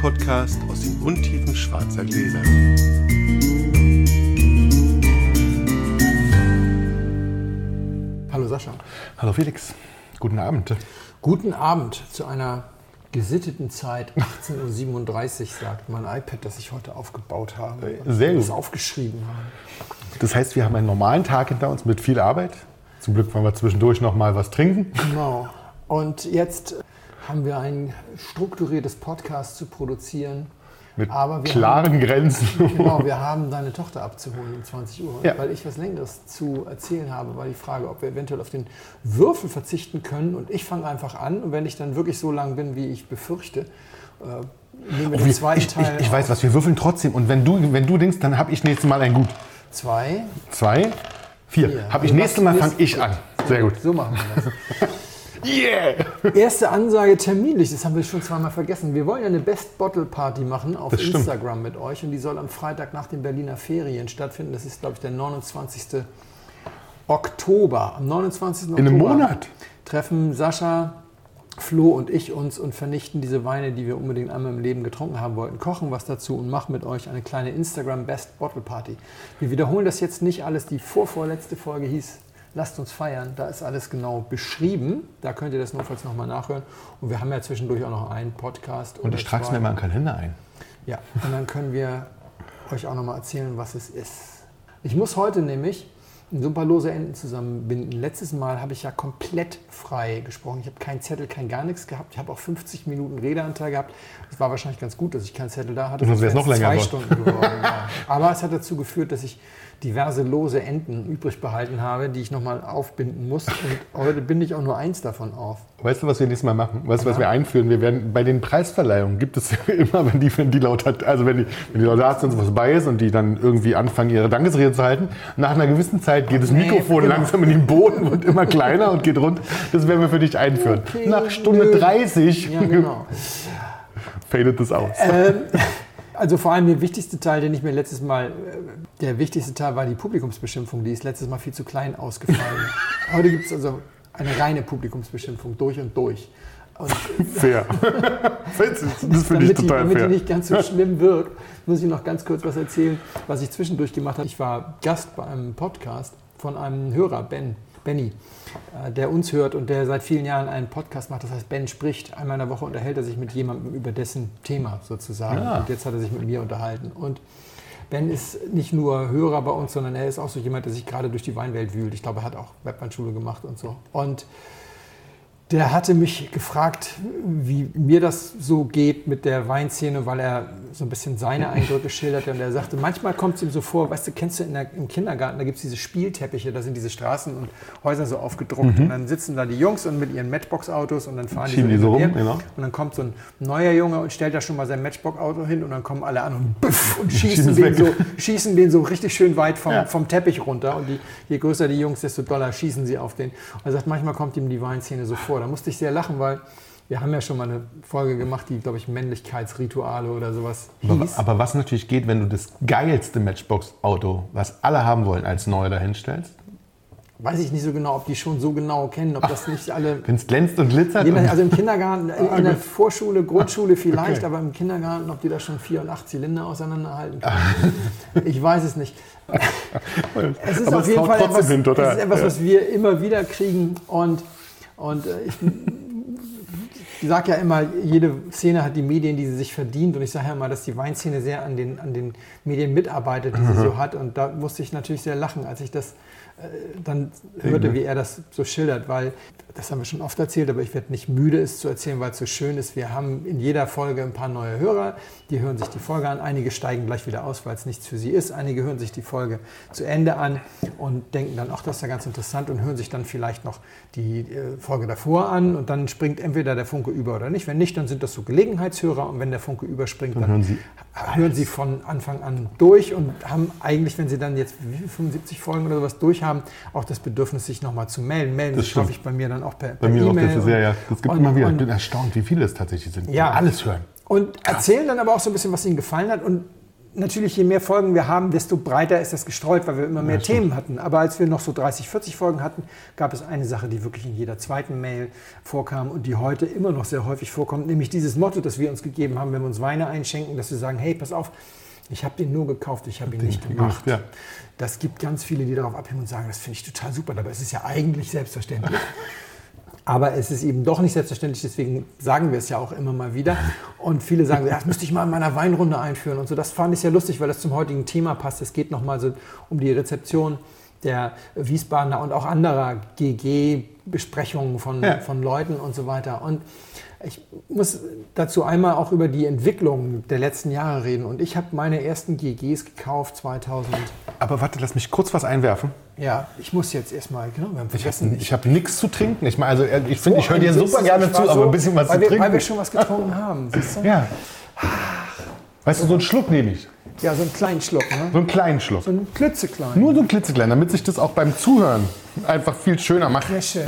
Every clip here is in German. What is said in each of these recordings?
Podcast aus den Untiefen schwarzer Gläser. Hallo Sascha. Hallo Felix, guten Abend. Guten Abend zu einer gesitteten Zeit. 18.37 Uhr sagt mein iPad, das ich heute aufgebaut habe. Äh, sehr gut. Das aufgeschrieben habe. Das heißt, wir haben einen normalen Tag hinter uns mit viel Arbeit. Zum Glück wollen wir zwischendurch noch mal was trinken. Genau. Und jetzt haben wir ein strukturiertes Podcast zu produzieren. Mit Aber wir klaren haben, Grenzen. Genau, wir haben deine Tochter abzuholen um 20 Uhr. Ja. Weil ich was Längeres zu erzählen habe, war die Frage, ob wir eventuell auf den Würfel verzichten können. Und ich fange einfach an. Und wenn ich dann wirklich so lang bin, wie ich befürchte, äh, nehmen wir Oh, den zweiten ich, Teil. ich, ich weiß was, wir würfeln trotzdem. Und wenn du, wenn du denkst, dann habe ich nächstes Mal ein Gut. Zwei. Zwei, vier. Vier. Habe ich Also nächstes Mal, fange ich an. Sehr gut. So machen wir das. Yeah! Erste Ansage terminlich, das haben wir schon zweimal vergessen. Wir wollen ja eine Best Bottle Party machen auf Das stimmt. Instagram mit euch und die soll am Freitag nach den Berliner Ferien stattfinden. Das ist, glaube ich, der 29. Oktober. Am 29. In einem Oktober Monat. treffen Sascha, Flo und ich uns und vernichten diese Weine, die wir unbedingt einmal im Leben getrunken haben wollten, kochen was dazu und machen mit euch eine kleine Instagram Best Bottle Party. Wir wiederholen das jetzt nicht alles. Die vorvorletzte Folge hieß Lasst uns feiern. Da ist alles genau beschrieben. Da könnt ihr das notfalls nochmal nachhören. Und wir haben ja zwischendurch auch noch einen Podcast. Und ich trage es mir mal im Kalender ein. Ja, und dann können wir euch auch nochmal erzählen, was es ist. Ich muss heute nämlich so ein paar lose Enden zusammenbinden. Letztes Mal habe ich ja komplett frei gesprochen. Ich habe keinen Zettel, kein gar nichts gehabt. Ich habe auch 50 Minuten Redeanteil gehabt. Es war wahrscheinlich ganz gut, dass ich keinen Zettel da hatte. Sonst wäre es noch länger Zwei geworden. Stunden geworden. ja. Aber es hat dazu geführt, dass ich diverse lose Enden übrig behalten habe, die ich nochmal aufbinden muss. Und heute binde ich auch nur eins davon auf. Weißt du, was wir nächstes Mal machen? Weißt du, was wir einführen? Wir werden bei den Preisverleihungen gibt es immer, wenn die, wenn die Laudat, also wenn die, wenn die Laudatio was vorbei ist und die dann irgendwie anfangen, ihre Dankesrede zu halten, nach einer gewissen Zeit geht das Nee, Mikrofon genau. langsam in den Boden, wird immer kleiner und geht rund. Das werden wir für dich einführen. Okay, nach Stunde nö. 30 Ja, genau. fadet das aus. Ähm, also vor allem der wichtigste Teil, den ich mir letztes Mal, äh, der wichtigste Teil war die Publikumsbeschimpfung, die ist letztes Mal viel zu klein ausgefallen. Heute gibt es also eine reine Publikumsbeschimpfung, durch und durch. Und fair. das das finde ich damit, die, total damit die fair. nicht ganz so schlimm wirkt, muss ich noch ganz kurz was erzählen, was ich zwischendurch gemacht habe. Ich war Gast bei einem Podcast von einem Hörer, Ben, Benny, der uns hört und der seit vielen Jahren einen Podcast macht. Das heißt, Ben spricht. Einmal in der Woche unterhält er sich mit jemandem über dessen Thema sozusagen. Ah. Und jetzt hat er sich mit mir unterhalten. Und Ben ist nicht nur Hörer bei uns, sondern er ist auch so jemand, der sich gerade durch die Weinwelt wühlt. Ich glaube, er hat auch Webmanschule gemacht und so. Und der hatte mich gefragt, wie mir das so geht mit der Weinszene, weil er so ein bisschen seine Eindrücke schilderte. Und er sagte, manchmal kommt es ihm so vor, weißt du, kennst du in der, im Kindergarten, da gibt es diese Spielteppiche, da sind diese Straßen und Häuser so aufgedruckt. Und dann sitzen da die Jungs und mit ihren Matchbox-Autos und dann fahren Schieben die die so rum, genau. Und dann kommt so ein neuer Junge und stellt da schon mal sein Matchbox-Auto hin und dann kommen alle an und, büff, und schießen, den weg. so, schießen den so richtig schön weit vom, Ja. vom Teppich runter. Und die, je größer die Jungs, desto doller schießen sie auf den. Und er sagt, manchmal kommt ihm die Weinszene so vor. Da musste ich sehr lachen, weil wir haben ja schon mal eine Folge gemacht, die, glaube ich, Männlichkeitsrituale oder sowas Aber, hieß. aber was natürlich geht, wenn du das geilste Matchbox-Auto, was alle haben wollen, als neu dahinstellst, Weiß ich nicht so genau, ob die schon so genau kennen, ob das nicht alle. wenn es glänzt und glitzert. Je Also im Kindergarten, in, in der gut. Vorschule, Grundschule vielleicht, Okay. aber im Kindergarten, ob die da schon vier und acht Zylinder auseinanderhalten können. ich weiß es nicht. Es ist Aber auf jeden Fall etwas, hin, etwas, was wir immer wieder kriegen und, und äh, ich sage ja immer, jede Szene hat die Medien, die sie sich verdient. Und ich sage ja immer, dass die Weinszene sehr an den, an den Medien mitarbeitet, die sie Mhm. so hat. Und da musste ich natürlich sehr lachen, als ich das äh, dann hörte, wie er das so schildert, weil das haben wir schon oft erzählt, aber ich werde nicht müde, es zu erzählen, weil es so schön ist. Wir haben in jeder Folge ein paar neue Hörer, die hören sich die Folge an. Einige steigen gleich wieder aus, weil es nichts für sie ist. Einige hören sich die Folge zu Ende an und denken dann, ach, das ist ja ganz interessant und hören sich dann vielleicht noch die äh, Folge davor an und dann springt entweder der Funke über oder nicht. Wenn nicht, dann sind das so Gelegenheitshörer und wenn der Funke überspringt, dann, hören sie hören sie von Anfang an durch und haben eigentlich, wenn sie dann jetzt wie viel, 75 Folgen oder sowas durch haben, auch das Bedürfnis, sich nochmal zu melden. Melden Das stimmt. ich, bei mir dann auch per, Bei per mir auch, E-Mail das ist ja, ja, das gibt und- immer wieder. Ich bin erstaunt, wie viele es tatsächlich sind, Ja. alles hören. und erzählen dann aber auch so ein bisschen, was ihnen gefallen hat. Und natürlich, je mehr Folgen wir haben, desto breiter ist das gestreut, weil wir immer mehr Ja. Themen hatten. Aber als wir noch so 30, 40 Folgen hatten, gab es eine Sache, die wirklich in jeder zweiten Mail vorkam und die heute immer noch sehr häufig vorkommt, nämlich dieses Motto, das wir uns gegeben haben, wenn wir uns Weine einschenken, dass wir sagen, hey, pass auf, ich habe den nur gekauft, ich habe ihn nicht gemacht. ja. Das gibt ganz viele, die darauf abheben und sagen, das finde ich total super, ist es ja eigentlich selbstverständlich. Aber es ist eben doch nicht selbstverständlich, deswegen sagen wir es ja auch immer mal wieder. Und viele sagen, ja, das müsste ich mal in meiner Weinrunde einführen und so. Das fand ich sehr lustig, weil das zum heutigen Thema passt. Es geht nochmal so um die Rezeption der Wiesbadener und auch anderer GG-Besprechungen von, Ja. von Leuten und so weiter. Und ich muss dazu einmal auch über die Entwicklung der letzten Jahre reden. Und ich habe meine ersten GGs gekauft 2000. Aber warte, lass mich kurz was einwerfen. Ja, ich muss jetzt erstmal, genau, wir haben Ich habe ich hab nichts zu trinken. Ich meine, also ich finde, ich höre dir super gerne zu, aber ein bisschen was zu wir, trinken. Weil wir schon was getrunken haben, siehst du? ja. Weißt du, so einen Schluck nehme ich. Ja, so einen kleinen Schluck, ne? So einen kleinen Schluck. So einen klitzekleinen. Nur so ein klitzeklein, damit sich das auch beim Zuhören einfach viel schöner macht. Sehr schön.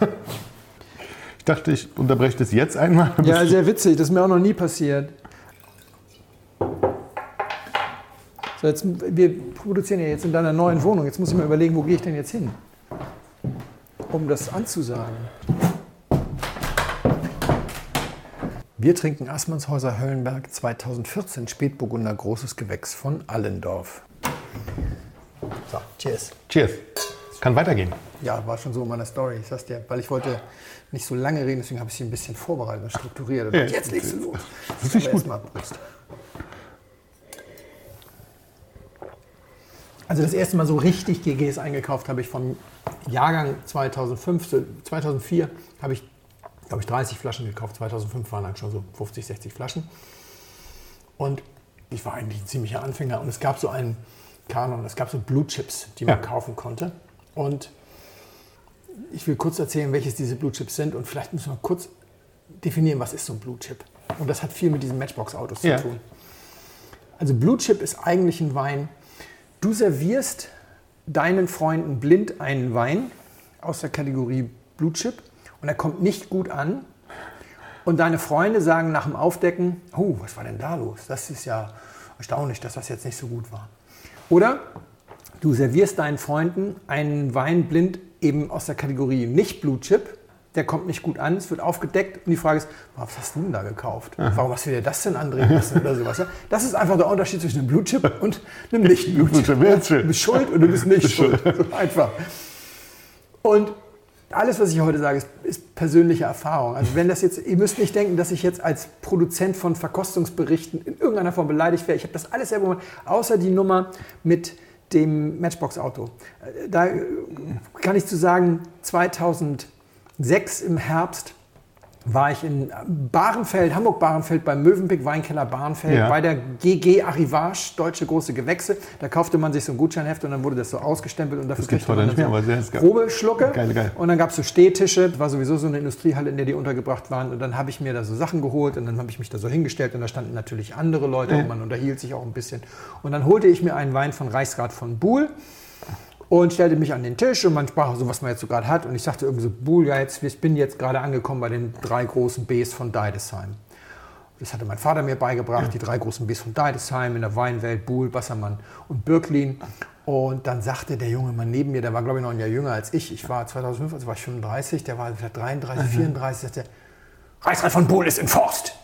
Ich dachte, ich unterbreche das jetzt einmal. Ja, sehr witzig. Das ist mir auch noch nie passiert. So, jetzt, wir produzieren ja jetzt in deiner neuen Wohnung. Jetzt muss ich mal überlegen, wo gehe ich denn jetzt hin? Um das anzusagen. Wir trinken Assmannshäuser Höllenberg 2014 Spätburgunder Großes Gewächs von Allendorf. So, cheers. Cheers. Kann weitergehen. Ja, war schon so in meiner Story. Ich sag's dir, weil ich wollte nicht so lange reden, deswegen habe ich sie ein bisschen vorbereitet und strukturiert. Und Ja. jetzt legst du los. Das ist gut. erst mal Prost. Also das erste Mal so richtig GGs eingekauft habe ich vom Jahrgang 2005, so 2004 habe ich, glaube ich, 30 Flaschen gekauft. 2005 waren dann schon so 50, 60 Flaschen. Und ich war eigentlich ein ziemlicher Anfänger. Und es gab so einen Kanon, es gab so Blue Chips, die man Ja. kaufen konnte. Und ich will kurz erzählen, welches diese Blue Chips sind. Und vielleicht müssen wir kurz definieren, was ist so ein Blue Chip. Und das hat viel mit diesen Matchbox-Autos Ja. zu tun. Also Blue Chip ist eigentlich ein Wein. Du servierst deinen Freunden blind einen Wein aus der Kategorie Blue Chip und er kommt nicht gut an. Und deine Freunde sagen nach dem Aufdecken, oh, was war denn da los? Das ist ja erstaunlich, dass das jetzt nicht so gut war. Oder du servierst deinen Freunden einen Wein blind eben aus der Kategorie nicht Blue Chip. Der kommt nicht gut an, es wird aufgedeckt und die Frage ist, was hast du denn da gekauft? Warum hast du dir das denn andrehen lassen oder sowas? Das ist einfach der Unterschied zwischen einem Blue Chip und einem nicht Blue Chip. Chip, ja, schön. Du bist schuld und du bist nicht schuld. Einfach. Und alles, was ich heute sage, ist, ist persönliche Erfahrung. Also wenn das jetzt, ihr müsst nicht denken, dass ich jetzt als Produzent von Verkostungsberichten in irgendeiner Form beleidigt wäre. Ich habe das alles selber gemacht, außer die Nummer mit dem Matchbox-Auto. Äh, Da äh, kann ich zu sagen, 2006 im Herbst war ich in Bahrenfeld, Hamburg-Bahrenfeld beim Mövenpick Weinkeller Bahrenfeld Ja. bei der GG Arrivage, Deutsche Große Gewächse. Da kaufte man sich so ein Gutscheinheft und dann wurde das so ausgestempelt und dafür kriegte man dann mehr, so Probeschlucke. Geil, geil. Und dann gab es so Stehtische, das war sowieso so eine Industriehalle, in der die untergebracht waren. Und dann habe ich mir da so Sachen geholt und dann habe ich mich da so hingestellt und da standen natürlich andere Leute und man unterhielt sich auch ein bisschen. Und dann holte ich mir einen Wein von Reichsrat von Buhl und stellte mich an den Tisch und man sprach so, was man jetzt so gerade hat. Und ich sagte irgendwie so, Buhl, ja, jetzt, ich bin jetzt gerade angekommen bei den drei großen Bs von Deidesheim. Das hatte mein Vater mir beigebracht, die drei großen Bs von Deidesheim in der Weinwelt, Buhl, Bassermann und Birklin. Und dann sagte der junge Mann neben mir, der war glaube ich noch ein Jahr jünger als ich, ich war 2005, also war ich 35, der war vielleicht 33, 34, sagte, Reichsrat von Buhl ist in Forst.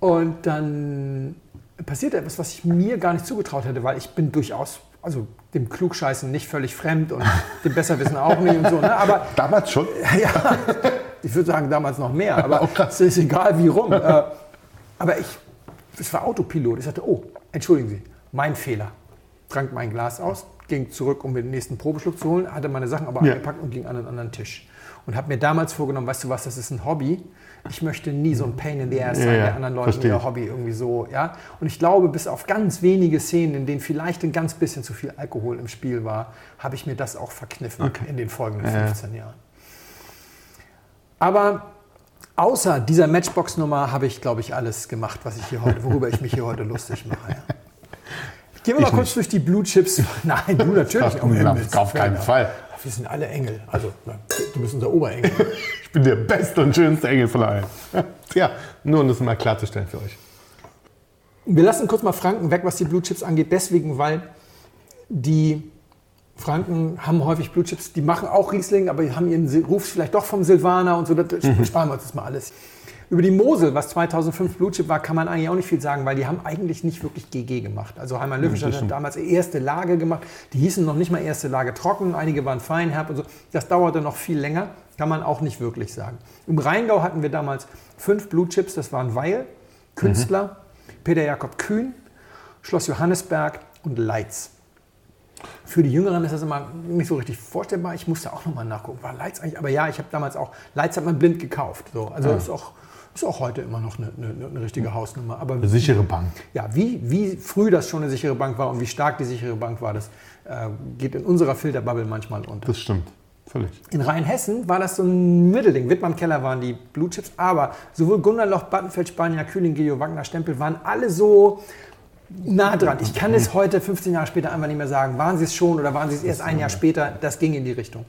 Und dann passierte etwas, was ich mir gar nicht zugetraut hätte, weil ich bin durchaus, also dem Klugscheißen nicht völlig fremd und dem Besserwissen auch nicht und so. Ne? Aber Damals schon. ja, ich würde sagen damals noch mehr, aber es ist egal wie rum. Äh, Aber ich, es war Autopilot. Ich sagte, oh, entschuldigen Sie, mein Fehler. Trank mein Glas aus, ging zurück, um mir den nächsten Probeschluck zu holen, hatte meine Sachen aber Ja. eingepackt und ging an einen anderen Tisch. Und habe mir damals vorgenommen, weißt du was, das ist ein Hobby. Ich möchte nie so ein Pain in the Ass sein, Ja, der anderen Leuten ihr. Hobby irgendwie so, ja. Und ich glaube, bis auf ganz wenige Szenen, in denen vielleicht ein ganz bisschen zu viel Alkohol im Spiel war, habe ich mir das auch verkniffen in den folgenden Ja, ja. 15 Jahren. Aber außer dieser Matchbox-Nummer habe ich, glaube ich, alles gemacht, was ich hier heute, worüber ich mich hier heute lustig mache. Ja. Gehen wir mal Ich kurz durch die Blue Chips. Nein, du natürlich. Auf, auf keinen. Fall. Wir sind alle Engel. Also, du bist unser Oberengel. Ich bin der beste und schönste Engel von allen. Ja, nur um das mal klarzustellen für euch. Wir lassen kurz mal Franken weg, was die Blue Chips angeht, deswegen, weil die Franken haben häufig Blue Chips, die machen auch Riesling, aber die haben ihren Ruf vielleicht doch vom Silvaner und so, das mhm. sparen wir uns das mal alles. Über die Mosel, was 2005 Blue Chip war, kann man eigentlich auch nicht viel sagen, weil die haben eigentlich nicht wirklich GG gemacht. Also Heimann Löwenstadt hat damals erste Lage gemacht. Die hießen noch nicht mal erste Lage trocken, einige waren feinherb und so. Das dauerte noch viel länger, kann man auch nicht wirklich sagen. Im Rheingau hatten wir damals fünf Blue Chips, das waren Weil, Künstler, mhm. Peter Jakob Kühn, Schloss Johannesberg und Leitz. Für die Jüngeren ist das immer nicht so richtig vorstellbar. Ich musste auch nochmal nachgucken. War Leitz eigentlich? Aber ja, ich habe damals auch, Leitz hat man blind gekauft. So. Also ja. ist auch ist auch heute immer noch eine, eine, eine richtige Hausnummer. Aber eine sichere Bank. Ja, wie, wie früh das schon eine sichere Bank war und wie stark die sichere Bank war, das äh, geht in unserer Filterbubble manchmal unter. Das stimmt. Völlig. In Rheinhessen war das so ein Mittelding. Wittmann Keller waren die Blue Chips, aber sowohl Gunderloch, Battenfeld, Spanier, Kühling, Geo, Wagner, Stempel waren alle so nah dran. Ich kann es heute, 15 Jahre später, einfach nicht mehr sagen. Waren sie es schon oder waren sie es erst ein Jahr später? Das ging in die Richtung.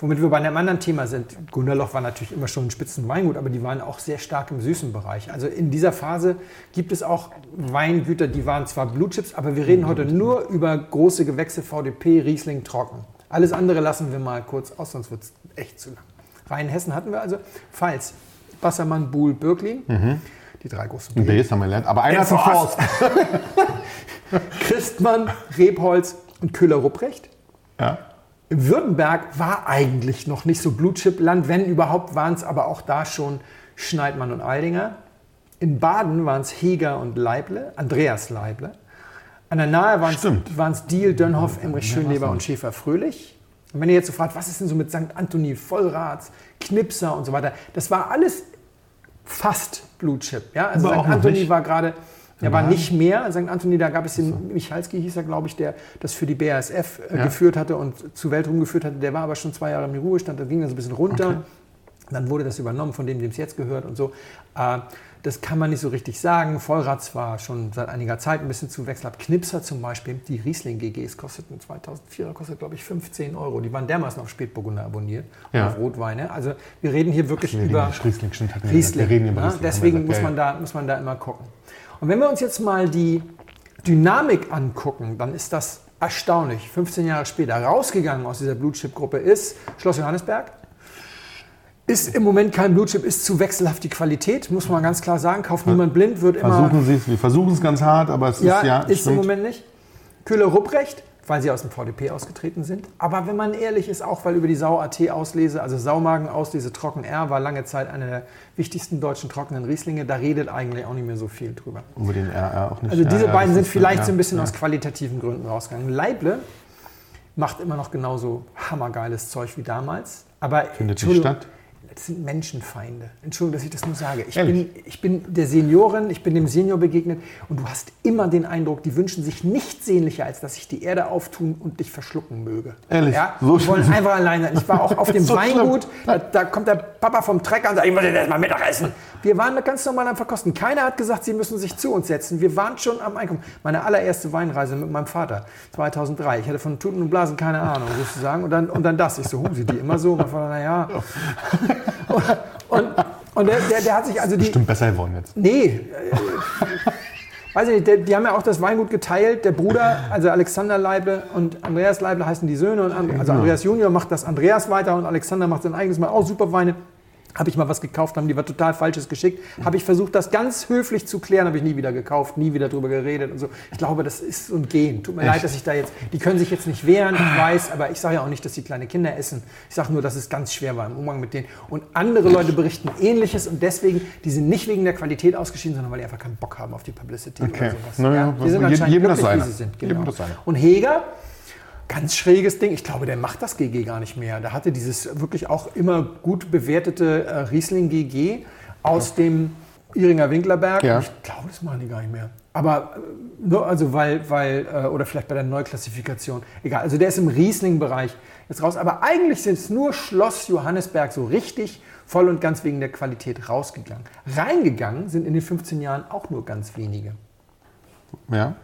Womit wir bei einem anderen Thema sind. Gunderloch war natürlich immer schon ein Spitzenweingut, aber die waren auch sehr stark im süßen Bereich. Also in dieser Phase gibt es auch Weingüter, die waren zwar Blue Chips, aber wir reden heute nur über große Gewächse, VDP, Riesling, Trocken. Alles andere lassen wir mal kurz aus, sonst wird es echt zu lang. Rheinhessen hatten wir also. Pfalz, Wassermann, Buhl, Birklin. Mhm. Die drei großen B. Bs haben wir gelernt. Aber einer ist ein Forst. Christmann, Rebholz und Köhler-Rupprecht. Ja. Württemberg war eigentlich noch nicht so Blutchip-Land, wenn überhaupt waren es aber auch da schon Schneidmann und Aldinger. In Baden waren es Heger und Leible, Andreas Leible. An der Nahe waren es Diel, Dönhoff, Emrich Schönleber und Schäfer Fröhlich. Und wenn ihr jetzt so fragt, was ist denn so mit St. Anthony, Vollrats, Knipser und so weiter, das war alles fast Blutchip. Ja? Also St. Anthony war gerade er war nicht mehr. St. Anthony, da gab es den Michalski, hieß er, glaube ich, der das für die BASF äh, ja. geführt hatte und zu Weltruhm geführt hatte. Der war aber schon zwei Jahre im Ruhestand, da ging das ein bisschen runter. Okay. Dann wurde das übernommen von dem, dem es jetzt gehört und so. Äh, das kann man nicht so richtig sagen. Vollrats war schon seit einiger Zeit ein bisschen zu wechseln. Knipser zum Beispiel, die Riesling GGs kosteten 2004, kostet glaube ich 15 Euro. Die waren dermaßen auf Spätburgunder abonniert ja. auf Rotweine. Also wir reden hier wirklich Ach, über Riesling. Riesling. Wir reden über Riesling. Ja, deswegen muss man, da, muss man da immer gucken. Und wenn wir uns jetzt mal die Dynamik angucken, dann ist das erstaunlich. 15 Jahre später rausgegangen aus dieser Blue Chip Gruppe ist Schloss Johannesberg. Ist im Moment kein Blue Chip, ist zu wechselhaft die Qualität, muss man ganz klar sagen. Kauft niemand blind, wird immer. Versuchen Sie es, wir versuchen es ganz hart, aber es ja, ist ja. Ist stimmt. im Moment nicht. Köhler Rupprecht weil sie aus dem VDP ausgetreten sind. Aber wenn man ehrlich ist, auch weil über die Sau.at auslese, also Saumagen-Auslese Trocken R war lange Zeit einer der wichtigsten deutschen trockenen Rieslinge, da redet eigentlich auch nicht mehr so viel drüber. Über den RR auch nicht. Also diese RR, beiden sind vielleicht ja, so ein bisschen ja. aus qualitativen Gründen rausgegangen. Leible macht immer noch genauso hammergeiles Zeug wie damals. Aber Findet die statt? Das sind Menschenfeinde. Entschuldigung, dass ich das nur sage. Ich bin, ich bin der Seniorin, ich bin dem Senior begegnet und du hast immer den Eindruck, die wünschen sich nichts sehnlicher, als dass ich die Erde auftun und dich verschlucken möge. Ehrlich? Ja? So die wollen einfach allein sein. Ich war auch auf dem so Weingut, da, da, kommt der Papa vom Trecker und sagt, ich muss jetzt erstmal Mittag essen. Wir waren ganz normal am Verkosten. Keiner hat gesagt, sie müssen sich zu uns setzen. Wir waren schon am Einkommen. Meine allererste Weinreise mit meinem Vater, 2003. Ich hatte von Tuten und Blasen keine Ahnung, sozusagen. Und dann, und dann das. Ich so, hu, sie die immer so? Und mein Vater, naja. Und, und der, der, der, hat sich also die. Bestimmt besser geworden jetzt. Nee. Weiß ich nicht, der, die haben ja auch das Weingut geteilt. Der Bruder, also Alexander Leible und Andreas Leible heißen die Söhne. Und, also Andreas Junior macht das Andreas weiter und Alexander macht sein eigenes Mal auch super Weine habe ich mal was gekauft, haben die was total Falsches geschickt. Habe ich versucht, das ganz höflich zu klären, habe ich nie wieder gekauft, nie wieder drüber geredet und so. Ich glaube, das ist so ein Gen. Tut mir Echt? leid, dass ich da jetzt, die können sich jetzt nicht wehren, ich weiß, aber ich sage ja auch nicht, dass die kleine Kinder essen. Ich sage nur, dass es ganz schwer war im Umgang mit denen. Und andere Leute berichten Ähnliches und deswegen, die sind nicht wegen der Qualität ausgeschieden, sondern weil die einfach keinen Bock haben auf die Publicity okay. oder sowas. Naja, ja, die sind anscheinend jedem glücklich, wie sie sind. Genau. Und Heger, Ganz schräges Ding. Ich glaube, der macht das GG gar nicht mehr. Der hatte dieses wirklich auch immer gut bewertete äh, Riesling GG aus ja. dem Iringer Winklerberg. Ja. Ich glaube, das machen die gar nicht mehr. Aber äh, nur, also weil, weil, äh, oder vielleicht bei der Neuklassifikation. Egal. Also der ist im Riesling-Bereich jetzt raus. Aber eigentlich sind es nur Schloss Johannesberg so richtig voll und ganz wegen der Qualität rausgegangen. Reingegangen sind in den 15 Jahren auch nur ganz wenige. Ja.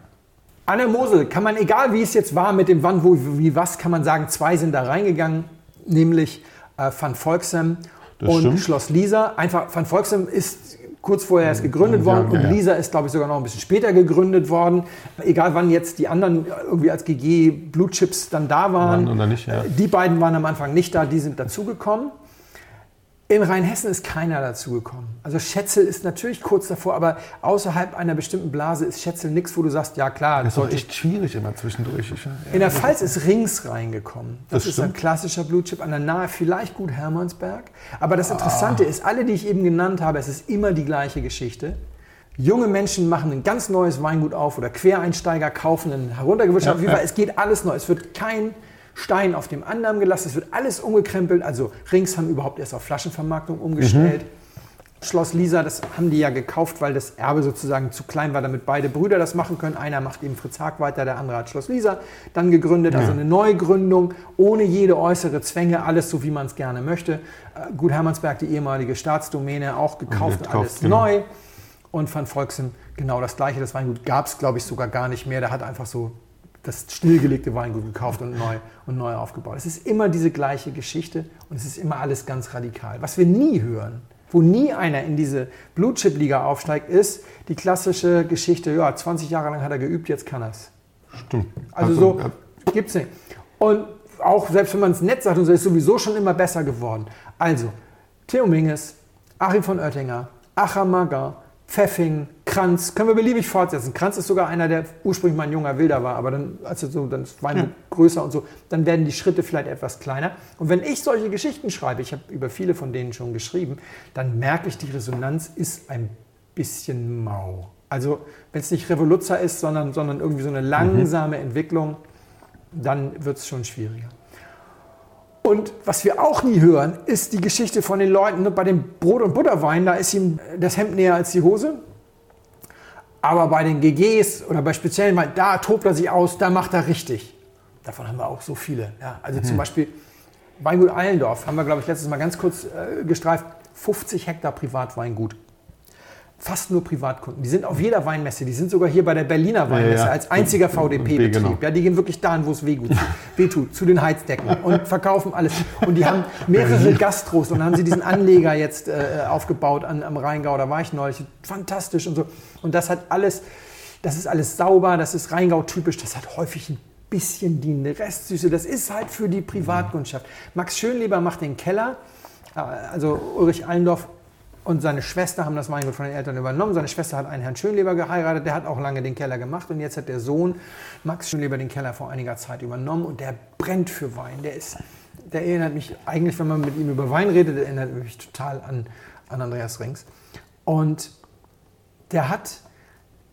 An der Mosel kann man, egal wie es jetzt war mit dem Wann, wo, wie, was, kann man sagen, zwei sind da reingegangen, nämlich äh, Van Volksem und stimmt. Schloss Lisa. Einfach, Van Volksem ist kurz vorher erst gegründet worden und Lisa ist, glaube ich, sogar noch ein bisschen später gegründet worden. Egal wann jetzt die anderen irgendwie als GG Blue Chips dann da waren. Oder nicht, ja. Die beiden waren am Anfang nicht da, die sind dazugekommen. In Rheinhessen ist keiner dazugekommen. Also Schätzel ist natürlich kurz davor, aber außerhalb einer bestimmten Blase ist Schätzel nichts, wo du sagst, ja klar. Das ist doch echt schwierig immer zwischendurch. In der Pfalz ist Rings reingekommen. Das, Das ist ein klassischer Blue Chip an der Nahe, vielleicht gut Hermannsberg. Aber Ah. das Interessante ist, alle, die ich eben genannt habe, es ist immer die gleiche Geschichte. Junge Menschen machen ein ganz neues Weingut auf oder Quereinsteiger kaufen ein heruntergewirtschaftet. Ja, ja. Es geht alles neu. Es wird kein Stein auf dem anderen gelassen. Es wird alles umgekrempelt. Also Rings haben überhaupt erst auf Flaschenvermarktung umgestellt. Schloss Lisa, das haben die ja gekauft, weil das Erbe sozusagen zu klein war, damit beide Brüder das machen können. Einer macht eben Fritz Haag weiter, der andere hat Schloss Lisa dann gegründet. Also eine Neugründung, ohne jede äußere Zwänge, alles so, wie man es gerne möchte. Äh, Gut Hermannsberg, die ehemalige Staatsdomäne, auch gekauft, gekauft, alles genau. neu. Und Van Volksen genau das gleiche. Das Weingut gab es, glaube ich, sogar gar nicht mehr. Der hat einfach so das stillgelegte Weingut gekauft und neu, und neu aufgebaut. Es ist immer diese gleiche Geschichte und es ist immer alles ganz radikal. Was wir nie hören, wo nie einer in diese Blue Chip Liga aufsteigt, ist die klassische Geschichte, ja, 20 Jahre lang hat er geübt, jetzt kann er es. Stimmt. Also so gibt's nicht. Und auch selbst wenn man es nett sagt und so, ist sowieso schon immer besser geworden. Also, Theo Minges, Achim von Oettinger, Achamagger, Pfeffing, Kranz, können wir beliebig fortsetzen. Kranz ist sogar einer, der ursprünglich mal ein junger Wilder war, aber dann, als er so, dann ist Weingut größer und so, dann werden die Schritte vielleicht etwas kleiner. Und wenn ich solche Geschichten schreibe, ich habe über viele von denen schon geschrieben, dann merke ich, die Resonanz ist ein bisschen mau. Also, wenn es nicht Revoluzzer ist, sondern, sondern irgendwie so eine langsame Entwicklung, dann wird es schon schwieriger. Und was wir auch nie hören, ist die Geschichte von den Leuten. ne, Bei dem Brot- und Butterwein, da ist ihm das Hemd näher als die Hose. Aber bei den GGs oder bei speziellen Weinen, da tobt er sich aus, da macht er richtig. Davon haben wir auch so viele. Ja, also zum Beispiel Weingut Eilendorf, haben wir, glaube ich, letztes Mal ganz kurz äh, gestreift. 50 Hektar Privatweingut. Fast nur Privatkunden. Die sind auf jeder Weinmesse. Die sind sogar hier bei der Berliner Weinmesse ja. als einziger VDP-Betrieb. genau. Ja, die gehen wirklich dahin, wo es wehtut, zu den Heizdecken und verkaufen alles. Und die haben mehrere Gastros und dann haben sie diesen Anleger jetzt äh, aufgebaut an, am Rheingau. Da war ich neulich. Fantastisch und so. Und das hat alles, das ist alles sauber, das ist Rheingau-typisch, das hat häufig ein bisschen die Restsüße. Das ist halt für die Privatkundschaft. Max Schönleber macht den Keller. Äh, Also Ulrich Allendorf und seine Schwester haben das Weingut von den Eltern übernommen. Seine Schwester hat einen Herrn Schönleber geheiratet, der hat auch lange den Keller gemacht und jetzt hat der Sohn Max Schönleber den Keller vor einiger Zeit übernommen und der brennt für Wein. Der ist, der erinnert mich eigentlich, wenn man mit ihm über Wein redet, der erinnert mich total an, an Andreas Rings. Und der hat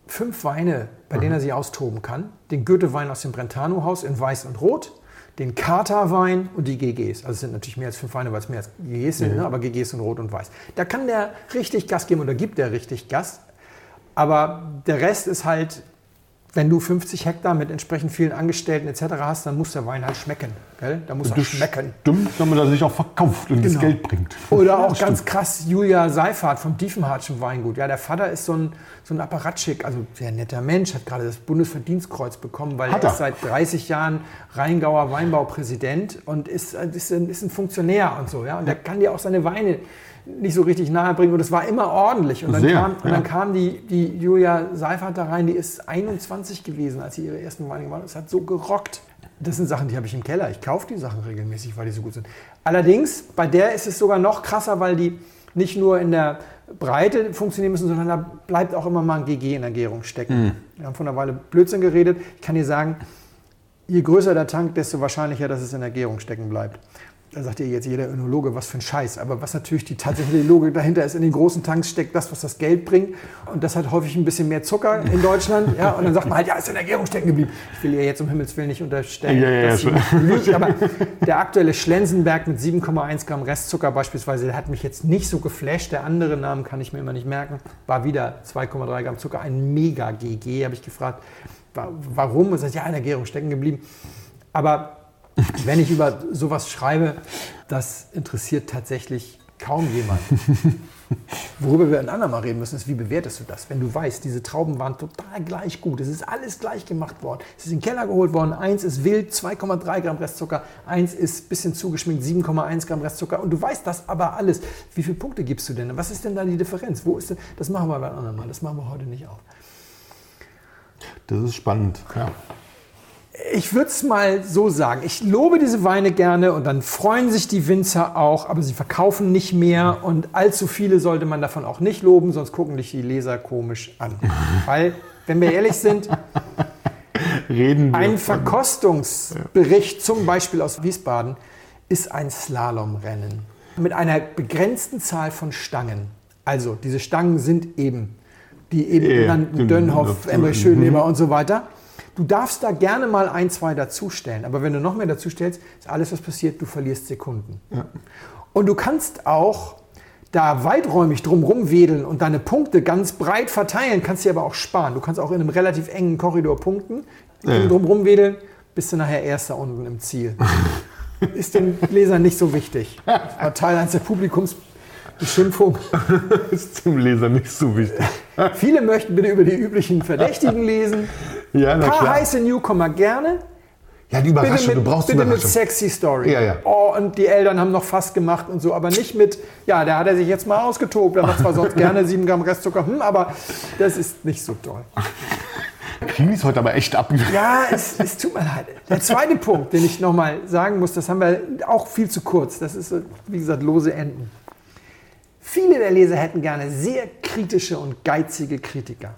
fünf Weine, bei denen er sich austoben kann. Den Goethe-Wein aus dem Brentano-Haus in Weiß und Rot, den Kater-Wein und die GGs. Also es sind natürlich mehr als fünf Weine, weil es mehr als GGs sind, ne? aber GGs sind Rot und Weiß. Da kann der richtig Gas geben oder gibt der richtig Gas. Aber der Rest ist halt, wenn du 50 Hektar mit entsprechend vielen Angestellten etc. hast, dann muss der Wein halt schmecken. Gell? Da muss er schmecken. Stimmt, damit er sich auch verkauft und das Genau. Geld bringt. Oder auch Das ganz stimmt. krass Julia Seifert vom Diefenhardschen Weingut. Ja, der Vater ist so ein, so ein Apparatschik, also sehr netter Mensch, hat gerade das Bundesverdienstkreuz bekommen, weil er er? ist seit 30 Jahren Rheingauer Weinbaupräsident und ist, ist, ein, ist ein Funktionär und so. Ja? Und der kann dir auch seine Weine nicht so richtig nahe bringen und es war immer ordentlich. Und dann, Sehr, kam, und ja. dann kam die, die Julia Seifert da rein, die ist 21 gewesen, als sie ihre ersten Weine gemacht hat. Es hat so gerockt. Das sind Sachen, die habe ich im Keller. Ich kaufe die Sachen regelmäßig, weil die so gut sind. Allerdings, bei der ist es sogar noch krasser, weil die nicht nur in der Breite funktionieren müssen, sondern da bleibt auch immer mal ein GG in der Gärung stecken. Wir haben vor einer Weile Blödsinn geredet. Ich kann dir sagen, je größer der Tank, desto wahrscheinlicher, dass es in der Gärung stecken bleibt. Da sagt dir jetzt jeder Önologe, was für ein Scheiß. Aber was natürlich die tatsächliche Logik dahinter ist, in den großen Tanks steckt das, was das Geld bringt. Und das hat häufig ein bisschen mehr Zucker in Deutschland. Ja, und dann sagt man halt, ja, ist in der Gärung stecken geblieben. Ich will ihr jetzt um Himmels Willen nicht unterstellen, Ja, ja, ja, schon. lügt. Aber der aktuelle Schlensenberg mit 7,1 Gramm Restzucker beispielsweise, der hat mich jetzt nicht so geflasht. Der andere Namen kann ich mir immer nicht merken. War wieder 2,3 Gramm Zucker, ein Mega-GG. Habe ich gefragt, wa- warum? Und sagt, ja, in der Gärung stecken geblieben. Aber wenn ich über sowas schreibe, das interessiert tatsächlich Kaum jemand. Worüber wir ein andermal reden müssen, ist, wie bewertest du das? Wenn du weißt, diese Trauben waren total gleich gut, es ist alles gleich gemacht worden, es ist in den Keller geholt worden, eins ist wild, 2,3 Gramm Restzucker, eins ist ein bisschen zugeschminkt, 7,1 Gramm Restzucker und du weißt das aber alles. Wie viele Punkte gibst du denn? Was ist denn da die Differenz? Wo ist denn, das machen wir beim anderen Mal, das machen wir heute nicht auf. Das ist spannend, ja ich würde es mal so sagen, ich lobe diese Weine gerne und dann freuen sich die Winzer auch, aber sie verkaufen nicht mehr und allzu viele sollte man davon auch nicht loben, sonst gucken dich die Leser komisch an. Weil, wenn wir ehrlich sind, Reden ein Verkostungsbericht zum Beispiel aus Wiesbaden ist ein Slalomrennen mit einer begrenzten Zahl von Stangen. Also diese Stangen sind eben die eben genannten Dönhoff, Emre Schönleber und so weiter. Du darfst da gerne mal ein, zwei dazustellen, aber wenn du noch mehr dazustellst, ist alles, was passiert, du verlierst Sekunden. Ja. Und du kannst auch da weiträumig drumherum wedeln und deine Punkte ganz breit verteilen, kannst sie aber auch sparen. Du kannst auch in einem relativ engen Korridor punkten, ja. drumherum wedeln, bist du nachher Erster unten im Ziel. ist den Lesern nicht so wichtig. Das war Teil eines der Publikums Beschimpfung. ist dem Leser nicht so wichtig. Viele möchten bitte über die üblichen Verdächtigen lesen. Ja, Ein paar klar. heiße Newcomer gerne. Ja, die Überraschung, mit, du brauchst bitte Überraschung. mit sexy Story. Ja, ja. Oh, und die Eltern haben noch fast gemacht und so, aber nicht mit, ja, da hat er sich jetzt mal ausgetobt, er macht zwar sonst gerne 7 Gramm Restzucker, hm, aber das ist nicht so toll. Kriegen es heute aber echt ab. Ja, es, es tut mir leid. Der zweite Punkt, den ich nochmal sagen muss, das haben wir auch viel zu kurz. Das ist, wie gesagt, lose Enden. Viele der Leser hätten gerne sehr kritische und geizige Kritiker.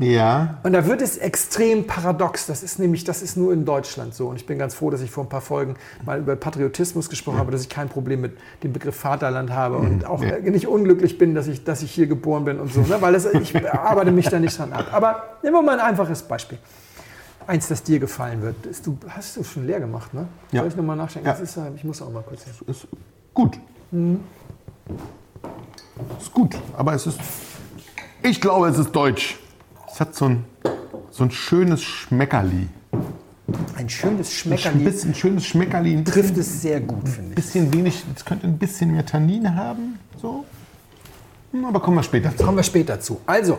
Ja. Und da wird es extrem paradox. Das ist nämlich, das ist nur in Deutschland so. Und ich bin ganz froh, dass ich vor ein paar Folgen mal über Patriotismus gesprochen habe, dass ich kein Problem mit dem Begriff Vaterland habe und mhm. auch ja. nicht unglücklich bin, dass ich, dass ich hier geboren bin und so. Ne? Weil das, ich arbeite mich da nicht dran ab. Aber nehmen wir mal ein einfaches Beispiel. Eins, das dir gefallen wird. Ist, du hast du schon leer gemacht, ne? Ja. Soll ich nochmal nachdenken? Ja. Ist, ich muss auch mal kurz hin. Ist gut. Mhm. Ist gut, aber es ist. Ich glaube, es ist deutsch. Es hat so ein, so ein schönes Schmeckerli. Ein schönes Schmeckerli. Ein bisschen schönes Schmeckerli. Ein trifft es sehr gut, finde ich. bisschen wenig, es könnte ein bisschen mehr Tannin haben. So. Hm, aber kommen wir später zu. Kommen wir später zu. Also,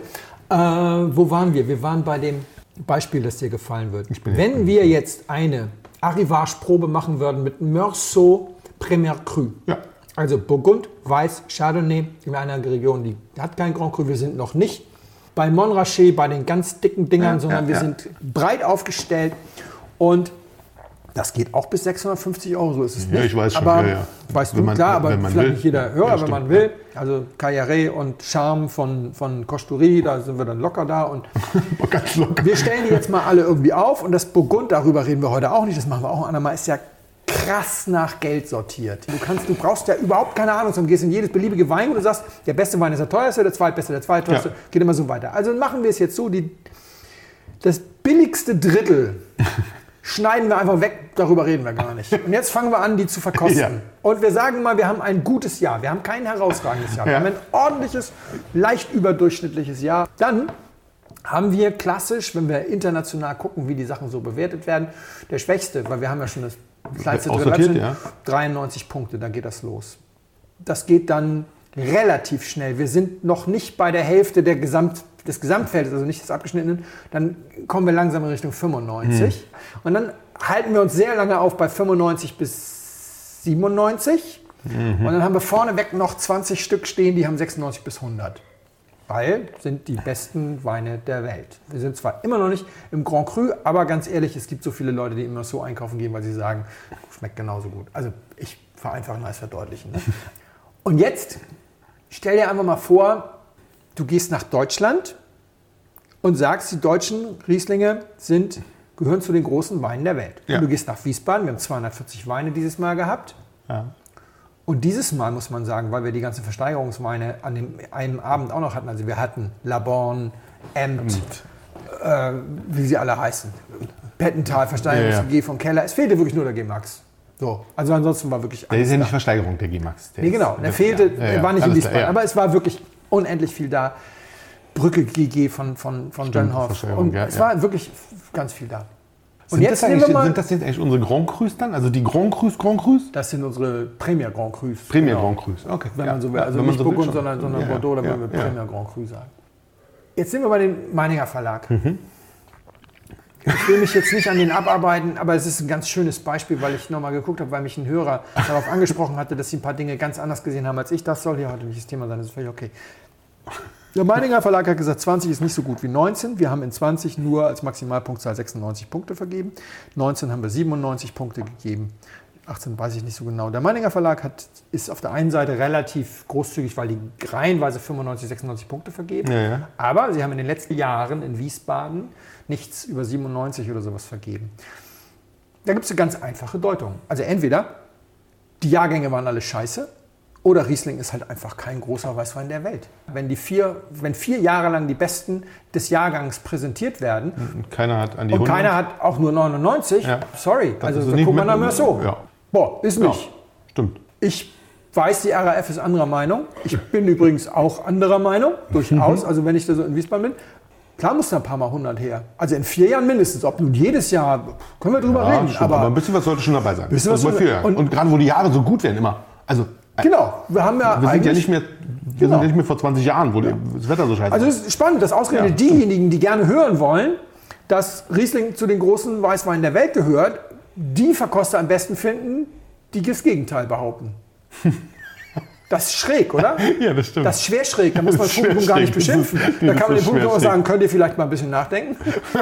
äh, wo waren wir? Wir waren bei dem Beispiel, das dir gefallen wird. Wenn wir jetzt eine Arrivage-Probe machen würden mit Meursault Premier Cru. Ja. Also Burgund, Weiß, Chardonnay in einer Region, die hat kein Grand Cru. Wir sind noch nicht bei Montrachet, bei den ganz dicken Dingern, ja, sondern ja, wir ja. sind breit aufgestellt und das geht auch bis 650 Euro, so ist es nicht. Ja, ich weiß schon. Aber, ja. Weißt du, man, klar, aber vielleicht will. nicht jeder Hörer, wenn man will. Also Carrière und Charme von, von Costurie, da sind wir dann locker da. Und locker. Wir stellen die jetzt mal alle irgendwie auf und das Burgund, darüber reden wir heute auch nicht, das machen wir auch einmal, ist ja krass nach Geld sortiert. Du, kannst, du brauchst ja überhaupt keine Ahnung, sondern gehst in jedes beliebige Weingut und sagst, der beste Wein ist der teuerste, der zweitbeste, der zweiteuerste, ja. geht immer so weiter. Also machen wir es jetzt so, die, das billigste Drittel schneiden wir einfach weg, darüber reden wir gar nicht. Und jetzt fangen wir an, die zu verkosten. Ja. Und wir sagen mal, wir haben ein gutes Jahr, wir haben kein herausragendes Jahr, wir haben ein ordentliches, leicht überdurchschnittliches Jahr. Dann haben wir klassisch, wenn wir international gucken, wie die Sachen so bewertet werden, der Schwächste, weil wir haben ja schon das kleinste Drittel, ja. 93 Punkte, da geht das los. Das geht dann relativ schnell. Wir sind noch nicht bei der Hälfte der Gesamt, des Gesamtfeldes, also nicht des abgeschnittenen. Dann kommen wir langsam in Richtung 95. Hm. Und dann halten wir uns sehr lange auf bei 95 bis 97. Mhm. Und dann haben wir vorneweg noch 20 Stück stehen, die haben 96 bis 100 weil sind die besten Weine der Welt. Wir sind zwar immer noch nicht im Grand Cru, aber ganz ehrlich, es gibt so viele Leute, die immer so einkaufen gehen, weil sie sagen, schmeckt genauso gut. Also ich vereinfachen als verdeutlichen. Ne? Und jetzt stell dir einfach mal vor, du gehst nach Deutschland und sagst, die deutschen Rieslinge sind, gehören zu den großen Weinen der Welt. Ja. Und du gehst nach Wiesbaden, wir haben 240 Weine dieses Mal gehabt. Ja. Und dieses Mal muss man sagen, weil wir die ganzen Versteigerungsweine an dem einen Abend auch noch hatten, also wir hatten Laborn, Emt, äh, wie sie alle heißen, Pettental, Versteigerungs ja, ja. von Keller. Es fehlte wirklich nur der G-Max. So. Also ansonsten war wirklich alles Der ist ja nicht Versteigerung, der G-Max. Nee, genau. Der fehlte, ja, war nicht in Wiesbaden. Aber es war wirklich unendlich viel da. Brücke GG von, von, von John Hoff. Und es war wirklich ganz viel da. Und Sind, jetzt das nehmen wir mal- sind das jetzt eigentlich unsere Grand Crus dann? Also die Grand Crus, Grand Crus? Das sind unsere Premier Grand Crus. Premier Genau. Grand Crus, okay. Wenn Ja, man so will. Also nicht so Burgund, schon. sondern, sondern Ja, Bordeaux, da ja, würden wir. Premier Grand Cru sagen. Jetzt sind wir bei dem Meininger Verlag. Mhm. Ich will mich jetzt nicht an den abarbeiten, aber es ist ein ganz schönes Beispiel, weil ich nochmal geguckt habe, weil mich ein Hörer darauf angesprochen hatte, dass sie ein paar Dinge ganz anders gesehen haben als ich. Das soll hier heute nicht das Thema sein, das ist völlig okay. Der Meininger Verlag hat gesagt, 20 ist nicht so gut wie 19. Wir haben in 20 nur als Maximalpunktzahl 96 Punkte vergeben. 19 haben wir 97 Punkte gegeben. 18 weiß ich nicht so genau. Der Meininger Verlag hat, ist auf der einen Seite relativ großzügig, weil die reihenweise 95, 96 Punkte vergeben. Ja, ja. Aber sie haben in den letzten Jahren in Wiesbaden nichts über 97 oder sowas vergeben. Da gibt es eine ganz einfache Deutung. Also entweder die Jahrgänge waren alle scheiße oder Riesling ist halt einfach kein großer Weißwein der Welt. Wenn, die vier, wenn vier Jahre lang die Besten des Jahrgangs präsentiert werden Und keiner hat an die und 100. keiner hat auch nur 99, Ja. sorry, Das also dann mal so. Ja. Boah, ist Ja, nicht. stimmt. Ich weiß, die RAF ist anderer Meinung. Ich bin übrigens auch anderer Meinung, durchaus. Also wenn ich da so in Wiesbaden bin, klar muss da ein paar Mal 100 her. Also in vier Jahren mindestens. Ob nun jedes Jahr, können wir drüber Ja, reden. aber, aber, ein bisschen was sollte schon dabei sein. Bisschen was viel. und- Und, gerade wo die Jahre so gut werden immer. Also genau, wir haben ja wir sind ja nicht mehr, wir Genau. sind ja nicht mehr vor 20 Jahren, wo das Wetter so scheiße Also ist. es ist spannend, dass ausgerechnet Ja, diejenigen, die gerne hören wollen, dass Riesling zu den großen Weißweinen der Welt gehört, die Verkoster am besten finden, die das Gegenteil behaupten. Das ist schräg, oder? Ja, das stimmt. Das ist schwer schräg, da muss man Das Publikum gar nicht schwer. Das ist- beschimpfen. Da kann man dem Publikum schwer auch sagen, könnt ihr vielleicht mal ein bisschen nachdenken?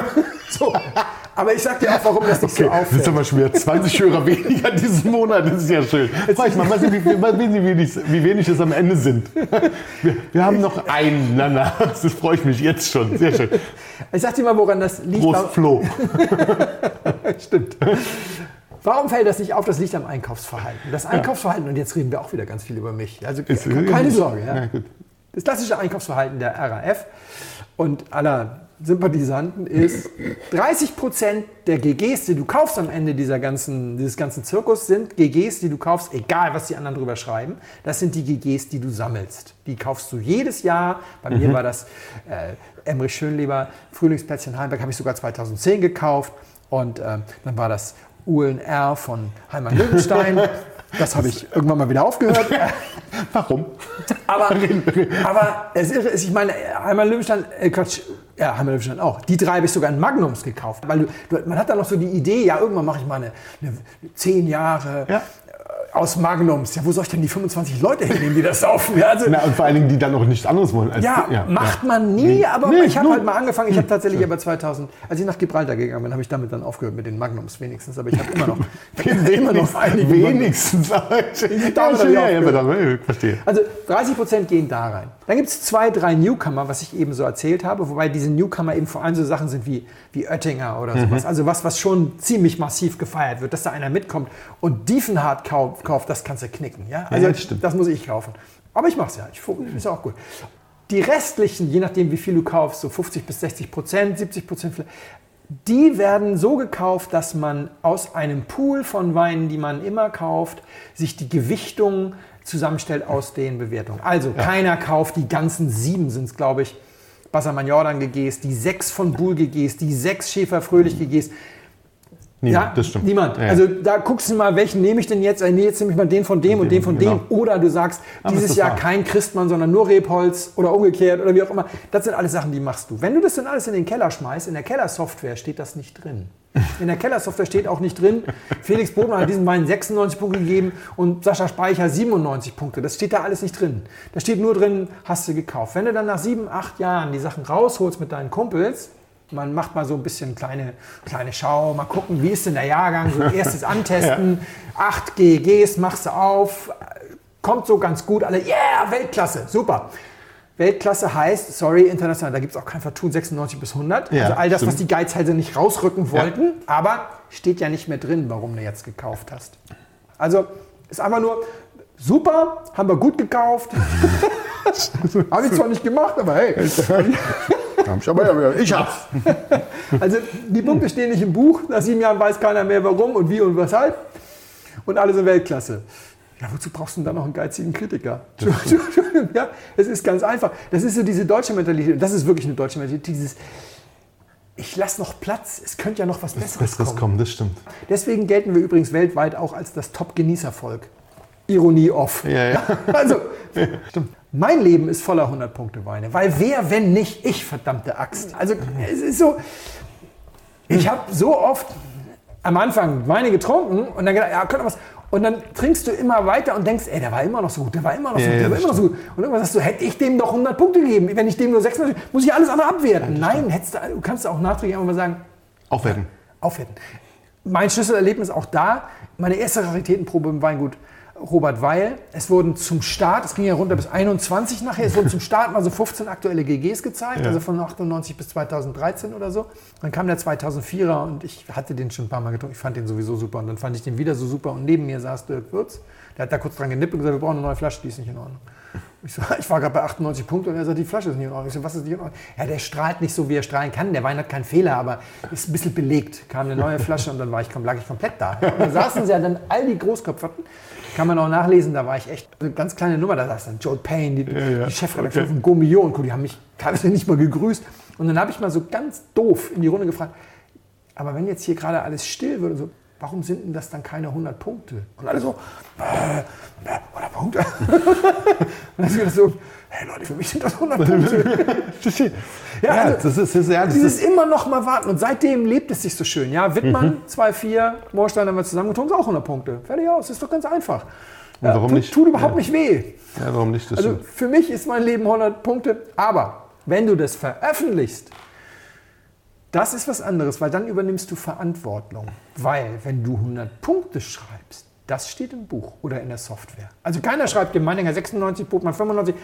so. Aber ich sag dir auch, warum das nicht so Okay, das ist auffällt. aber schon wieder 20 Hörer weniger diesen Monat. Das ist ja schön. Weiß mal, mal sehen, wie, wenig, wie wenig es am Ende sind. Wir, wir haben noch einen. Na, na, das freue ich mich jetzt schon. Sehr schön. Ich sag dir mal, woran das liegt. Prost, Flo. Stimmt. Warum fällt das nicht auf? Das liegt am Einkaufsverhalten. Das Einkaufsverhalten, und jetzt reden wir auch wieder ganz viel über mich. Also Ist- keine Sorge. Ja. Das klassische Einkaufsverhalten der RAF und aller Sympathisanten ist, 30 Prozent der GGs, die du kaufst am Ende dieser ganzen, dieses ganzen Zirkus, sind GGs, die du kaufst, egal was die anderen drüber schreiben. Das sind die GGs, die du sammelst. Die kaufst du jedes Jahr. Bei mir war das äh, Emrich Schönleber, Frühlingsplätzchen Heimberg, habe ich sogar 2010 gekauft. Und ähm, dann war das Uhlen R von Heimann Löwenstein. Das habe ich irgendwann mal wieder aufgehört. Warum? Aber, aber es irre ist, ich meine, Heimann Löwenstein, äh, Quatsch, ja, Heimann Löwenstein auch. Die drei habe ich sogar in Magnums gekauft. Weil du, du, man hat dann noch so die Idee, ja, irgendwann mache ich mal eine, eine zehn Jahre Ja. Aus Magnums. Ja, wo soll ich denn die 25 Leute hinnehmen, die das saufen? Ja, also, Na, und vor allen Dingen, die dann noch nichts anderes wollen. Als, ja, macht man nie, aber Nee, ich habe halt mal angefangen. Ich habe tatsächlich aber 2000, als ich nach Gibraltar gegangen bin, habe ich damit dann aufgehört mit den Magnums wenigstens. Aber ich habe immer noch, hab immer noch einige. Wenigstens. Ja, ich ja, ja, ja, ich verstehe. Also 30 Prozent gehen da rein. Dann gibt es zwei, drei Newcomer, was ich eben so erzählt habe, wobei diese Newcomer eben vor allem so Sachen sind wie, wie Oettinger oder sowas. Also was, was schon ziemlich massiv gefeiert wird, dass da einer mitkommt und Diefenhardt kauft, kauft das kannst du knicken. Ja? Also das stimmt. das muss ich kaufen. Aber ich mache es ja. Ich, ist auch gut. Die restlichen, je nachdem wie viel du kaufst, so 50 bis 60 Prozent, 70 Prozent, die werden so gekauft, dass man aus einem Pool von Weinen, die man immer kauft, sich die Gewichtung zusammenstellt aus den Bewertungen. Also keiner kauft die ganzen sieben, sind es glaube ich, Bassermann Jordan GGs, die sechs von Bull GGs, die sechs Schäfer Fröhlich GGs. Niemand, Ja, das stimmt. Niemand. Ja. Also da guckst du mal, welchen nehme ich denn jetzt? Nee, jetzt nehme ich mal den von dem und den von genau. dem. Oder du sagst, Aber dieses Jahr wahr? kein Christmann, sondern nur Rebholz oder umgekehrt oder wie auch immer. Das sind alles Sachen, die machst du. Wenn du das dann alles in den Keller schmeißt, in der Kellersoftware steht das nicht drin. In der Kellersoftware steht auch nicht drin, Felix Bodmann hat diesem Wein 96 Punkte gegeben und Sascha Speicher 97 Punkte. Das steht da alles nicht drin. Da steht nur drin, hast du gekauft. Wenn du dann nach sieben, acht Jahren die Sachen rausholst mit deinen Kumpels, man macht mal so ein bisschen kleine, kleine Schau, mal gucken, wie ist denn der Jahrgang, so ein erstes Antesten, acht GGs machst du auf, kommt so ganz gut, alle, yeah, Weltklasse, super. Weltklasse heißt, sorry, international, da gibt es auch kein Vertun, 96 bis 100. Ja, also all das, was stimmt. die Geizhälse nicht rausrücken wollten, aber steht ja nicht mehr drin, warum du jetzt gekauft hast. Also ist einfach nur, super, haben wir gut gekauft. Habe ich zwar nicht gemacht, aber hey. Hab ich, aber, ja, ich hab's. Also die Punkte stehen nicht im Buch. Nach sieben Jahren weiß keiner mehr warum und wie und weshalb. Und alle sind Weltklasse. Ja, wozu brauchst du denn dann noch einen geizigen Kritiker? Ja, es ist ganz einfach. Das ist so diese deutsche Mentalität. Und das ist wirklich eine deutsche Mentalität. Dieses, ich lasse noch Platz, es könnte ja noch was Besseres, Besseres kommen. kommen, das stimmt. Deswegen gelten wir übrigens weltweit auch als das Top-Genießervolk. Ironie off. Ja, ja. Also, mein Leben ist voller 100-Punkte-Weine. Weil wer, wenn nicht ich, verdammte Axt. Also, es ist so, ich habe so oft am Anfang Weine getrunken und dann gedacht, ja, könnte was. Und dann trinkst du immer weiter und denkst, ey, der war immer noch so gut, der war immer noch so Ja, gut, der ja, war immer noch so gut. Und irgendwann sagst du, hätte ich dem doch 100 Punkte gegeben. Wenn ich dem nur 96, muss ich alles andere abwerten. Nein, hättest du, du kannst auch nachträglich einfach mal sagen, Aufwerten. aufwerten. Mein Schlüsselerlebnis auch da, meine erste Raritätenprobe im Weingut Robert Weil. Es wurden zum Start, es ging ja runter bis 21 nachher, es wurden zum Start mal so 15 aktuelle GGs gezeigt, Ja. also von 98 bis 2013 oder so. Dann kam der 2004er und ich hatte den schon ein paar Mal getrunken, ich fand den sowieso super und dann fand ich den wieder so super und neben mir saß Dirk Würz, der hat da kurz dran genippt und gesagt, wir brauchen eine neue Flasche, die ist nicht in Ordnung. Ich, so, ich war gerade bei 98 Punkten und er sagt, die Flasche ist nicht in Ordnung. Ich so, was ist nicht in Ordnung? Ja, der strahlt nicht so, wie er strahlen kann. Der Wein hat keinen Fehler, aber ist ein bisschen belegt. Kam eine neue Flasche und dann war ich, lag ich komplett da. Und da saßen sie ja dann all die Großköpferten. Kann man auch nachlesen, da war ich echt eine ganz kleine Nummer. Da saß dann Joel Payne, die, ja. die Chefredakteurin Okay. von Gomio und Co. Die haben mich teilweise nicht mal gegrüßt. Und dann habe ich mal so ganz doof in die Runde gefragt, aber wenn jetzt hier gerade alles still würde, so, warum sind denn das dann keine 100 Punkte? Und alle so, äh, äh, 100 Punkte? und dann ist so, hey Leute, für mich sind das 100 Punkte. Ja, also, das ist, das ist, ja, das Dieses ist immer noch mal warten. Und seitdem lebt es sich so schön. Ja, Wittmann, Mhm. 2-4, Moorstein haben wir zusammengetrunken, ist auch 100 Punkte. Fertig aus, ist doch ganz einfach. Ja, warum tut, nicht? Tut überhaupt Ja. nicht weh. ja, warum nicht? Das Also für mich ist mein Leben 100 Punkte. Aber wenn du das veröffentlichst, das ist was anderes, weil dann übernimmst du Verantwortung. Weil wenn du 100 Punkte schreibst, das steht im Buch oder in der Software. Also keiner schreibt dem Meininger 96, Botmann 95.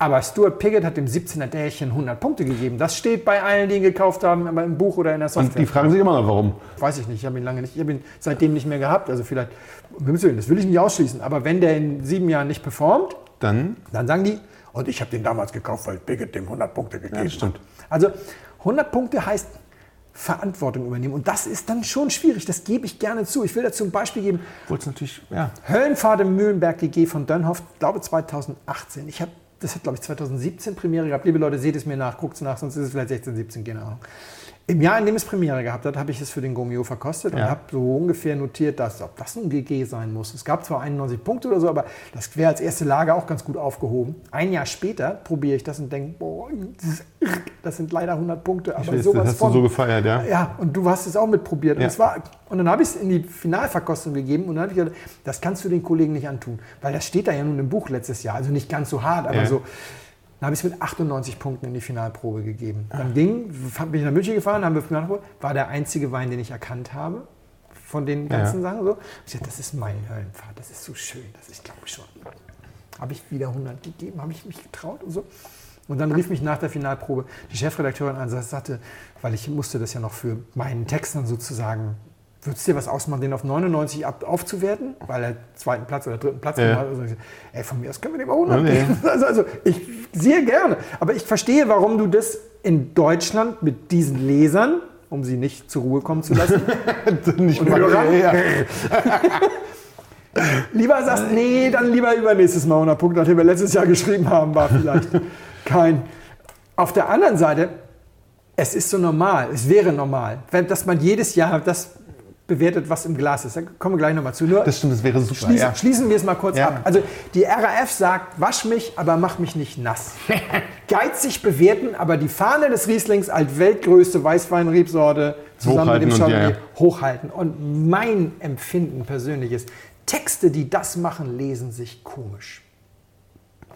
Aber Stuart Piggott hat dem 17er Därchen 100 Punkte gegeben. Das steht bei allen, die ihn gekauft haben, im Buch oder in der Software. Und die fragen sich immer noch, warum. Weiß ich nicht, ich habe ihn lange nicht, ich habe ihn seitdem nicht mehr gehabt. Also vielleicht, das will ich nicht ausschließen. Aber wenn der in sieben Jahren nicht performt, Dann, dann sagen die, und ich habe den damals gekauft, weil Bigot dem 100 Punkte gegeben das stimmt. hat. Also 100 Punkte heißt Verantwortung übernehmen. Und das ist dann schon schwierig, das gebe ich gerne zu. Ich will dazu ein Beispiel geben. wollt's natürlich, ja. Höllenfahrt im Mühlenberg GG von Dönhoff, glaube 2018. Ich habe, das hat glaube ich 2017 Premiere gehabt. Liebe Leute, seht es mir nach, guckt es nach, sonst ist es vielleicht 16, 17, keine Ahnung. Im Jahr, in dem es Premiere gehabt hat, habe ich es für den Gomio verkostet und Ja. habe so ungefähr notiert, dass ob das ein GG sein muss. Es gab zwar 91 Punkte oder so, aber das wäre als erste Lage auch ganz gut aufgehoben. Ein Jahr später probiere ich das und denke, boah, das das sind leider 100 Punkte, aber weiß, das sowas hast du von. so gefeiert, ja? Ja, und du hast es auch mitprobiert. Und, Ja. es war, und dann habe ich es in die Finalverkostung gegeben und dann habe ich gesagt, das kannst du den Kollegen nicht antun. Weil das steht da ja nun im Buch letztes Jahr. Also nicht ganz so hart, aber Ja. so. Dann habe ich es mit 98 Punkten in die Finalprobe gegeben. Dann ging, bin ich nach München gefahren, haben wir Finalprobe, war der einzige Wein, den ich erkannt habe von den ganzen Sachen. So. Ich dachte, das ist mein Höllenpfad, das ist so schön, das ist, glaube ich, schon. Habe ich wieder 100 gegeben, habe ich mich getraut und so. Und dann rief mich nach der Finalprobe die Chefredakteurin an und sagte, weil ich musste das ja noch für meinen Text dann sozusagen, würdest dir was ausmachen, den auf 99 ab, aufzuwerten, weil er zweiten Platz oder dritten Platz Ja. gemacht hat. Also ey, von mir aus können wir dem auch 100 Ja, nee. Also, also ich sehr gerne. Aber ich verstehe, warum du das in Deutschland mit diesen Lesern, um sie nicht zur Ruhe kommen zu lassen, nicht Und mal, Hörern? ja. lieber sagst, nee, dann lieber übernächstes Mal 100 Punkte, nachdem wir letztes Jahr geschrieben haben, war vielleicht kein. Auf der anderen Seite, es ist so normal, es wäre normal, wenn, dass man jedes Jahr das bewertet, was im Glas ist. Da kommen wir gleich nochmal zu. Nur Das stimmt, das wäre super. schließen, ja. schließen wir es mal kurz Ja. ab. Also die RAF sagt, wasch mich, aber mach mich nicht nass. Geizig bewerten, aber die Fahne des Rieslings als weltgrößte Weißweinrebsorte zusammen mit dem Chardonnay ja. hochhalten. Und mein Empfinden persönlich ist, Texte, die das machen, lesen sich komisch.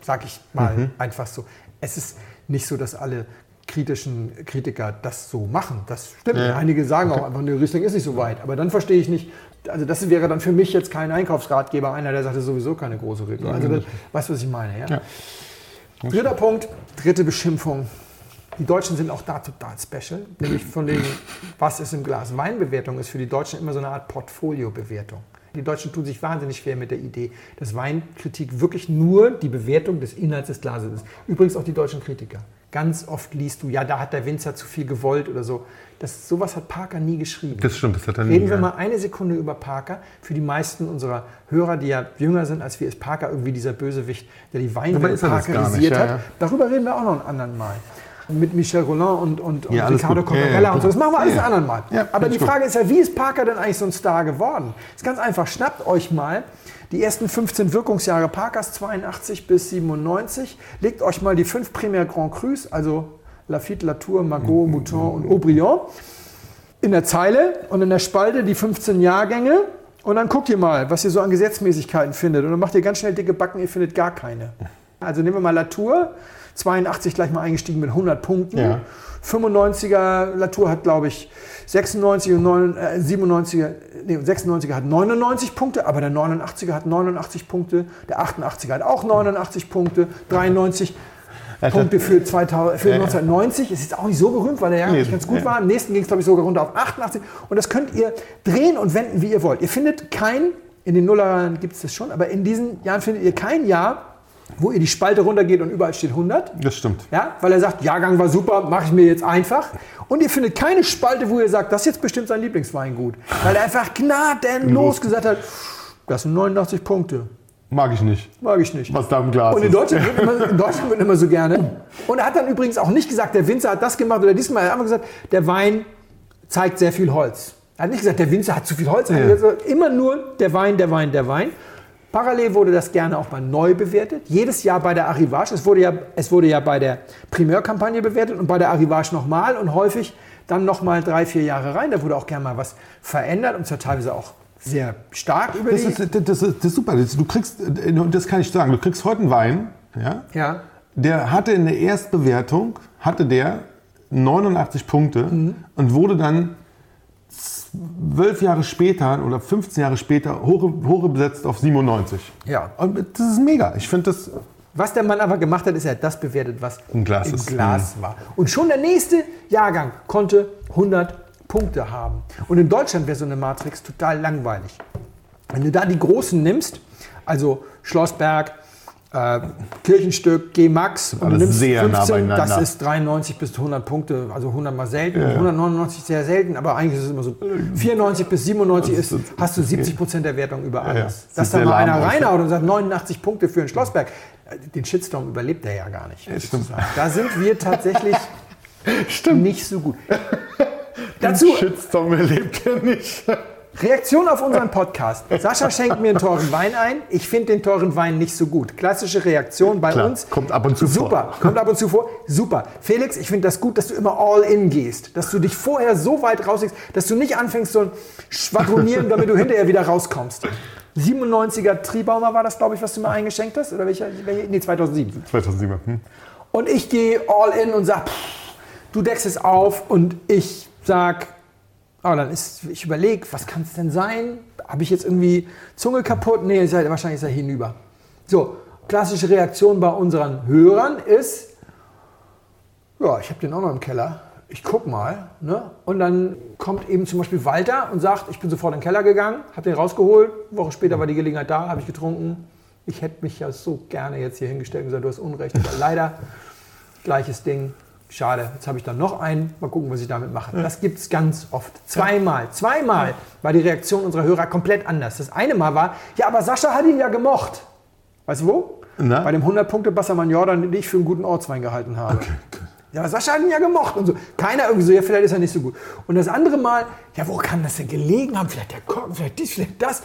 Sag ich mal Mhm. einfach so. Es ist nicht so, dass alle kritischen Kritiker das so machen. Das stimmt. Ja. Einige sagen auch einfach, der Riesling ist nicht so weit. Aber dann verstehe ich nicht, also das wäre dann für mich jetzt kein Einkaufsratgeber, einer, der sagt, das ist sowieso keine große Regel. Also das, weißt du, was ich meine? Ja? Ja. Dritter Punkt, dritte Beschimpfung. Die Deutschen sind auch da total special, nämlich von dem, was ist im Glas. Weinbewertung ist für die Deutschen immer so eine Art Portfoliobewertung. Die Deutschen tun sich wahnsinnig schwer mit der Idee, dass Weinkritik wirklich nur die Bewertung des Inhalts des Glases ist. Übrigens auch die deutschen Kritiker. Ganz oft liest du, ja, da hat der Winzer zu viel gewollt oder so. Das, sowas hat Parker nie geschrieben. Das stimmt, das hat er nie. Reden wir mal eine Sekunde über Parker. Für die meisten unserer Hörer, die ja jünger sind als wir, ist Parker irgendwie dieser Bösewicht, der die Weinwelt er nicht, parkerisiert ja, hat. ja. Darüber reden wir auch noch einen anderen Mal. Mit Michel Roland und, und, und Ja, Ricardo gut. Ja, und so. Das machen wir alles Ja, anderen Mal. Aber die ich gut. Frage ist ja, wie ist Parker denn eigentlich so ein Star geworden? Ist ganz einfach. Schnappt euch mal die ersten 15 Wirkungsjahre Parkers, 82 bis 97. Legt euch mal die fünf Premier Grand Crus, also Lafitte, Latour, Margot, Mouton und Aubryon, in der Zeile und in der Spalte die 15 Jahrgänge. Und dann guckt ihr mal, was ihr so an Gesetzmäßigkeiten findet. Und dann macht ihr ganz schnell dicke Backen, ihr findet gar keine. Also nehmen wir mal Latour, 82 gleich mal eingestiegen mit 100 Punkten. Ja. 95er Latour hat, glaube ich, 96 und 9, äh, 97er, nee, 96er hat 99 Punkte, aber der 89er hat 89 Punkte, der 88er hat auch 89 Punkte, 93 Punkte für, 2000, für 1990. Es ist auch nicht so berühmt, weil der Nee, nicht ganz gut ja. war. Im nächsten ging es, glaube ich, sogar runter auf 88. Und das könnt ihr drehen und wenden, wie ihr wollt. Ihr findet kein, in den Nullerjahren gibt es das schon, aber in diesen Jahren findet ihr kein Jahr, wo ihr die Spalte runtergeht und überall steht 100. Das stimmt. Ja, weil er sagt, Jahrgang war super, mache ich mir jetzt einfach. Und ihr findet keine Spalte, wo ihr sagt, das ist jetzt bestimmt sein Lieblingsweingut. Weil er einfach gnadenlos gesagt hat, das sind 89 Punkte. Mag ich nicht. Mag ich nicht. Was da im Glas Und in. Deutschland, wird immer, in Deutschland wird immer so gerne. Und er hat dann übrigens auch nicht gesagt, der Winzer hat das gemacht oder diesmal. Er hat einfach gesagt, der Wein zeigt sehr viel Holz. Er hat nicht gesagt, der Winzer hat zu viel Holz. Er hat Ja. gesagt, immer nur der Wein, der Wein, der Wein. Parallel wurde das gerne auch mal neu bewertet. Jedes Jahr bei der Arrivage. Es wurde ja, es wurde ja bei der Primärkampagne bewertet und bei der Arrivage nochmal und häufig dann nochmal drei, vier Jahre rein. Da wurde auch gerne mal was verändert und zwar teilweise auch sehr stark über Das ist, das, ist, das ist super. Du kriegst, äh, und das kann ich sagen, du kriegst heute einen Wein, ja, ja. der hatte in der Erstbewertung, hatte der 89 Punkte Mhm. und wurde dann zwölf Jahre später oder 15 Jahre später hoch, hoch besetzt auf 97. Ja. Und das ist mega. Ich finde das, Was der Mann aber gemacht hat, ist, er hat das bewertet, was Im Glas im. Glas war. Und schon der nächste Jahrgang konnte 100 Punkte haben. Und in Deutschland wäre so eine Matrix total langweilig. Wenn du da die Großen nimmst, also Schlossberg, äh, Kirchenstück, G-Max, und du alles nimmst sehr nah 15, das beieinander. ist 93 bis 100 Punkte, also 100 mal selten, 199 sehr selten, aber eigentlich ist es immer so 94 bis 97 ist, hast du 70 Prozent der Wertung über ja. alles. Sieht Dass da mal einer reinhaut und sagt 89 Punkte für einen Schlossberg, äh, den Shitstorm überlebt er ja gar nicht. stimmt. Da sind wir tatsächlich nicht so gut. Dazu Shitstorm erlebt er nicht. Reaktion auf unseren Podcast. Sascha schenkt mir einen teuren Wein ein. Ich finde den teuren Wein nicht so gut. Klassische Reaktion bei Klar, uns. kommt ab und zu vor. Super, kommt ab und zu vor. Super. Felix, ich finde das gut, dass du immer all in gehst. Dass du dich vorher so weit rauslegst, dass du nicht anfängst so ein Schwadronieren, damit du hinterher wieder rauskommst. 97er Triebaumer war das, glaube ich, was du mir eingeschenkt hast? Oder welcher? welche? Nee, 2007. 2007. Hm? Und ich gehe all in und sag, pff, du deckst es auf und ich sag, oh, dann ist, ich überlege, was kann es denn sein? Habe ich jetzt irgendwie Zunge kaputt? Nee, ist ja, wahrscheinlich ist er hinüber. So, klassische Reaktion bei unseren Hörern ist, ja, ich habe den auch noch im Keller. Ich guck mal. Ne? Und dann kommt eben zum Beispiel Walter und sagt, ich bin sofort in den Keller gegangen, habe den rausgeholt. Eine Woche später war die Gelegenheit da, habe ich getrunken. Ich hätte mich ja so gerne jetzt hier hingestellt und gesagt, du hast Unrecht. Aber leider gleiches Ding. Schade. Jetzt habe ich dann noch einen. Mal gucken, was ich damit mache. Das gibt es ganz oft. Zweimal. Zweimal war die Reaktion unserer Hörer komplett anders. Das eine Mal war, ja, aber Sascha hat ihn ja gemocht. Weißt du wo? Na? Bei dem 100-Punkte-Bassermann Jordan, den ich für einen guten Ortswein gehalten habe. Ja, aber Sascha hat ihn ja gemocht und so. Keiner irgendwie so, ja, vielleicht ist er nicht so gut. Und das andere Mal, ja, wo kann das denn gelegen haben? Vielleicht der Korken, vielleicht dies, vielleicht das.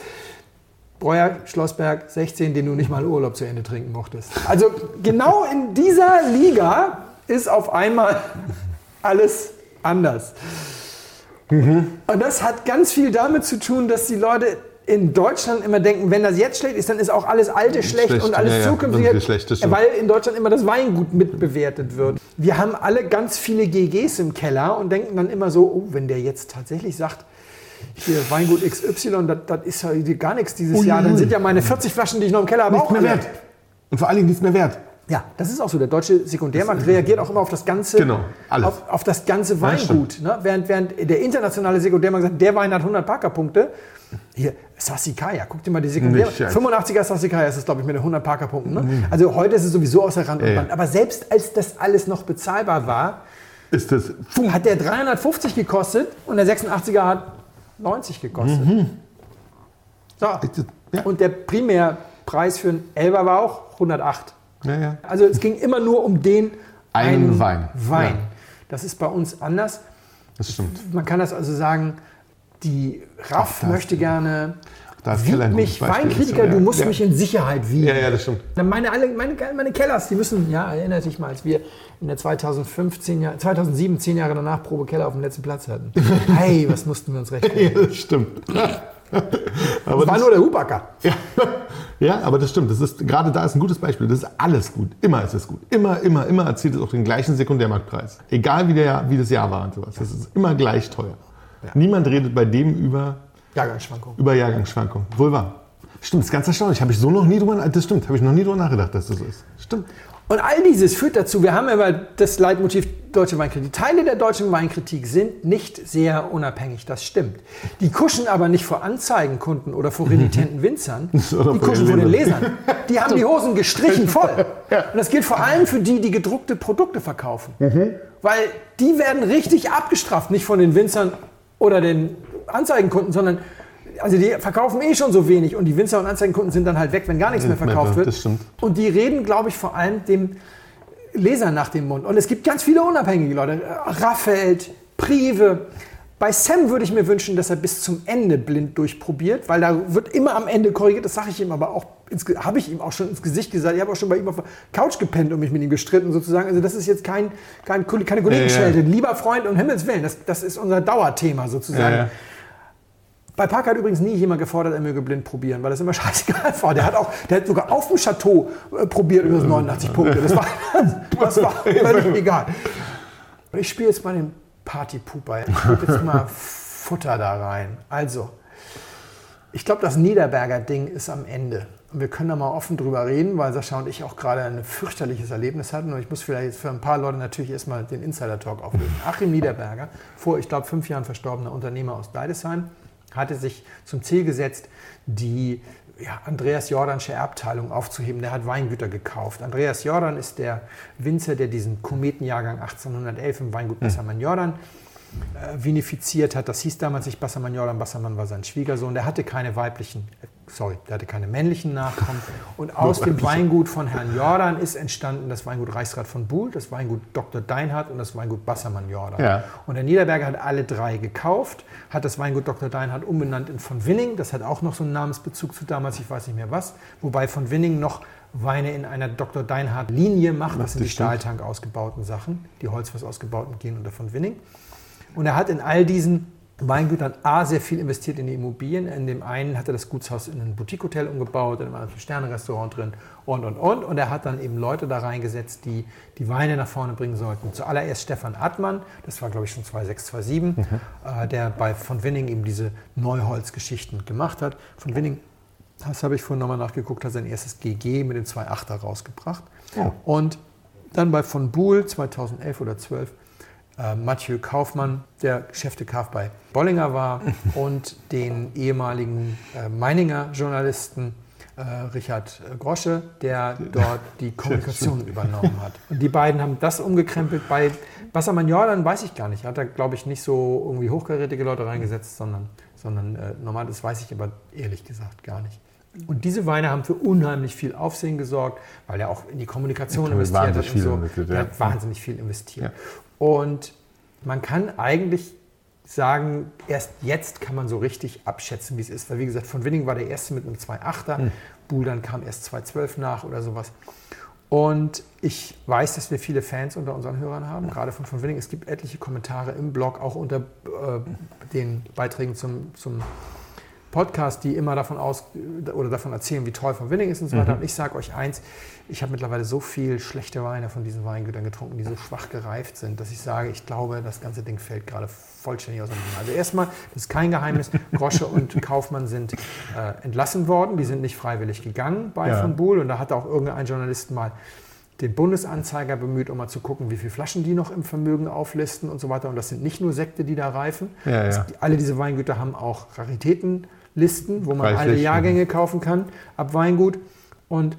Breuer, Schlossberg, 16, den du nicht mal Urlaub zu Ende trinken mochtest. Also genau in dieser Liga ist auf einmal alles anders. Und das hat ganz viel damit zu tun, dass die Leute in Deutschland immer denken, wenn das jetzt schlecht ist, dann ist auch alles Alte schlecht, Schlecht, und alles ja, ja, zukünftige weil in Deutschland immer das Weingut mitbewertet wird. Wir haben alle ganz viele GGs im Keller und denken dann immer so, oh, wenn der jetzt tatsächlich sagt, hier Weingut XY, das, ist ja gar nichts dieses Ui, Jahr, dann sind ja meine 40 Flaschen, die ich noch im Keller habe, Nichts auch mehr wert. Und vor allen Dingen nichts mehr wert. Ja, das ist auch so. Der deutsche Sekundärmarkt reagiert auch immer auf das ganze, Genau, alles. auf, auf das ganze Ja, Weingut. Ne? Während, während der internationale Sekundärmarkt sagt, der Wein hat 100 Parker-Punkte. Hier, Sassicaia, guck dir mal die Sekundär. Nicht, ja. 85er Sassicaia ist es, glaube ich, mit den 100 Parker-Punkten. Ne? Also heute ist es sowieso außer Rand und Ja, ja. Band. Aber selbst als das alles noch bezahlbar war, Ist das. hat der 350 gekostet und der 86er hat 90 gekostet. So. Ja. Und der Primärpreis für einen Elber war auch 108. Ja, ja. Also es ging immer nur um den einen Wein. Wein. Ja. Das ist bei uns anders. Das stimmt. Man kann das also sagen, die RAF Ach, möchte gerne Da ist wieg Keller ein mich. Weinkritiker, Ja. du musst Ja. mich in Sicherheit wiegen. Ja, ja, das stimmt. Meine, alle, meine, meine Kellers, die müssen, ja, erinnert dich mal, als wir in der 2015, Jahr- 2007, zehn Jahre danach Probe Keller auf dem letzten Platz hatten. Hey, was mussten wir uns Ja, rechtfertigen? das stimmt. aber Das war das, nur der Hubacker. ja. ja, aber das stimmt. Das ist, gerade da ist ein gutes Beispiel. Das ist alles gut. Immer ist es gut. Immer, immer, immer erzielt es auch den gleichen Sekundärmarktpreis. Egal wie, der, wie das Jahr war und sowas. Das ist immer gleich teuer. Niemand redet bei dem über, Jahrgangsschwankungen. über Jahrgangsschwankungen. Wohl wahr. Stimmt, das ist ganz erstaunlich. Habe ich so noch nie drüber, das stimmt, habe ich noch nie drüber nachgedacht, dass das so ist. Stimmt. Und all dieses führt dazu, wir haben immer das Leitmotiv deutsche Weinkritik. Teile der deutschen Weinkritik sind nicht sehr unabhängig, das stimmt. Die kuschen aber nicht vor Anzeigenkunden oder vor renitenten Winzern, die kuschen vor den Lesern. Lesern. Die haben die Hosen gestrichen voll. Und das gilt vor allem für die, die gedruckte Produkte verkaufen. Weil die werden richtig abgestraft, nicht von den Winzern oder den Anzeigenkunden, sondern also die verkaufen eh schon so wenig und die Winzer und Anzeigenkunden sind dann halt weg, wenn gar nichts mehr verkauft wird. Das stimmt. Und die reden, glaube ich, vor allem dem Leser nach dem Mund. Und es gibt ganz viele unabhängige Leute. Raffelt, Prive. Bei Sam würde ich mir wünschen, dass er bis zum Ende blind durchprobiert, weil da wird immer am Ende korrigiert. Das sage ich ihm aber auch, habe ich ihm auch schon ins Gesicht gesagt. Ich habe auch schon bei ihm auf der Couch gepennt und mich mit ihm gestritten sozusagen. Also das ist jetzt kein, kein, keine Kollegenschelte. Lieber Freund, um Himmels Willen, das, das ist unser Dauerthema sozusagen. Ja, ja. Bei Park hat übrigens nie jemand gefordert, er möge blind probieren, weil das immer scheißegal war. Der hat auch, der hat sogar auf dem Chateau äh, probiert über das 89 Punkte. Das war, das war völlig egal. Und ich spiele jetzt mal den Partypuper. Ich gebe jetzt mal Futter da rein. Also, ich glaube, das Niederberger Ding ist am Ende. Und wir können da mal offen drüber reden, weil Sascha und ich auch gerade ein fürchterliches Erlebnis hatten. Und ich muss vielleicht jetzt für ein paar Leute natürlich erstmal den Insider-Talk auflösen. Achim Niederberger, vor, ich glaube, fünf Jahren verstorbener Unternehmer aus Deidesheim, hatte sich zum Ziel gesetzt, die ja, Andreas Jordansche Erbteilung aufzuheben. Der hat Weingüter gekauft. Andreas Jordan ist der Winzer, der diesen Kometenjahrgang 1811 im Weingut Bassermann Jordan äh, vinifiziert hat. Das hieß damals nicht Bassermann Jordan, Bassermann war sein Schwiegersohn. Der hatte keine weiblichen, sorry, der hatte keine männlichen Nachkommen. Und aus dem Weingut von Herrn Jordan ist entstanden das Weingut Reichsrat von Buhl, das Weingut Dr. Deinhardt und das Weingut Bassermann Jordan. Ja. Und der Niederberger hat alle drei gekauft, hat das Weingut Dr. Deinhardt umbenannt in von Winning. Das hat auch noch so einen Namensbezug zu damals, ich weiß nicht mehr was. Wobei von Winning noch Weine in einer Dr. Deinhardt-Linie macht. Das sind die das. Stahltank ausgebauten Sachen. Die Holzfass ausgebauten gehen unter von Winning. Und er hat in all diesen Weingütern A sehr viel investiert in die Immobilien. In dem einen hat er das Gutshaus in ein Boutique-Hotel umgebaut, in einem anderen ein Sterne-Restaurant drin und, und, und. Und er hat dann eben Leute da reingesetzt, die die Weine nach vorne bringen sollten. Zuallererst Stefan Admann, das war glaube ich schon 2006, 2007, äh, der bei von Winning eben diese Neuholz-Geschichten gemacht hat. Von Winning, das habe ich vorhin nochmal nachgeguckt, hat sein erstes GG mit den 2.8er rausgebracht. Oh. Und dann bei von Buhl 2011 oder 12 äh, Mathieu Kaufmann, der Chef-de-Cave bei Bollinger war und den ehemaligen äh, Meininger Journalisten äh, Richard Grosche, der dort die Kommunikation übernommen hat. Und die beiden haben das umgekrempelt. Bei Bassermann Jordan weiß ich gar nicht. Hat er, glaube ich, nicht so irgendwie hochkarätige Leute reingesetzt, sondern, sondern äh, normal, das weiß ich aber ehrlich gesagt gar nicht. Und diese Weine haben für unheimlich viel Aufsehen gesorgt, weil er auch in die Kommunikation investiert hat. wahnsinnig und viel so. investiert, ja. hat wahnsinnig viel investiert. Ja. Und man kann eigentlich sagen, erst jetzt kann man so richtig abschätzen, wie es ist. Weil wie gesagt, von Winning war der erste mit einem 2,8er, Hm. Buhl dann kam erst 2,12 nach oder sowas. Und ich weiß, dass wir viele Fans unter unseren Hörern haben, gerade von von Winning. Es gibt etliche Kommentare im Blog, auch unter äh, den Beiträgen zum, zum Podcast, die immer davon aus oder davon erzählen, wie toll von Winning ist und so weiter. Und ich sage euch eins, ich habe mittlerweile so viel schlechte Weine von diesen Weingütern getrunken, die so schwach gereift sind, dass ich sage, ich glaube, das ganze Ding fällt gerade vollständig auseinander. Also erstmal, das ist kein Geheimnis, Grosche und Kaufmann sind äh, entlassen worden, die sind nicht freiwillig gegangen bei Ja. von Buhl und da hat auch irgendein Journalist mal den Bundesanzeiger bemüht, um mal zu gucken, wie viele Flaschen die noch im Vermögen auflisten und so weiter. Und das sind nicht nur Sekte, die da reifen. Ja, ja. Alle diese Weingüter haben auch Raritätenlisten, wo man alte Jahrgänge kaufen kann ab Weingut. Und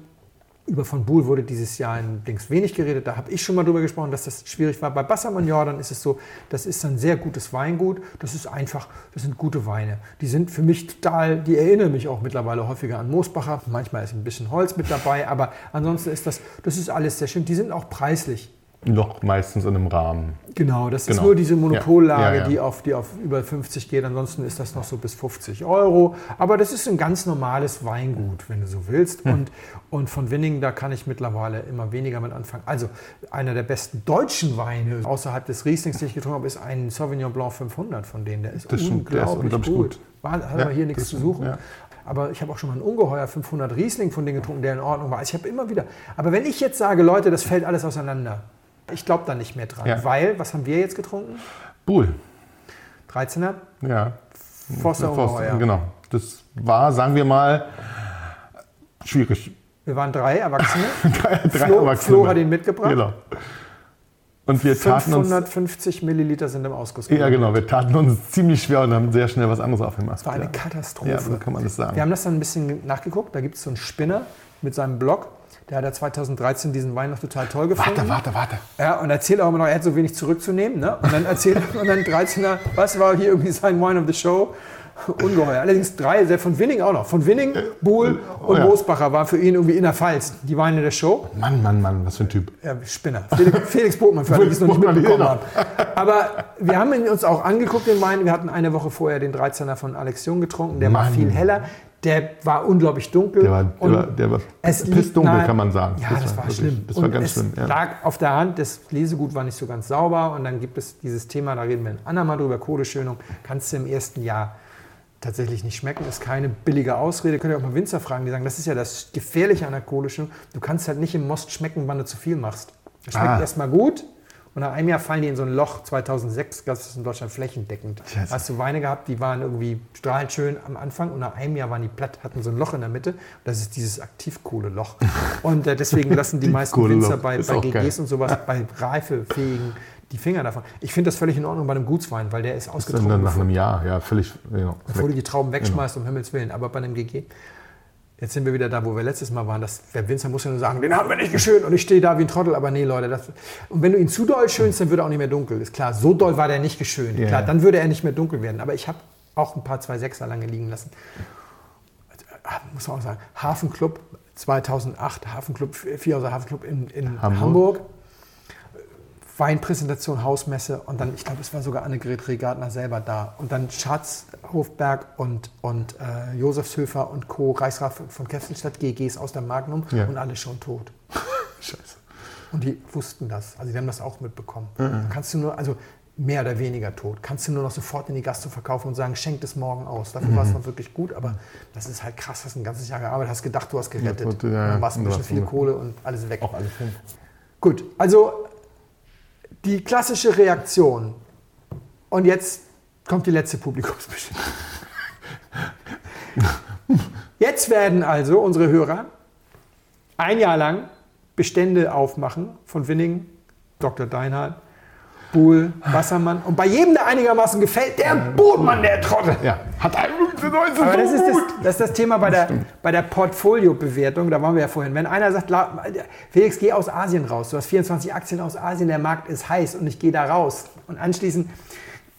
über von Buhl wurde dieses Jahr in Dings wenig geredet. Da habe ich schon mal drüber gesprochen, dass das schwierig war. Bei Bassermann Jordan ist es so, das ist ein sehr gutes Weingut. Das ist einfach, das sind gute Weine. Die sind für mich total, die erinnern mich auch mittlerweile häufiger an Moosbacher. Manchmal ist ein bisschen Holz mit dabei, aber ansonsten ist das, das ist alles sehr schön. Die sind auch preislich Noch meistens in einem Rahmen. Genau, das ist Genau. nur diese Monopollage, Ja, ja, ja. Die, auf, die auf über 50 geht. Ansonsten ist das noch so bis 50 Euro. Aber das ist ein ganz normales Weingut, wenn du so willst. Hm. Und, und von Winning, da kann ich mittlerweile immer weniger mit anfangen. Also einer der besten deutschen Weine außerhalb des Rieslings, den ich getrunken habe, ist ein Sauvignon Blanc 500 von denen. Der ist Das stimmt, der ist unglaublich, unglaublich gut. gut. War, hat Ja, hier nichts zu suchen. Aber ich habe auch schon mal einen Ungeheuer 500 Riesling von denen getrunken, der in Ordnung war. Also ich habe immer wieder. Aber wenn ich jetzt sage, Leute, das fällt alles auseinander, ich glaube da nicht mehr dran. Ja. Weil, was haben wir jetzt getrunken? Bull. 13er Ja. Forster Ungeheuer. Genau. Das war, sagen wir mal, schwierig. Wir waren drei Erwachsene. Drei, drei Flo, Erwachsene. Flo hat ihn mitgebracht. Genau. Und wir taten uns. 550 Milliliter sind im Ausguss. Ja, genau. Wir taten uns ziemlich schwer und haben sehr schnell was anderes aufgemacht. Das war eine ja. Katastrophe. Ja, so kann man das sagen. Wir haben das dann ein bisschen nachgeguckt. Da gibt es so einen Spinner mit seinem Blog. Der hat ja 2013 diesen Wein noch total toll gefunden. Warte, warte, warte. Ja, und erzählt auch immer noch, er hat so wenig zurückzunehmen. Ne? Und dann erzählt und dann 13er, was war hier irgendwie sein Wine of the Show? Ungeheuer. Allerdings drei, der von Winning auch noch. Von Winning, Buhl und ja. Bosbacher waren für ihn irgendwie in der Pfalz die Weine der Show. Mann, Mann, Mann, was für ein Typ. Ja, Spinner. Felix, Felix Botmann, für alle, die es noch nicht mitbekommen haben. Aber wir haben ihn uns auch angeguckt, den Wein. Wir hatten eine Woche vorher den 13er von Alex Jung getrunken. Der war Mann. viel heller. Der war unglaublich dunkel. Der war, der war, der war es nahe- kann man sagen. Ja, das, war wirklich- schlimm. Das war Und ganz es schlimm. Ja. lag auf der Hand, das Lesegut war nicht so ganz sauber. Und dann gibt es dieses Thema, da reden wir in andermal drüber, Kohleschönung. Kannst du im ersten Jahr tatsächlich nicht schmecken. Ist keine billige Ausrede. Könnt ihr auch mal Winzer fragen, die sagen, das ist ja das Gefährliche an der Kohleschönung. Du kannst halt nicht im Most schmecken, wann du zu viel machst. Es schmeckt Ah. erstmal gut. Und nach einem Jahr fallen die in so ein Loch. 2006 gab es das in Deutschland flächendeckend. Scheiße. Hast du Weine gehabt, die waren irgendwie strahlend schön am Anfang und nach einem Jahr waren die platt, hatten so ein Loch in der Mitte. Das ist dieses Aktivkohleloch. Und äh, deswegen lassen die meisten Aktivkohleloch. Winzer bei, bei GGs geil. und sowas, bei reifefähigen, die Finger davon. Ich finde das völlig in Ordnung bei einem Gutswein, weil der ist Dann ausgetrunken, nach bevor, einem Jahr, ja, völlig. Genau. bevor du die Trauben wegschmeißt, um Himmels Willen. Aber bei einem GG, jetzt sind wir wieder da, wo wir letztes Mal waren. Das, der Winzer muss ja nur sagen, den haben wir nicht geschönt und ich stehe da wie ein Trottel. Aber nee, Leute. Das, und wenn du ihn zu doll schönst, dann wird er auch nicht mehr dunkel. Ist klar, so doll war der nicht geschönt. Ja. Klar, dann würde er nicht mehr dunkel werden. Aber ich habe auch ein paar 2,6er lange liegen lassen. Ah, Muss man auch sagen, Hafenclub 2008, Hafenclub, Vierhauser Hafenclub in, in Hamburg. Hamburg. Weinpräsentation, Hausmesse und dann, ich glaube, es war sogar Annegret Regartner selber da. Und dann Schatz, Hofberg und, und äh, Josefshöfer und Co., Reichsrat von Kesselstadt, GGs aus der Magnum Ja. und alle schon tot. Scheiße. Und die wussten das, also die haben das auch mitbekommen. Da kannst du nur, also mehr oder weniger tot, kannst du nur noch sofort in die Gastro verkaufen und sagen, schenk das morgen aus. Dafür war es dann wirklich gut, aber das ist halt krass, hast ein ganzes Jahr gearbeitet, hast gedacht, du hast gerettet. gut, ja, dann war es ein bisschen viel Kohle und alles weg. Auch alles hin. Gut, also die klassische Reaktion. Und jetzt kommt die letzte Publikumsbestimmung. Jetzt werden also unsere Hörer ein Jahr lang Bestände aufmachen von Winning, Dr. Deinhardt, Buhl, Wassermann. Und bei jedem, der einigermaßen gefällt, der Bootmann, der Trottel. Ja, hat ein Leute Aber so das ist das, das ist das Thema bei der, bei der Portfolio-Bewertung. Da waren wir ja vorhin. Wenn einer sagt, Felix, geh aus Asien raus. Du hast 24 Aktien aus Asien, der Markt ist heiß und ich gehe da raus. Und anschließend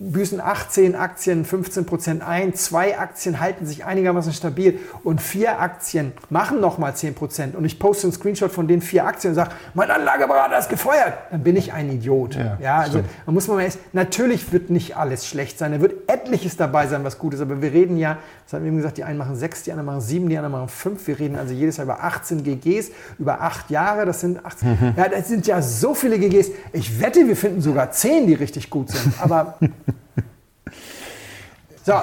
büßen 18 Aktien 15 Prozent ein, zwei Aktien halten sich einigermaßen stabil und vier Aktien machen nochmal 10 Prozent. Und ich poste einen Screenshot von den vier Aktien und sage, mein Anlageberater ist gefeuert. Dann bin ich ein Idiot. Ja, Ja, also man muss mal erst, natürlich wird nicht alles schlecht sein. Da wird etliches dabei sein, was gut ist. Aber wir reden ja, das haben wir eben gesagt, die einen machen sechs, die anderen machen sieben, die anderen machen fünf. Wir reden also jedes Jahr über 18 GGs, über acht Jahre. Das sind 18, ja, das sind ja so viele GGs. Ich wette, wir finden sogar zehn, die richtig gut sind. Aber so,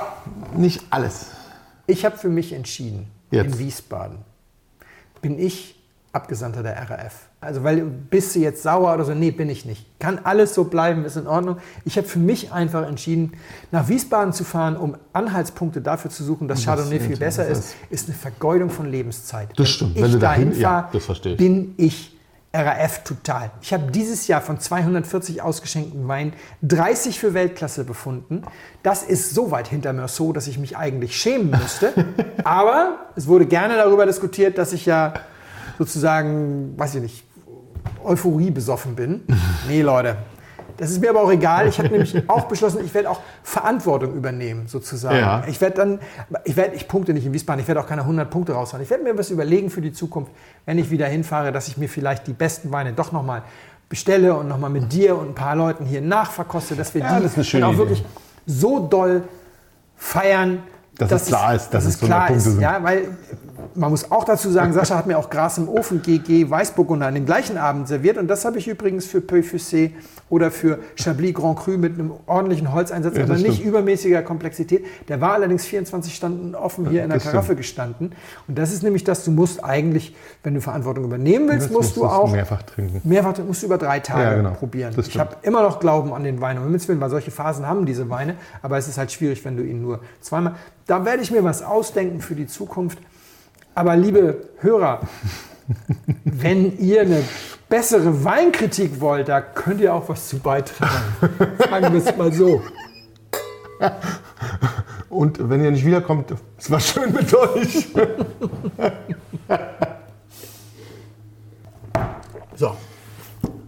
Nicht alles. ich habe für mich entschieden, Jetzt. in Wiesbaden bin ich Abgesandter der RAF. Also, weil bist du jetzt sauer oder so? Nee, bin ich nicht. Kann alles so bleiben, ist in Ordnung. Ich habe für mich einfach entschieden, nach Wiesbaden zu fahren, um Anhaltspunkte dafür zu suchen, dass Chardonnay viel besser das ist, ist eine Vergeudung von Lebenszeit. Das stimmt. Wenn Wenn ich du dahin- ja, fahre, das ich. bin ich RAF total. Ich habe dieses Jahr von 240 ausgeschenkten Weinen 30 für Weltklasse befunden. Das ist so weit hinter Meursault, dass ich mich eigentlich schämen müsste. Aber es wurde gerne darüber diskutiert, dass ich ja sozusagen, weiß ich nicht, Euphorie besoffen bin. Nee, Leute. Das ist mir aber auch egal. Ich habe nämlich auch beschlossen, ich werde auch Verantwortung übernehmen, sozusagen. Ja. Ich werde dann, ich werde, ich punkte nicht in Wiesbaden, ich werde auch keine 100 Punkte raushauen. Ich werde mir was überlegen für die Zukunft, wenn ich wieder hinfahre, dass ich mir vielleicht die besten Weine doch nochmal bestelle und nochmal mit dir und ein paar Leuten hier nachverkoste, dass wir Ja, die das auch Idee. wirklich so doll feiern, Dass es klar ist, dass es so klar Punkte ist. sind. Ja, weil man muss auch dazu sagen, Sascha hat mir auch Gras im Ofen GG Weißburgunder an dem gleichen Abend serviert und das habe ich übrigens für Peu Fussé oder für Chablis Grand Cru mit einem ordentlichen Holzeinsatz, Ja, aber nicht stimmt. übermäßiger Komplexität. Der war allerdings 24 Stunden offen hier in der Karaffe stimmt. gestanden und das ist nämlich das, du musst eigentlich, wenn du Verantwortung übernehmen willst, musst du musst du auch mehrfach trinken. Mehrfach musst du über drei Tage Ja, genau. probieren. Das ich habe immer noch Glauben an den Wein. Um Himmels Willen, weil solche Phasen haben diese Weine. Aber es ist halt schwierig, wenn du ihn nur zweimal. Da werde ich mir was ausdenken für die Zukunft. Aber liebe Hörer, wenn ihr eine bessere Weinkritik wollt, da könnt ihr auch was zu beitragen. Sagen wir es mal so. Und wenn ihr nicht wiederkommt, es war schön mit euch. So.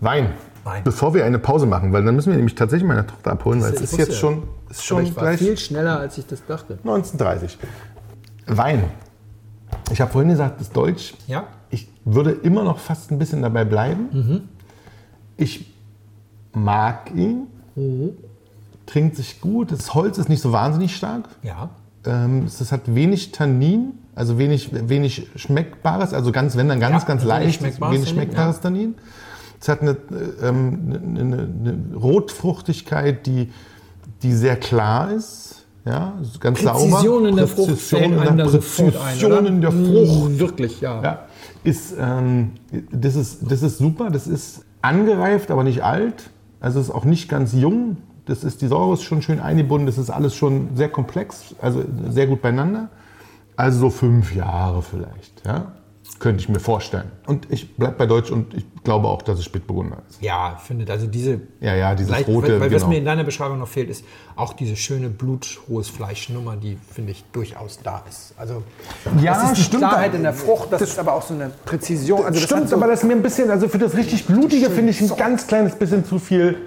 Wein. Wein. Bevor wir eine Pause machen, weil dann müssen wir nämlich tatsächlich meine Tochter abholen, weil es ist jetzt ja. schon, ist schon ich war gleich viel schneller, als ich das dachte. 1930. Wein. Ich habe vorhin gesagt, das ist Deutsch. Ja? Würde immer noch fast ein bisschen dabei bleiben. Ich mag ihn. Trinkt sich gut. Das Holz ist nicht so wahnsinnig stark. Ja. Ähm, es hat wenig Tannin, also wenig, wenig Schmeckbares, also ganz, wenn dann ganz, Ja, ganz also wenig leicht, schmeckbares wenig Tannin, schmeckbares Tannin. Es hat eine, äh, ähm, eine, eine, eine Rotfruchtigkeit, die, die sehr klar ist. Ja, ganz Präzision sauber. in der Frucht Präzision in der, ein, Präzision oder? in der Frucht. Mm, Wirklich, ja. Ja, ist, ähm, das, ist, das ist super, das ist angereift, aber nicht alt. Also ist auch nicht ganz jung. Das ist, die Säure ist schon schön eingebunden, das ist alles schon sehr komplex, also sehr gut beieinander. Also so fünf Jahre vielleicht, ja? Könnte ich mir vorstellen. Und ich bleibe bei Deutsch und ich glaube auch, dass es Spätburgunder ist. Ja, ich finde, also diese Ja, ja, dieses Leicht, rote, weil, weil was genau. mir in deiner Beschreibung noch fehlt, ist auch diese schöne blutrohes Fleischnummer, die finde ich durchaus da ist. Also Ja, das ist die stimmt. Klarheit in der Frucht, das, ist aber auch so eine Präzision. Also das Stimmt, so, aber das ist mir ein bisschen, also für das richtig Blutige finde ich ein ganz kleines bisschen zu viel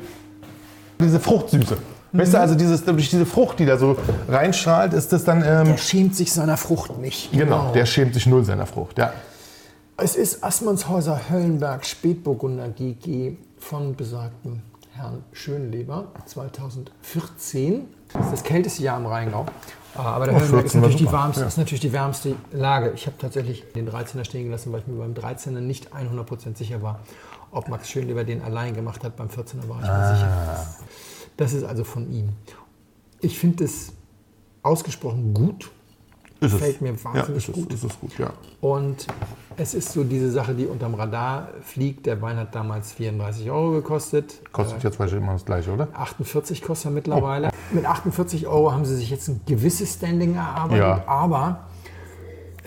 diese Fruchtsüße. Weißt du, also dieses, durch diese Frucht, die da so reinstrahlt, ist das dann. Ähm, der schämt sich seiner Frucht nicht. genau, der schämt sich null seiner Frucht, ja. Es ist Assmannshäuser Höllenberg Spätburgunder GG von besagten Herrn Schönleber 2014. Das ist das kälteste Jahr im Rheingau. Aber der Oh, Höllenberg ist 14 war natürlich, die warmste, ja. ist natürlich die wärmste Lage. Ich habe tatsächlich den 13er stehen gelassen, weil ich mir beim 13er nicht 100% sicher war, ob Max Schönleber den allein gemacht hat. Beim 14er war ich mir Ah. sicher. Das ist also von ihm. Ich finde es ausgesprochen gut. Ist Fällt mir ja, wahnsinnig ist es, gut. Ist es gut, ja. Und es ist so diese Sache, die unterm Radar fliegt. Der Wein hat damals 34 Euro gekostet. Kostet jetzt wahrscheinlich immer das gleiche, oder? 48 kostet er mittlerweile. Mit 48 Euro haben sie sich jetzt ein gewisses Standing erarbeitet, Ja. aber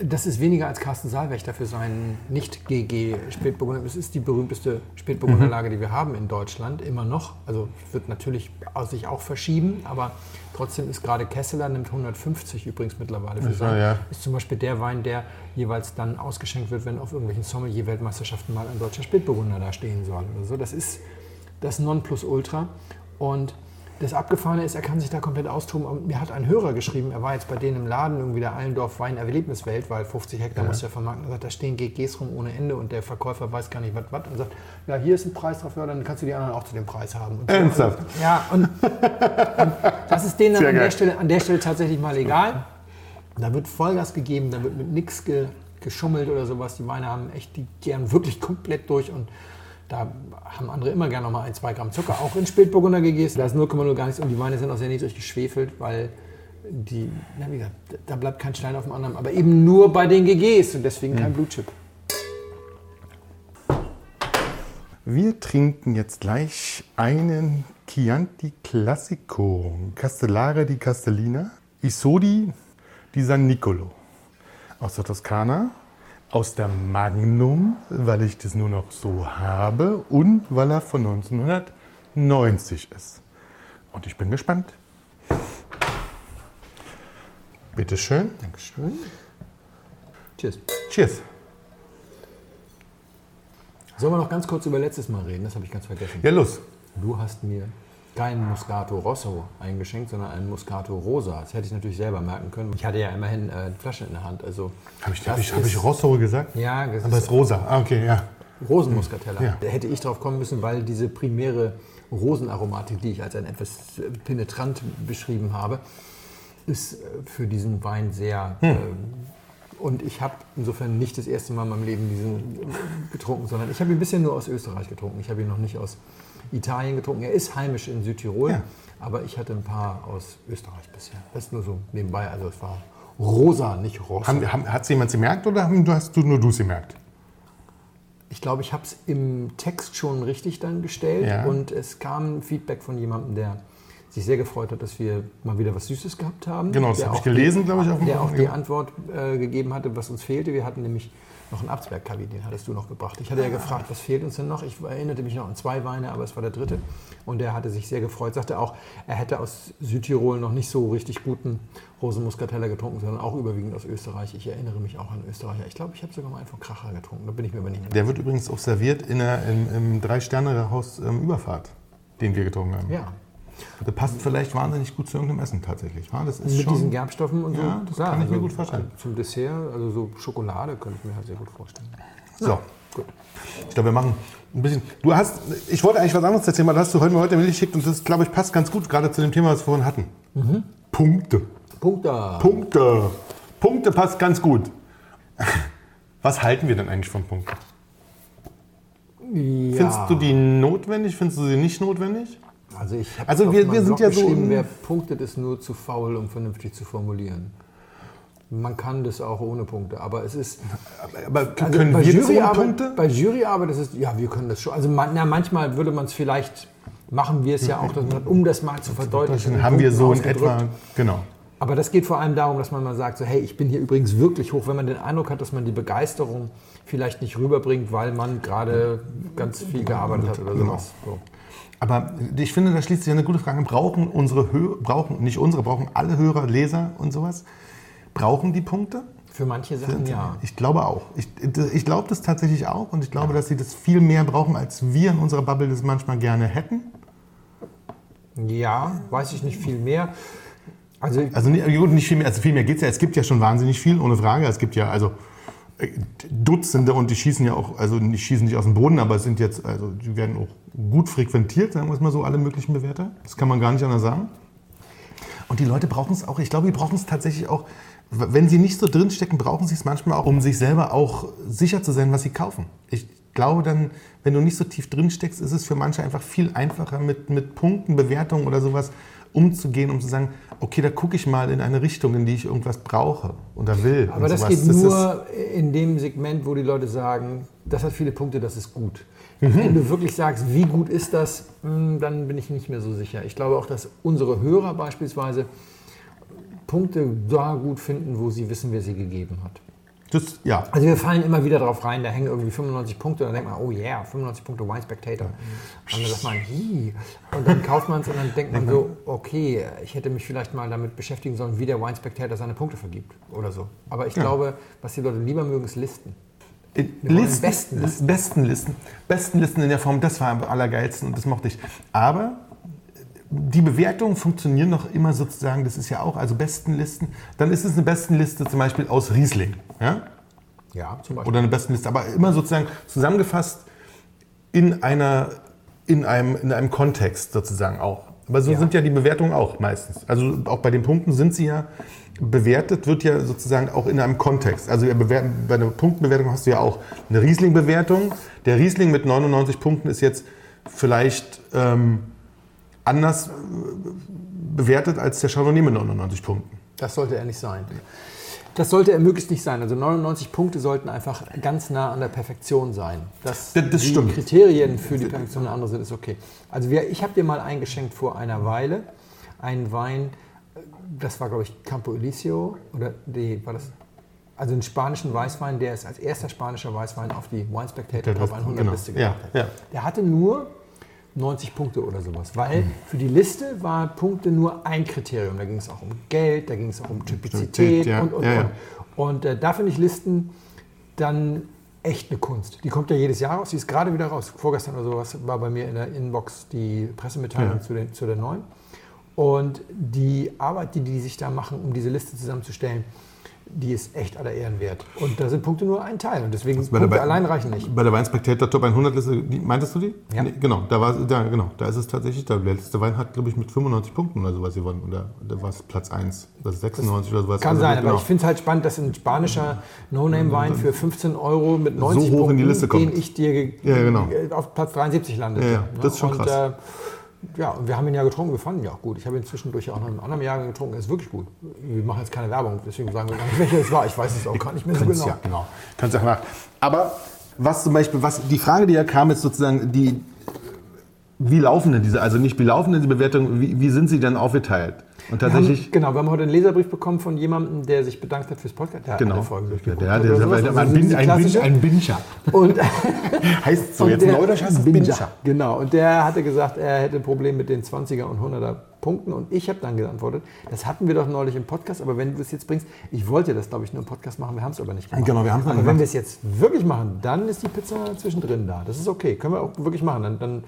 das ist weniger als Carsten Saalwächter für seinen nicht-GG Spätburgunder. Es ist die berühmteste Spätburgunderlage, die wir haben in Deutschland, immer noch. Also wird natürlich aus sich auch verschieben, aber trotzdem ist gerade Kesseler, nimmt 150 übrigens mittlerweile für sein. ja. Ist zum Beispiel der Wein, der jeweils dann ausgeschenkt wird, wenn auf irgendwelchen Sommelier-Weltmeisterschaften mal ein deutscher Spätburgunder da stehen soll oder so. Das ist das Nonplusultra. Und das Abgefahrene ist, er kann sich da komplett austoben. Und mir hat ein Hörer geschrieben, er war jetzt bei denen im Laden, irgendwie der Allendorf Wein Erlebniswelt, weil 50 Hektar muss ja vermarkten. Er sagt, da stehen GGs rum ohne Ende und der Verkäufer weiß gar nicht, was, was. Und sagt, ja, hier ist ein Preis drauf, ja, dann kannst du die anderen auch zu dem Preis haben. Und so. Ernsthaft? Ja, und, und das ist denen dann an der, Stelle, an der Stelle tatsächlich mal egal. Da wird Vollgas gegeben, da wird mit nichts ge, geschummelt oder sowas. Die Weine haben echt, die gären wirklich komplett durch und da haben andere immer gerne noch mal ein, zwei Gramm Zucker, auch in Spätburgunder gegessen. Da ist 0,0 gar nichts und die Weine sind auch sehr niedrig geschwefelt, weil die, na, wie gesagt, da bleibt kein Stein auf dem anderen, aber eben nur bei den GGs und deswegen kein Blutchip. Wir trinken jetzt gleich einen Chianti Classico, Castellare di Castellina, Isodi di San Nicolo. Aus der Toskana, aus der Magnum, weil ich das nur noch so habe und weil er von 1990 ist. Und ich bin gespannt. Bitteschön. Dankeschön. Tschüss. Cheers. Sollen wir noch ganz kurz über letztes Mal reden? Das habe ich ganz vergessen. Ja, los. Du hast mir keinen Moscato Rosso eingeschenkt, sondern einen Moscato Rosa. Das hätte ich natürlich selber merken können. Ich hatte ja immerhin äh, Flasche in der Hand. Also Habe ich, hab ich, hab ich Rosso gesagt? Ja, das Aber es ist, rosa. Ah, okay, ja. Rosenmuskateller. Ja. Da hätte ich drauf kommen müssen, weil diese primäre Rosenaromatik, die ich als ein etwas penetrant beschrieben habe, ist äh, für diesen Wein sehr. Hm. Ähm, und ich habe insofern nicht das erste Mal in meinem Leben diesen äh, getrunken, sondern ich habe ihn bisher nur aus Österreich getrunken. Ich habe ihn noch nicht aus Italien getrunken. Er ist heimisch in Südtirol, Ja. aber ich hatte ein paar aus Österreich bisher. Das ist nur so nebenbei. Also es war rosa, nicht rosa. Hat es jemand gemerkt oder hast du nur du es gemerkt? Ich glaube, ich habe es im Text schon richtig dann gestellt Ja. und es kam Feedback von jemandem, der sich sehr gefreut hat, dass wir mal wieder was Süßes gehabt haben. Genau, das habe ich auch gelesen, die- glaube ich, auf dem Der auch die. Antwort äh, gegeben hatte, was uns fehlte. Wir hatten nämlich noch einen Absberg-Kabi, den hattest du noch gebracht. Ich hatte ja gefragt, was fehlt uns denn noch? Ich erinnerte mich noch an zwei Weine, aber es war der dritte. Und der hatte sich sehr gefreut, sagte auch, er hätte aus Südtirol noch nicht so richtig guten Rosenmuskateller getrunken, sondern auch überwiegend aus Österreich. Ich erinnere mich auch an Österreicher. Ich glaube, ich habe sogar mal einen von Kracher getrunken. Da bin ich mir aber nicht mehr Der wird übrigens auch serviert in der, im, im Drei-Sterne-Haus ähm, Überfahrt, den wir getrunken haben. Ja, Der passt vielleicht wahnsinnig gut zu irgendeinem Essen tatsächlich. wa? Das ist mit schon, diesen Gerbstoffen und so. Ja, das kann ich mir gut vorstellen. also Zum Dessert, also so Schokolade, könnte ich mir halt sehr gut vorstellen. So, Gut. ich glaube, wir machen ein bisschen. Du hast, ich wollte eigentlich was anderes erzählen, weil das hast du heute mir heute geschickt und das, glaube ich, passt ganz gut gerade zu dem Thema, was wir vorhin hatten. Mhm. Punkte. Punkt da. Punkte. Punkte passt ganz gut. Was halten wir denn eigentlich von Punkten? Ja. Findest du die notwendig? Findest du sie nicht notwendig? Also, ich habe Also wir- wir sind Blog ja so wer punktet, ist nur zu faul, um vernünftig zu formulieren. Man kann das auch ohne Punkte, aber es ist. Aber Also können bei wir das ohne Juryarbeit, Punkte? Bei Juryarbeit ist es, ja, wir können das schon. Also man, na, manchmal würde man es vielleicht, machen wir es ja auch, dass man, um das mal zu verdeutlichen. Dann haben wir so in etwa, genau. Aber das geht vor allem darum, dass man mal sagt, so, hey, ich bin hier übrigens wirklich hoch, wenn man den Eindruck hat, dass man die Begeisterung vielleicht nicht rüberbringt, weil man gerade ganz viel gearbeitet hat oder Genau. sowas. So. Aber ich finde, da schließt sich eine gute Frage. Brauchen unsere Hörer, brauchen, nicht unsere, brauchen alle Hörer, Leser und sowas, brauchen die Punkte? Für manche Sachen ja. Ich glaube auch. Ich, ich glaube das tatsächlich auch und ich glaube, dass sie das viel mehr brauchen, als wir in unserer Bubble das manchmal gerne hätten. Ja, weiß ich nicht viel mehr. Also, Also nicht, gut, nicht viel mehr, also viel mehr geht es ja. Es gibt ja schon wahnsinnig viel, ohne Frage. Es gibt ja also Dutzende und die schießen ja auch, also die schießen nicht aus dem Boden, aber es sind jetzt, also die werden auch gut frequentiert, sagen wir es mal so, alle möglichen Bewerter. Das kann man gar nicht anders sagen. Und die Leute brauchen es auch, ich glaube, die brauchen es tatsächlich auch, wenn sie nicht so drinstecken, brauchen sie es manchmal auch, um sich selber auch sicher zu sein, was sie kaufen. Ich glaube dann, wenn du nicht so tief drinsteckst, ist es für manche einfach viel einfacher mit, mit Punkten, Bewertungen oder sowas umzugehen, um zu sagen, okay, da gucke ich mal in eine Richtung, in die ich irgendwas brauche oder will. aber das sowas. geht ist- nur in dem Segment, wo die Leute sagen, das hat viele Punkte, das ist gut. Mhm. Wenn du wirklich sagst, wie gut ist das, hm, dann bin ich nicht mehr so sicher. Ich glaube auch, dass unsere Hörer beispielsweise Punkte da gut finden, wo sie wissen, wer sie gegeben hat. Das, ja, Also wir fallen immer wieder drauf rein, da hängen irgendwie 95 Punkte, dann denkt man, oh yeah, 95 Punkte Wine Spectator. Und dann sagt man, hi. Und dann kauft man es und dann denkt man so, okay, ich hätte mich vielleicht mal damit beschäftigen sollen, wie der Wine Spectator seine Punkte vergibt oder so. Aber ich glaube, was die Leute lieber mögen, ist Listen. Wollen Listen, besten Listen. besten Listen. Besten Listen in der Form, das war am allergeilsten und das mochte ich. Aber die Bewertungen funktionieren noch immer sozusagen, das ist ja auch, also Bestenlisten, dann ist es eine Bestenliste zum Beispiel aus Riesling. Ja? Ja, zum Beispiel. Oder eine Bestenliste, aber immer sozusagen zusammengefasst in, einer, in, einem, in einem Kontext sozusagen auch. Aber so Ja. sind ja die Bewertungen auch meistens. Also auch bei den Punkten sind sie ja bewertet, wird ja sozusagen auch in einem Kontext. Also bei einer Punktenbewertung hast du ja auch eine Riesling-Bewertung. Der Riesling mit 99 Punkten ist jetzt vielleicht ähm, anders äh, bewertet als der Chardonnay mit 99 Punkten. Das sollte er nicht sein. Das sollte er möglichst nicht sein. Also 99 Punkte sollten einfach ganz nah an der Perfektion sein. Dass Das- das die stimmt. Kriterien für die Perfektion andere sind, ist okay. Also wir, ich habe dir mal eingeschenkt vor einer Weile einen Wein, das war glaube ich Campo Elisio oder nee, war das? Also einen spanischen Weißwein, der es als erster spanischer Weißwein auf die Wine Spectator Top 100 genau. Liste Ja, gebracht hat. ja. Der hatte nur 90 Punkte oder sowas, weil Mhm. für die Liste war Punkte nur ein Kriterium. Da ging es auch um Geld, da ging es auch um Typizität ja. und, und, ja. und. Und äh, da finde ich Listen dann echt eine Kunst. Die kommt ja jedes Jahr raus, die ist gerade wieder raus. Vorgestern oder sowas war bei mir in der Inbox die Pressemitteilung Ja. zu, den, zu der neuen. Und die Arbeit, die die sich da machen, um diese Liste zusammenzustellen, die ist echt aller Ehren wert. Und da sind Punkte nur ein Teil. Und deswegen bei Punkte der- allein reichen nicht. Bei der Wein Spectator Top 100 Liste, die, meintest du die? Ja. Nee, genau, da war da, genau, da ist es tatsächlich, der letzte Wein hat, glaube ich, mit 95 Punkten oder sowas gewonnen. Oder da war es Platz 1, das ist 96 oder sowas. Kann Also, sein, genau. aber ich finde es halt spannend, dass ein spanischer No-Name-Wein für 15 Euro mit 90 hoch in Punkten, die Liste kommt. den ich dir Ja, genau. auf Platz 73 landet. Ja, ja, das ist schon und, krass. Äh, ja, wir haben ihn ja getrunken, wir fanden ihn auch gut. Ich habe ihn zwischendurch auch noch in anderen Jahr getrunken, er ist wirklich gut. Wir machen jetzt keine Werbung, deswegen sagen wir gar nicht, welcher es war. Ich weiß es auch gar nicht mehr so genau. Ja, genau. Könnt ihr auch nach. Aber was zum Beispiel, was die Frage, die ja kam, ist sozusagen die, wie laufen denn diese, also nicht wie laufen denn die Bewertungen, wie, wie sind sie denn aufgeteilt? Und Wir tatsächlich, haben, genau, wir haben heute einen Leserbrief bekommen von jemandem, der sich bedankt hat fürs Podcast. Der hat genau. alle Folgen Ja, durchgeguckt. der, der, der, sowas. der, Also ein, Bin, ein, Bin, ein Binscher. Und Heißt so, Und jetzt der- Neudeutsch heißt. Binscher. Genau, und der hatte gesagt, er hätte ein Problem mit den 20er und 100er Punkten. Und ich habe dann geantwortet, das hatten wir doch neulich im Podcast, aber wenn du es jetzt bringst, ich wollte das, glaube ich, nur im Podcast machen, wir haben es aber nicht gemacht. Genau, wir haben's noch aber nicht wenn gemacht. wir es jetzt wirklich machen, dann ist die Pizza zwischendrin da. Das ist okay, können wir auch wirklich machen. Dann, dann,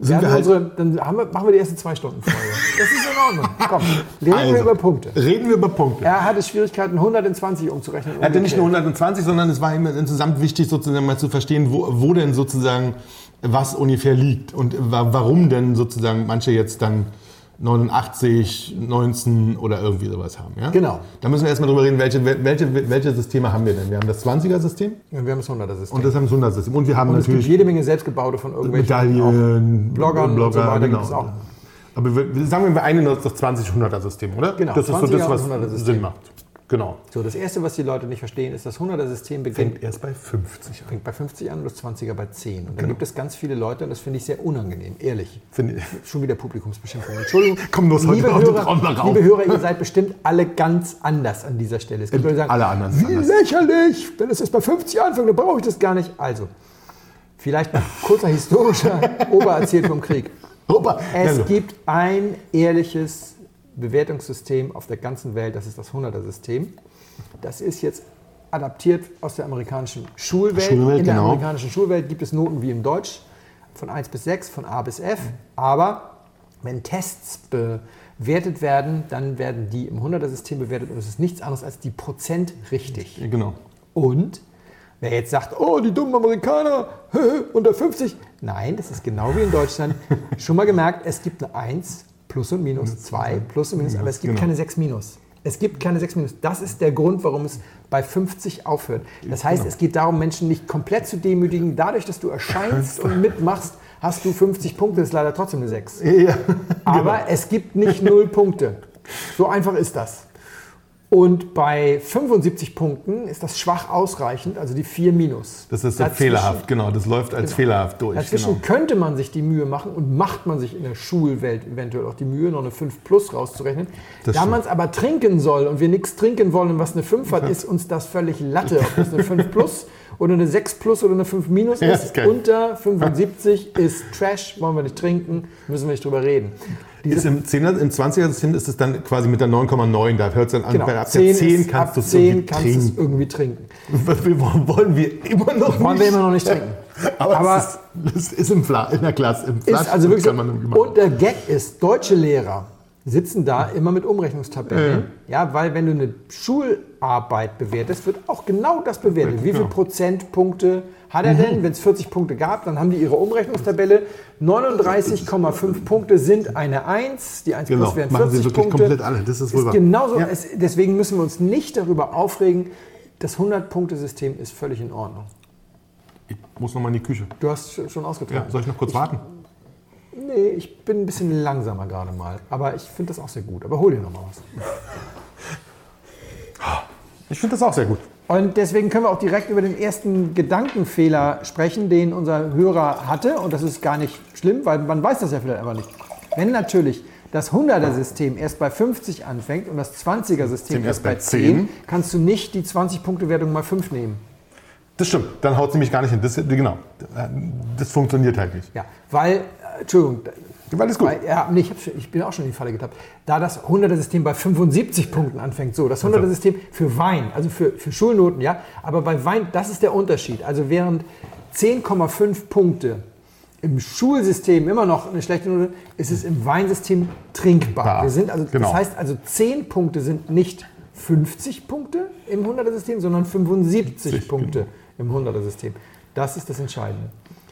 Sind wir halt- unsere, dann haben wir, machen wir die ersten zwei Stunden Folge. Das ist in Ordnung. Komm, reden wir Also, über Punkte. Reden wir über Punkte. Er hatte Schwierigkeiten, 100 in 20 umzurechnen. Er hatte nicht nur umgekehrt. 120, sondern es war ihm insgesamt wichtig, sozusagen mal zu verstehen, wo, wo denn sozusagen was ungefähr liegt und wa- warum denn sozusagen manche jetzt dann 89, 19 oder irgendwie sowas haben. Ja? Genau. Da müssen wir erstmal drüber reden, welche, welche, welche Systeme haben wir denn? Wir haben das 20er-System Ja, wir haben das 100er-System. und das haben das 100er-System. Und wir haben Und es gibt natürlich jede Menge selbstgebaute von irgendwelchen Medaillen, Bloggern und so weiter es auch. Aber wir, wir- sagen wir, wir einigen uns das 20-100er-System, oder? Genau, Das ist so 20er das, was 100er-System. Sinn macht. Genau. So, das erste, was die Leute nicht verstehen, ist, das 100er-System beginnt Fängt erst bei 50 an. fängt bei 50 an und das 20er bei 10. Und dann gibt es ganz viele Leute, und das finde ich sehr unangenehm, ehrlich. Finde ich. Schon wieder Publikumsbeschimpfung. Entschuldigung. Komm los, heute liebe den Hörer, Traum nach liebe Hörer, ihr seid bestimmt alle ganz anders an dieser Stelle. Es gibt Leute, die sagen, Alle anderen wie anders. lächerlich, wenn es jetzt bei 50 anfängt, dann brauche ich das gar nicht. Also, vielleicht ein kurzer historischer Obererzählt vom Krieg. Opa, Es gibt ein ehrliches Bewertungssystem auf der ganzen Welt, das ist das 100er-System. Das ist jetzt adaptiert aus der amerikanischen Schulwelt. Schulwelt, In der genau. amerikanischen Schulwelt gibt es Noten wie im Deutsch, von 1 bis 6, von A bis F. Aber wenn Tests bewertet werden, dann werden die im 100er-System bewertet und es ist nichts anderes als die Prozent richtig. genau. Und wer jetzt sagt, oh, die dummen Amerikaner, unter 50. Nein, das ist genau wie in Deutschland. Schon mal gemerkt, es gibt eine 1, Plus und Minus, 2, Plus und Minus, aber es gibt genau. keine 6 Minus. Es gibt keine 6 Minus. Das ist der Grund, warum es bei 50 aufhört. Das heißt, es geht darum, Menschen nicht komplett zu demütigen. Dadurch, dass du erscheinst und mitmachst, hast du 50 Punkte, ist leider trotzdem eine 6. Ja. Aber es gibt nicht null Punkte. So einfach ist das. Und bei 75 Punkten ist das schwach ausreichend, also die 4 minus. Das ist so Dazwischen- fehlerhaft, genau. Das läuft als Genau. fehlerhaft durch. Dazwischen Genau. könnte man sich die Mühe machen und macht man sich in der Schulwelt eventuell auch die Mühe, noch eine 5 plus rauszurechnen. Das da man es aber trinken soll und wir nichts trinken wollen, was eine 5 hat, ist uns das völlig Latte, ob das eine 5 plus oder eine 6 plus oder eine 5 minus Ja, ist. ist geil. Unter 75 ist Trash, wollen wir nicht trinken, müssen wir nicht drüber reden. Ist im 10er, im 20er-System ist es dann quasi mit der 9,9. Da hört es dann an. Genau, Bei ab 10 der 10 ist, kannst du es 10 irgendwie kannst irgendwie trinken. Wir wollen wir immer noch Wollen nicht. wir immer noch nicht trinken. Aber, Aber- es ist, es ist im Fla in der Klasse. Im Flasch also wirklich. Und der Gag ist, deutsche Lehrer sitzen da immer mit Umrechnungstabellen. Ja, weil wenn du eine Schularbeit bewertest, wird auch genau das bewertet. Wie viele Genau. Prozentpunkte hat er denn? Wenn es 40 Punkte gab, dann haben die ihre Umrechnungstabelle. 39,5 Punkte sind eine 1. Die 1 Genau, plus wären machen sie 40 wirklich Punkte. komplett alle. Das ist wahr. genauso. Ja. Es, deswegen müssen wir uns nicht darüber aufregen. Das 100-Punkte-System ist völlig in Ordnung. Ich muss noch mal in die Küche. Du hast sch- schon ausgetragen. Ja, soll ich noch kurz warten? Nee, ich bin ein bisschen langsamer gerade mal. Aber ich finde das auch sehr gut. Aber hol dir noch mal was. Ich finde das auch sehr gut. Und deswegen können wir auch direkt über den ersten Gedankenfehler sprechen, den unser Hörer hatte. Und das ist gar nicht schlimm, weil man weiß das ja vielleicht einfach nicht. Wenn natürlich das 100er-System erst bei 50 anfängt und das 20er-System erst bei 10, kannst du nicht die 20-Punkte-Wertung mal 5 nehmen. Das stimmt. Dann haut sie mich gar nicht hin. Das, genau. Das funktioniert halt nicht. Ja, weil, Entschuldigung, Weil ist gut. Weil, ja, nee, ich, schon- ich bin auch schon in die Falle getappt. Da das 100er-System bei 75 Punkten anfängt, so, das 100er-System für Wein, also für, für Schulnoten, ja, aber bei Wein, das ist der Unterschied. Also während 10,5 Punkte im Schulsystem immer noch eine schlechte Note, ist es im Weinsystem trinkbar. Bar, Wir sind also, genau. Das heißt also, 10 Punkte sind nicht 50 Punkte im 100er-System, sondern 75 70, Punkte im 100er-System. Das ist das Entscheidende.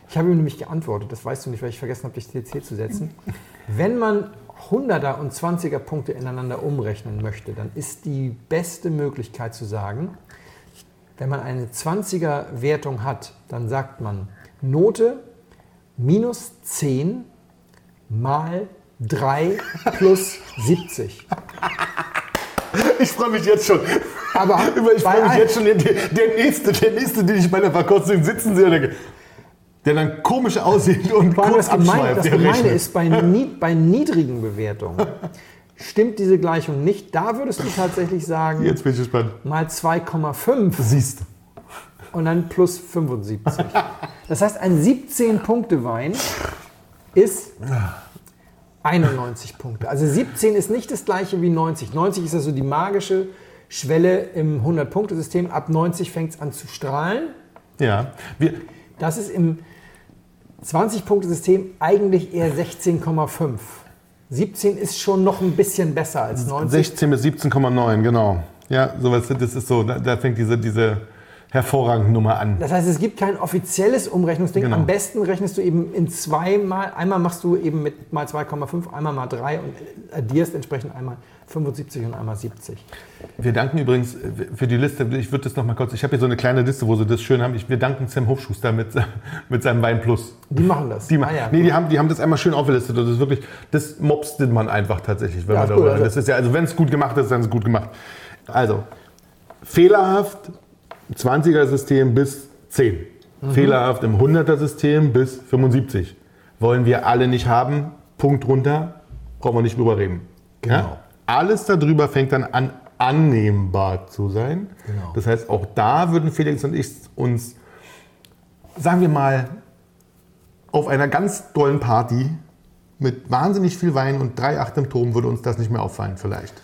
Ich habe ihm nämlich geantwortet, das weißt du nicht, weil ich vergessen habe, dich CC zu setzen. Wenn man 100er und 20er Punkte ineinander umrechnen möchte, dann ist die beste Möglichkeit zu sagen, wenn man eine 20er Wertung hat, dann sagt man Note minus 10 mal 3 plus 70. Ich freue mich jetzt schon. Aber ich freue mich jetzt schon. Der, der, nächste, der nächste, den ich bei der Verkostung sitzen sehe, der, der dann komisch aussieht und Vor allem kurz das, Gemein, abschweift. das Gemeine ist, bei, bei niedrigen Bewertungen stimmt diese Gleichung nicht. Da würdest du tatsächlich sagen, Jetzt bin ich gespannt. mal 2,5 Siehst und dann plus 75. Das heißt, ein 17-Punkte-Wein ist 91 Punkte. Also 17 ist nicht das gleiche wie 90. 90 ist also die magische Schwelle im 100-Punkte-System. Ab 90 fängt es an zu strahlen. Ja. Wir, Das ist im 20-Punkte-System eigentlich eher 16,5. 17 ist schon noch ein bisschen besser als 90. 16 bis 17,9, genau. Ja, sowas, das ist so, da, da fängt diese, diese hervorragende Nummer an. Das heißt, es gibt kein offizielles Umrechnungsding. Genau. Am besten rechnest du eben in zweimal. Einmal machst du eben mit mal 2,5, einmal mal 3 und addierst entsprechend einmal 75 und einmal 70. Wir danken übrigens für die Liste, ich würde das noch mal kurz, ich habe hier so eine kleine Liste, wo sie das schön haben. Ich, wir danken Sam Hofschuster mit, mit seinem Wein Plus. Die machen das. Die, Ah ja, nee, die, haben, die haben das einmal schön aufgelistet. Das ist wirklich, das mobst man einfach tatsächlich, wenn Ja, man darüber. gut, also- das ist ja, also wenn es gut gemacht ist, dann ist es gut gemacht. Also, fehlerhaft 20er-System bis 10. Mhm. Fehlerhaft im 100er-System bis 75. Wollen wir alle nicht haben, Punkt runter, brauchen wir nicht drüber reden. Genau. Alles darüber fängt dann an, annehmbar zu sein. Genau. Das heißt, auch da würden Felix und ich uns, sagen wir mal, auf einer ganz tollen Party mit wahnsinnig viel Wein und drei Acht im Turm würde uns das nicht mehr auffallen, vielleicht.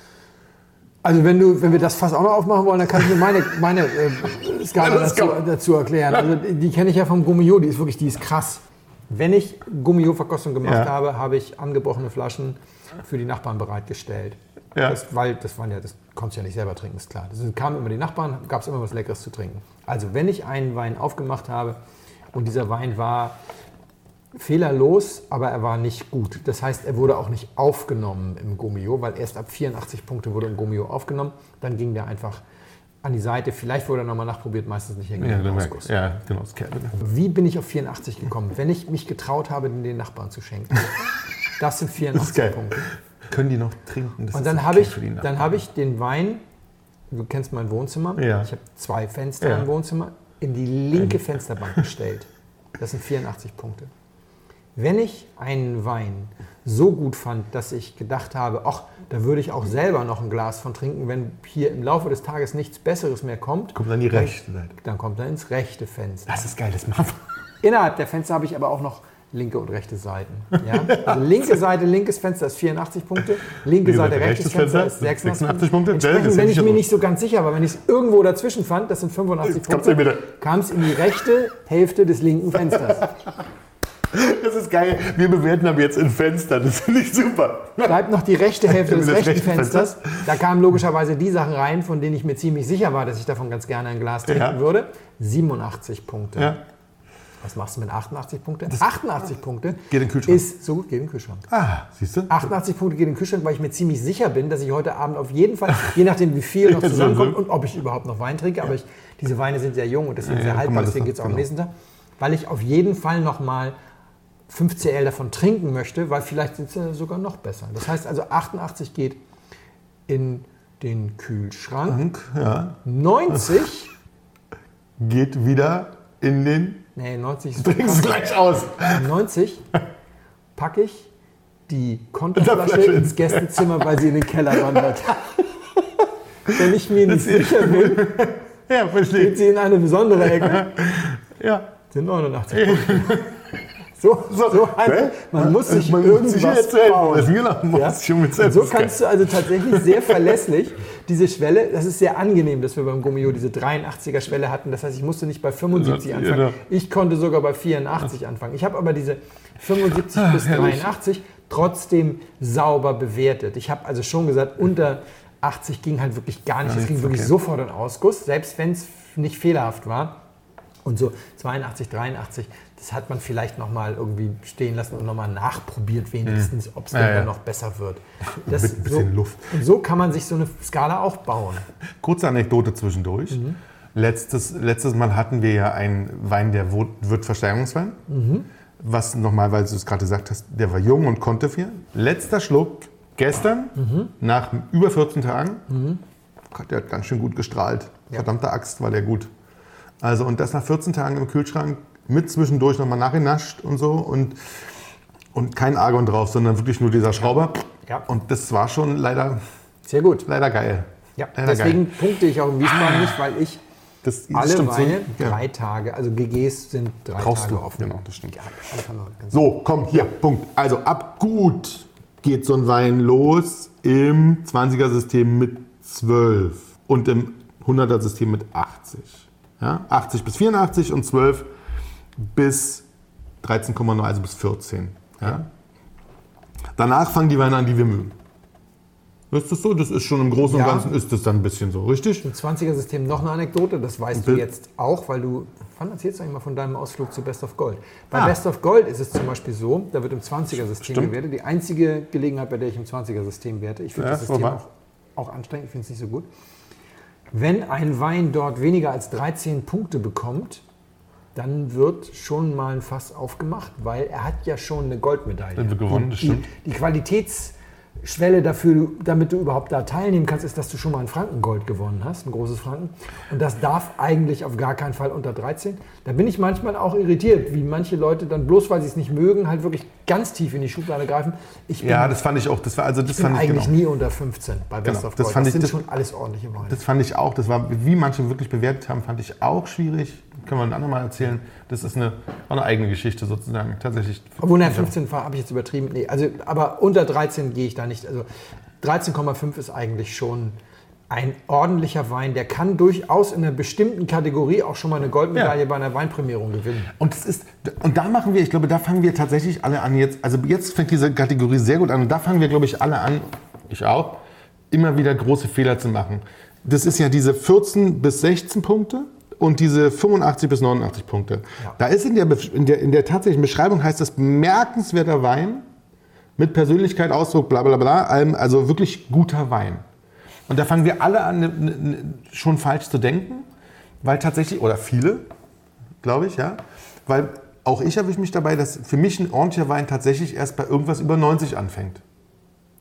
Also wenn, du, wenn wir das Fass auch noch aufmachen wollen, dann kann ich dir meine, meine äh, Skala dazu, dazu erklären. Also die, die kenne ich ja vom Gummio, die ist wirklich, die ist krass. Wenn ich Gummio-Verkostung gemacht Ja. habe, habe ich angebrochene Flaschen für die Nachbarn bereitgestellt. Ja. Das, weil das waren ja, das konntest du ja nicht selber trinken, ist klar. Das kamen immer die Nachbarn, gab es immer was Leckeres zu trinken. Also wenn ich einen Wein aufgemacht habe und dieser Wein war fehlerlos, aber er war nicht gut. Das heißt, er wurde auch nicht aufgenommen im Gummio, weil erst ab 84 Punkte wurde im Gummio aufgenommen. Dann ging der einfach an die Seite. Vielleicht wurde er nochmal nachprobiert, meistens nicht Ja, hängen. dann Ausguss. ja genau. Das Kerl. Wie bin ich auf 84 gekommen? Wenn ich mich getraut habe, den Nachbarn zu schenken. Das sind Das 84 ist geil. Punkte. Können die noch trinken? Das Und dann habe ich, dann habe ich den Wein, du kennst mein Wohnzimmer, Ja. ich habe zwei Fenster Ja. im Wohnzimmer, in die linke Fensterbank gestellt. Das sind 84 Punkte. Wenn ich einen Wein so gut fand, dass ich gedacht habe, ach, da würde ich auch selber noch ein Glas von trinken, wenn hier im Laufe des Tages nichts Besseres mehr kommt, Kommt dann die rechte Seite. dann kommt er ins rechte Fenster. Das ist geil, das machen. Innerhalb der Fenster habe ich aber auch noch linke und rechte Seiten. Ja? Also linke Seite, linkes Fenster ist 84 Punkte, linke Wie Seite, rechtes Fenster ist 86 Punkte. Ja, das Entsprechend, wenn ich mir nicht so ganz sicher war, wenn ich es irgendwo dazwischen fand, das sind 85 Jetzt kommt's ja Punkte, kam es in die rechte Hälfte des linken Fensters. Das ist geil. Wir bewerten aber jetzt in Fenstern. Das finde ich super. Bleibt noch die rechte Hälfte des rechten rechte Fensters. Da kamen logischerweise die Sachen rein, von denen ich mir ziemlich sicher war, dass ich davon ganz gerne ein Glas trinken ja. würde. 87 Punkte. Ja. Was machst du mit 88 Punkten? 88 Punkte geht in den Kühlschrank. ist so gut, geht in den Kühlschrank. Ah, siehst du? 88 Punkte geht in den Kühlschrank, weil ich mir ziemlich sicher bin, dass ich heute Abend auf jeden Fall, je nachdem wie viel noch zusammenkommt und ob ich überhaupt noch Wein trinke, ja. aber ich, diese Weine sind sehr jung und deswegen ja, sehr haltbar, deswegen geht es auch am genau. nächsten Tag, weil ich auf jeden Fall nochmal 5cl davon trinken möchte, weil vielleicht sind sie sogar noch besser. Das heißt also 88 geht in den Kühlschrank, ja. 90 geht wieder in den. Nee, 90 ist. Bring es gleich aus! 90 packe ich die Konterflasche ins Gästezimmer, weil sie in den Keller wandert. Wenn ich mir nicht sicher bin, ja, verstehe. geht sie in eine besondere Ecke. Ja. Sind 89 Punkte. So, so, Hä? man muss sich man muss sich irgendwas helfen. bauen. Genau, man Ja? sich um so kannst du also tatsächlich sehr verlässlich diese Schwelle, das ist sehr angenehm, dass wir beim Gummio diese 83er Schwelle hatten. Das heißt, ich musste nicht bei 75 Ja, anfangen. ja. Ich konnte sogar bei 84 anfangen. Ich habe aber diese 75 bis herrlich. 83 trotzdem sauber bewertet. Ich habe also schon gesagt, unter 80 ging halt wirklich gar nicht. Es ging wirklich okay. sofort in Ausguss, selbst wenn es nicht fehlerhaft war. Und so 82, 83, das hat man vielleicht nochmal irgendwie stehen lassen und nochmal nachprobiert, wenigstens, ob es Ja, dann ja. noch besser wird. Das, Mit ein bisschen so, Luft. Und so kann man sich so eine Skala auch bauen. Kurze Anekdote zwischendurch. Mhm. Letztes, letztes Mal hatten wir ja einen Wein, der wird Versteigerungswein. Mhm. Was nochmal, weil du es gerade gesagt hast, der war jung und konnte viel. Letzter Schluck gestern, Mhm. nach über 14 Tagen. Gott, Der hat ganz schön gut gestrahlt. Ja. Verdammte Axt war der gut. Also und das nach 14 Tagen im Kühlschrank mit zwischendurch nochmal nachgenascht und so und, und kein Argon drauf, sondern wirklich nur dieser Schrauber. Ja. Und das war schon leider, Sehr gut. leider geil. Ja, Leider deswegen punkte ich auch in Wiesbaden nicht, weil ich Das alle stimmt so. Weine Ja. drei Tage, also GGs sind drei Brauchst Tage du. offen. Genau, das stimmt. Ja, So, komm, hier, Punkt. Also ab gut geht so ein Wein los im 20er-System mit 12 und im 100er-System mit 80. Ja? 80 bis 84 und 12 bis 13,9, also bis 14. Ja? Danach fangen die Weine an, die wir mögen. Ist das so? Das ist schon im Großen Ja. und Ganzen ist das dann ein bisschen so, richtig? Im 20er-System noch eine Anekdote, das weißt du Bild- jetzt auch, weil du. Wann erzählst du eigentlich mal von deinem Ausflug zu Best of Gold? Bei Ah. Best of Gold ist es zum Beispiel so, da wird im 20er-System Stimmt. gewertet. Die einzige Gelegenheit, bei der ich im 20er-System werte. Ich finde Ja, das System auch, auch anstrengend, ich finde es nicht so gut. Wenn ein Wein dort weniger als 13 Punkte bekommt, dann wird schon mal ein Fass aufgemacht, weil er hat ja schon eine Goldmedaille. Dann wird gewonnen, das die, stimmt. Die Qualitätsschwelle dafür, damit du überhaupt da teilnehmen kannst, ist, dass du schon mal ein Frankengold gewonnen hast, ein großes Franken. Und das darf eigentlich auf gar keinen Fall unter 13. Da bin ich manchmal auch irritiert, wie manche Leute dann bloß, weil sie es nicht mögen, halt wirklich ganz tief in die Schublade greifen. Ich bin, Ja, das fand ich auch. Das war also das ich bin fand ich eigentlich genau. nie unter 15 bei Best Genau, of das Gold. fand das ich- sind das- schon alles ordentliche Weine. Das fand ich auch, das war, wie manche wirklich bewertet haben, fand ich auch schwierig. Können wir ein andermal erzählen. Das ist eine, eine eigene Geschichte sozusagen. Tatsächlich. Obwohl, nein, 15 war- habe ich jetzt übertrieben. Nee, also, aber unter 13 gehe ich da nicht. Also 13,5 ist eigentlich schon ein ordentlicher Wein. Der kann durchaus in einer bestimmten Kategorie auch schon mal eine Goldmedaille Ja. bei einer Weinprämierung gewinnen. Und das ist, und da machen wir, ich glaube, da fangen wir tatsächlich alle an jetzt. Also jetzt fängt diese Kategorie sehr gut an. Und da fangen wir, glaube ich, alle an, ich auch, immer wieder große Fehler zu machen. Das ist ja diese 14 bis 16 Punkte und diese 85 bis 89 Punkte. Ja. Da ist in der, in, der, in der tatsächlichen Beschreibung heißt das bemerkenswerter Wein mit Persönlichkeit, Ausdruck, bla bla bla, also wirklich guter Wein. Und da fangen wir alle an, ne, ne, ne, schon falsch zu denken, weil tatsächlich, oder viele, glaube ich, ja, weil auch ich erwische mich dabei, dass für mich ein ordentlicher Wein tatsächlich erst bei irgendwas über 90 anfängt.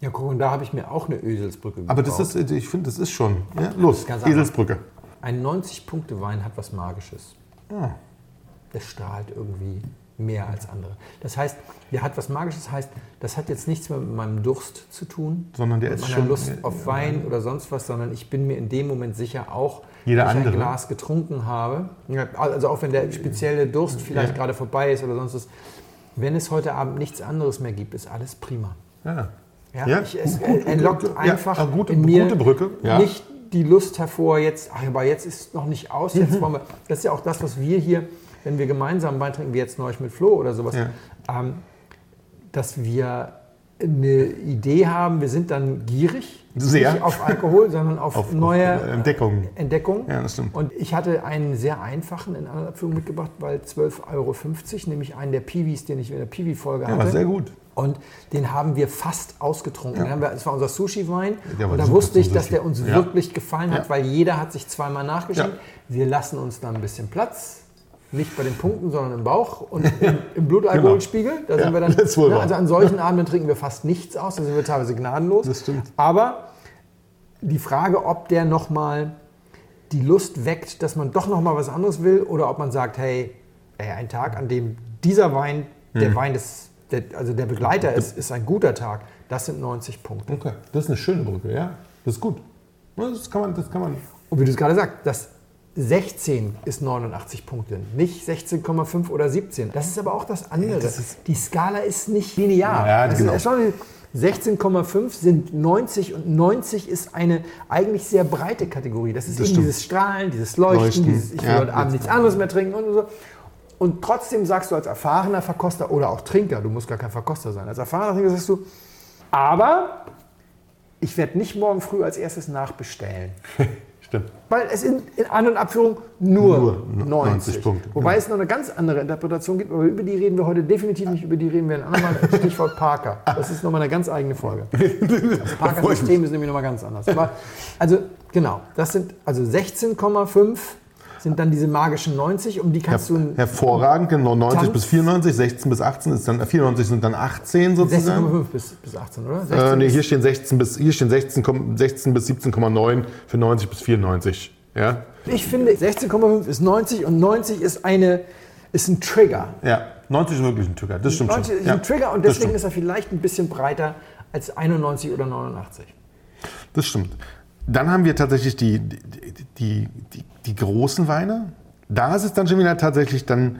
Ja, guck, und da habe ich mir auch eine Öselsbrücke gebaut. Aber das ist, ich finde, das ist schon, ja, los. Eselsbrücke. Ein 90-Punkte-Wein hat was Magisches. Ah. Der strahlt irgendwie mehr als andere. Das heißt, der hat was Magisches, heißt, das hat jetzt nichts mehr mit meinem Durst zu tun, Sondern der mit ist meiner schon- Lust ja, auf Wein oder sonst was, sondern ich bin mir in dem Moment sicher auch, Jeder andere. ein Glas getrunken habe, ja, also auch wenn der spezielle Durst vielleicht Ja. gerade vorbei ist oder sonst was, wenn es heute Abend nichts anderes mehr gibt, ist alles prima. Ja. Ja, Ja, ich, es gut, entlockt gut, ja, einfach ah, gute- in mir gute Brücke, ja. nicht die Lust hervor, jetzt, aber jetzt ist es noch nicht aus, Mhm. jetzt wollen wir, das ist ja auch das, was wir hier, wenn wir gemeinsam Wein trinken, wie jetzt neulich mit Flo oder sowas, Ja. ähm, dass wir eine Idee haben, wir sind dann gierig, Sehr. nicht auf Alkohol, sondern auf, Auf- auf neue Entdeckungen. Entdeckungen. Ja, das stimmt. Und ich hatte einen sehr einfachen in einer Abführung mitgebracht, weil 12,50 Euro, nämlich einen der Piwis, den ich in der Piwi-Folge Ja, hatte. war sehr gut. Und den haben wir fast ausgetrunken. Wir, das war unser Sushi-Wein. Und da wusste ich, dass der uns Ja. wirklich gefallen hat, Ja. weil jeder hat sich zweimal nachgeschenkt. Ja. Wir lassen uns da ein bisschen Platz. Nicht bei den Punkten, sondern im Bauch und im, im Blutalkoholspiegel. Da Ja, sind wir dann, das wohl ne, also an solchen Abenden trinken wir fast nichts aus. Da sind wir teilweise gnadenlos. Das stimmt. Aber die Frage, ob der nochmal die Lust weckt, dass man doch nochmal was anderes will oder ob man sagt, hey, ey, ein Tag, an dem dieser Wein, der Hm. Wein des, der, also der Begleiter ist, ist ein guter Tag. Das sind 90 Punkte. Okay, das ist eine schöne Brücke, ja. Das ist gut. Das kann man, das kann man. Und wie du es gerade sagst, das 16 ist 89 Punkte, nicht 16,5 oder 17. Das ist aber auch das andere. das die Skala ist nicht linear. Ja, das genau. ist erstaunlich. 16,5 sind 90 und 90 ist eine eigentlich sehr breite Kategorie. Das ist Das eben stimmt. dieses Strahlen, dieses Leuchten, Leuchten, dieses ich will ja, heute Abend nichts anderes mehr trinken und so. Und trotzdem sagst du als erfahrener Verkoster oder auch Trinker, du musst gar kein Verkoster sein, als erfahrener Trinker sagst du, aber ich werde nicht morgen früh als erstes nachbestellen. Stimmt. Weil es in, in An- und Abführung nur, Nur 90, 90 Punkte, Wobei ja. es noch eine ganz andere Interpretation gibt, aber über die reden wir heute definitiv nicht, über die reden wir ein andermal. Stichwort Parker. Das ist nochmal eine ganz eigene Folge. Das Parker-System ist nämlich nochmal ganz anders. Aber, also genau, das sind also 16,5 sind dann diese magischen 90, um die kannst du ein Hervorragend, genau 90 Tanz- bis 94, 16 bis 18 ist dann 94 sind dann 18 sozusagen. 16,5 bis, bis 18, oder? Äh, 16 nee, hier stehen 16 bis hier stehen 16, komm- 16 bis 17,9 für 90 bis 94. Ja? Ich finde 16,5 ist 90 und 90 ist eine ist ein Trigger. Ja, 90 ist wirklich ein Trigger. Das stimmt 90 schon. ist Ja, ein Trigger und deswegen ist er vielleicht ein bisschen breiter als 91 oder 89. Das stimmt. Dann haben wir tatsächlich die, die, die, die, die großen Weine. Da ist es dann schon wieder tatsächlich dann,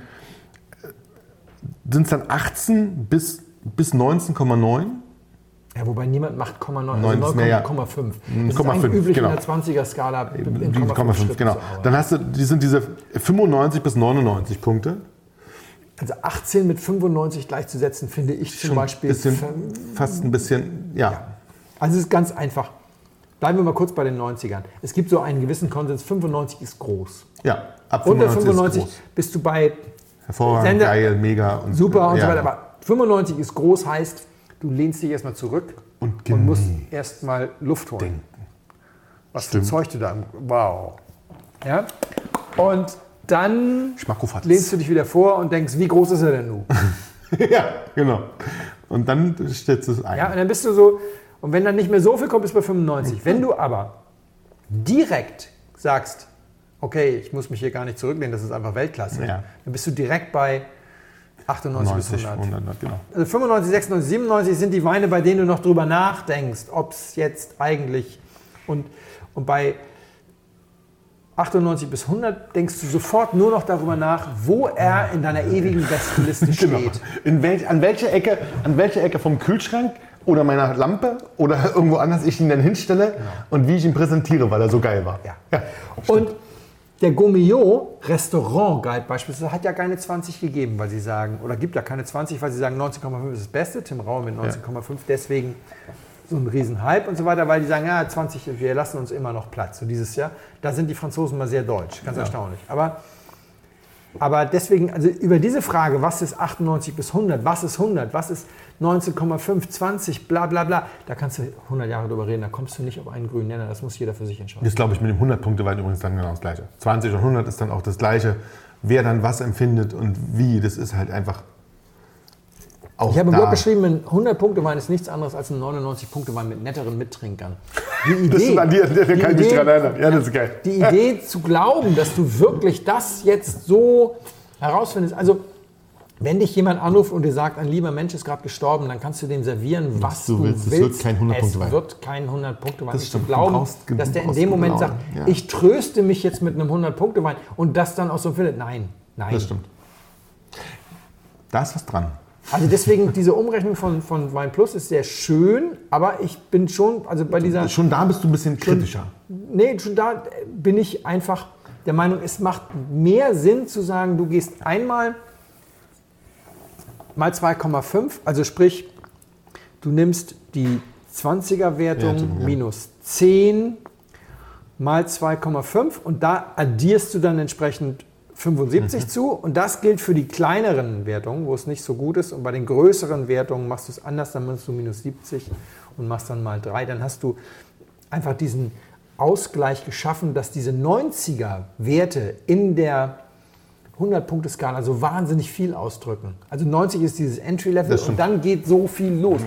sind es dann 18 bis, bis 19,9. Ja, wobei niemand macht 0,9, Neun also ist mehr, ja. 9,5. Das ist 0,5, eigentlich üblich genau. in der 20er-Skala in Die 0,5 0,5, Schritten genau. Dann hast du, die sind diese 95 bis 99 Punkte. Also 18 mit 95 gleichzusetzen, finde ich zum Schon Beispiel. bisschen, fast ein bisschen, ja. Also es ist ganz einfach. Bleiben wir mal kurz bei den 90ern. Es gibt so einen gewissen Konsens, 95 ist groß. Ja, ab Unter 95 95 ist groß. bist du bei Hervorragend, Sender- geil, mega. Und, super und ja. so weiter. Aber 95 ist groß, heißt, du lehnst dich erstmal zurück Und und musst erstmal Luft holen. Denken. Was für Stimmt. Zeug du da Wow. Ja? Und dann lehnst du dich wieder vor und denkst, wie groß ist er denn nun? ja, genau. Und dann stellst du es ein. Ja, und dann bist du so, und wenn dann nicht mehr so viel kommt, bist du bei 95. Wenn du aber direkt sagst, okay, ich muss mich hier gar nicht zurücklehnen, das ist einfach Weltklasse, Ja. dann bist du direkt bei 98 bis 90, 100. 100, genau. Also 95, 96, 97 sind die Weine, bei denen du noch drüber nachdenkst, ob es jetzt eigentlich und, und bei 98 bis 100 denkst du sofort nur noch darüber nach, wo er in deiner ewigen Bestenliste steht. Genau. In welch, an, welcher Ecke, an welcher Ecke vom Kühlschrank oder meiner Lampe oder irgendwo anders ich ihn dann hinstelle und wie ich ihn präsentiere, weil er so geil war. Ja. Und der Gomillot Restaurant Guide beispielsweise hat ja keine 20 gegeben, weil sie sagen, oder gibt ja keine 20, weil sie sagen, 19,5 ist das Beste. Tim Raue mit 19,5, deswegen so ein Riesenhype und so weiter, weil die sagen, ja, 20, wir lassen uns immer noch Platz. So dieses Jahr, da sind die Franzosen mal sehr deutsch, ganz erstaunlich. Aber, aber deswegen, also über diese Frage, was ist 98 bis 100, was ist 100, was ist 19,5, 20, bla bla bla, da kannst du 100 Jahre drüber reden, da kommst du nicht auf einen grünen Nenner, das muss jeder für sich entscheiden. Das glaube ich mit dem 100-Punkte-Wein übrigens dann genau das Gleiche. 20 und 100 ist dann auch das Gleiche. Wer dann was empfindet und wie, das ist halt einfach auch Ich habe im. Blog geschrieben, ein 100-Punkte-Wein ist nichts anderes als ein 99-Punkte-Wein mit netteren Mittrinkern. Die Das ist an dir, da kann ich mich Idee- dran erinnern. Ja, das ist geil. Die Idee zu glauben, dass du wirklich das jetzt so herausfindest. Also, wenn dich jemand anruft und dir sagt, ein lieber Mensch ist gerade gestorben, dann kannst du dem servieren, was du du willst. willst. Es wird kein 100-Punkte-Wein. Es wird kein 100-Punkte-Wein. Das Nicht stimmt. zu Du glauben, brauchst dass der in dem Moment sagt, ja. ich tröste mich jetzt mit einem 100-Punkte-Wein und das dann auch so findet. Nein, nein. Das stimmt. Da ist was dran. Also deswegen, diese Umrechnung von, von Wein Plus ist sehr schön, aber ich bin schon, also bei dieser, Schon da bist du ein bisschen kritischer. nee, schon da bin ich einfach der Meinung, es macht mehr Sinn zu sagen, du gehst einmal mal 2,5, also sprich, du nimmst die 20er-Wertung Wertung, ja. minus 10 mal 2,5 und da addierst du dann entsprechend 75 zu und das gilt für die kleineren Wertungen, wo es nicht so gut ist und bei den größeren Wertungen machst du es anders, dann machst du minus 70 und machst dann mal 3, dann hast du einfach diesen Ausgleich geschaffen, dass diese 90er Werte in der 100-Punkte-Skala so wahnsinnig viel ausdrücken. Also 90 ist dieses Entry-Level und dann geht so viel los.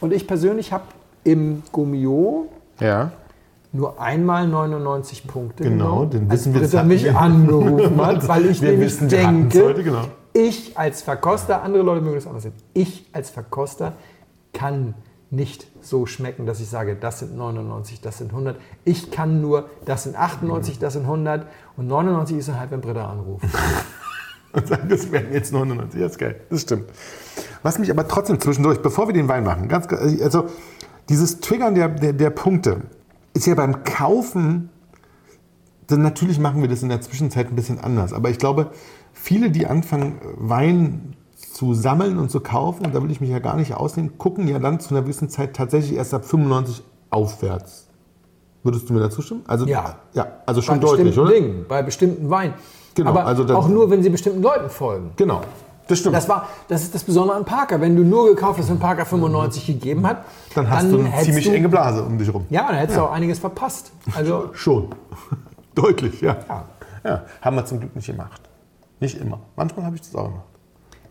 Und ich persönlich habe im Gomio Ja. Nur einmal 99 Punkte Genau, genommen, den als wissen wir, Britta das mich wir. angerufen hat, weil ich Wir nämlich wissen, wir denke, heute, genau. ich als Verkoster, andere Leute mögen das anders sehen, ich als Verkoster kann nicht so schmecken, dass ich sage, das sind 99, das sind 100. Ich kann nur, das sind 98, das sind 100 und 99 ist dann halt, wenn Britta anruft. und sagen, das wären jetzt 99. Das ist geil. Das stimmt. Was mich aber trotzdem zwischendurch, bevor wir den Wein machen, ganz, also dieses Triggern der, der, der Punkte ist ja beim Kaufen, denn natürlich machen wir das in der Zwischenzeit ein bisschen anders. Aber ich glaube, viele, die anfangen, Wein zu sammeln und zu kaufen, und da will ich mich ja gar nicht ausnehmen, gucken ja dann zu einer gewissen Zeit tatsächlich erst ab 95 aufwärts. Würdest du mir dazu stimmen? Also, Ja. ja also schon bei deutlich, bestimmten oder? Dingen, bei bestimmten Weinen. Genau, Aber also dann- auch nur, wenn sie bestimmten Leuten folgen. Genau, das stimmt. Das, war, das ist das Besondere an Parker. Wenn du nur gekauft hast, wenn Parker 95 gegeben hat, dann hast du eine ziemlich du, enge Blase um dich rum. Ja, dann hättest du auch einiges verpasst. Also, Schon. Deutlich, ja. Ja. ja. Haben wir zum Glück nicht gemacht. Nicht immer. Manchmal habe ich das auch gemacht.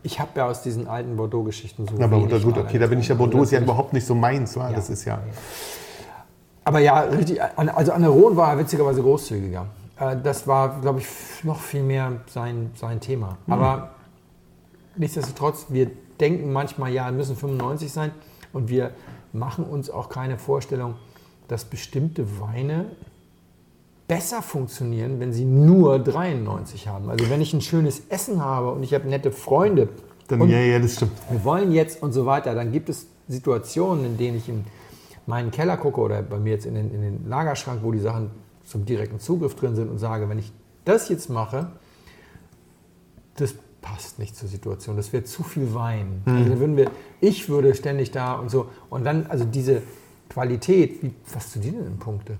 ich habe ja aus diesen alten Bordeaux-Geschichten so Ja, aber gut, leider okay, da bin ich ja. Bordeaux ist ja überhaupt nicht so meins, wa? Das ist ja. Aber ja, richtig. Also an der Rhone war er witzigerweise großzügiger. Äh, Das war, glaube ich, noch viel mehr sein, sein Thema. Aber nichtsdestotrotz, wir denken manchmal, ja, müssen 95 sein. Und wir machen uns auch keine Vorstellung, dass bestimmte Weine besser funktionieren, wenn sie nur 93 haben. Also wenn ich ein schönes Essen habe und ich habe nette Freunde Dann, ja, ja, das stimmt. wir wollen jetzt und so weiter, dann gibt es Situationen, in denen ich in meinen Keller gucke oder bei mir jetzt in den, in den Lagerschrank, wo die Sachen zum direkten Zugriff drin sind und sage, wenn ich das jetzt mache, das passt nicht zur Situation, das wäre zu viel Wein. Also dann würden wir, ich würde ständig da und so und dann, also diese Qualität, wie, was zu dir denn in Punkte?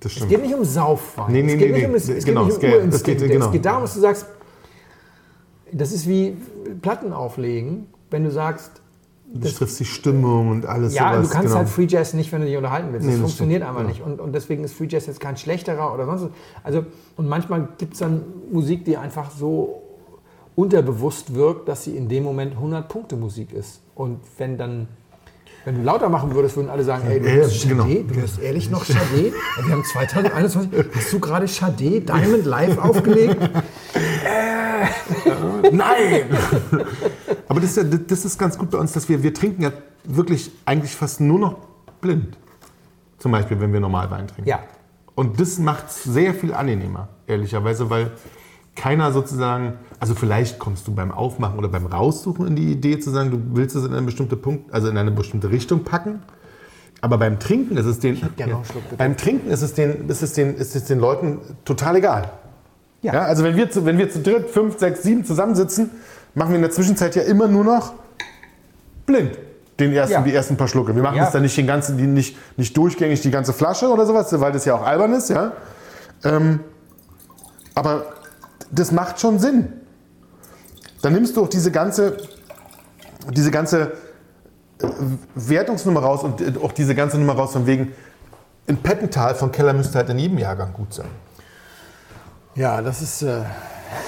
Das Es stimmt. geht nicht um Saufwein. Nee, nee, es geht nee, nicht um, es, es Genau, geht es nicht um es geht- genau. Es geht darum, dass du sagst, das ist wie Platten auflegen, wenn du sagst, Du triffst die Stimmung und alles ja, sowas. du kannst genau. halt Free Jazz nicht, wenn du dich unterhalten willst. Nee, das das funktioniert stimmt, einfach ja. nicht. Und, und deswegen ist Free Jazz jetzt kein schlechterer oder sonst was. Also, und manchmal gibt es dann Musik, die einfach so unterbewusst wirkt, dass sie in dem Moment 100 Punkte Musik ist. Und wenn dann, wenn du lauter machen würdest, würden alle sagen, ey, du hörst Sade, genau. du hörst ehrlich noch? Ey, Wir haben 2021, hast du gerade Sade Diamond live aufgelegt? Nein! Aber das ist, ja, das ist ganz gut bei uns, dass wir, wir trinken ja wirklich eigentlich fast nur noch blind. Zum Beispiel, wenn wir normal Wein trinken. Ja. Und das macht es sehr viel angenehmer, ehrlicherweise, weil keiner sozusagen, also vielleicht kommst du beim Aufmachen oder beim Raussuchen in die Idee zu sagen, du willst es in eine bestimmte Punkt, also in eine bestimmte Richtung packen. Aber beim Trinken ist es den, beim Trinken ist es den, ist es den, ist es den Leuten total egal. Ja. Ja, also wenn wir, zu, wenn wir zu dritt, fünf, sechs, sieben zusammensitzen, machen wir in der Zwischenzeit ja immer nur noch blind. Den ersten, Ja. die ersten paar Schlucke. Wir machen Ja. jetzt dann nicht den ganzen, die nicht, nicht durchgängig die ganze Flasche oder sowas, weil das ja auch albern ist, ja. Ähm, aber das macht schon Sinn. Dann nimmst du auch diese ganze, diese ganze äh, Wertungsnummer raus und äh, auch diese ganze Nummer raus von wegen, in Pettental von Keller müsste halt in jedem Jahrgang gut sein. Ja, das ist. Äh,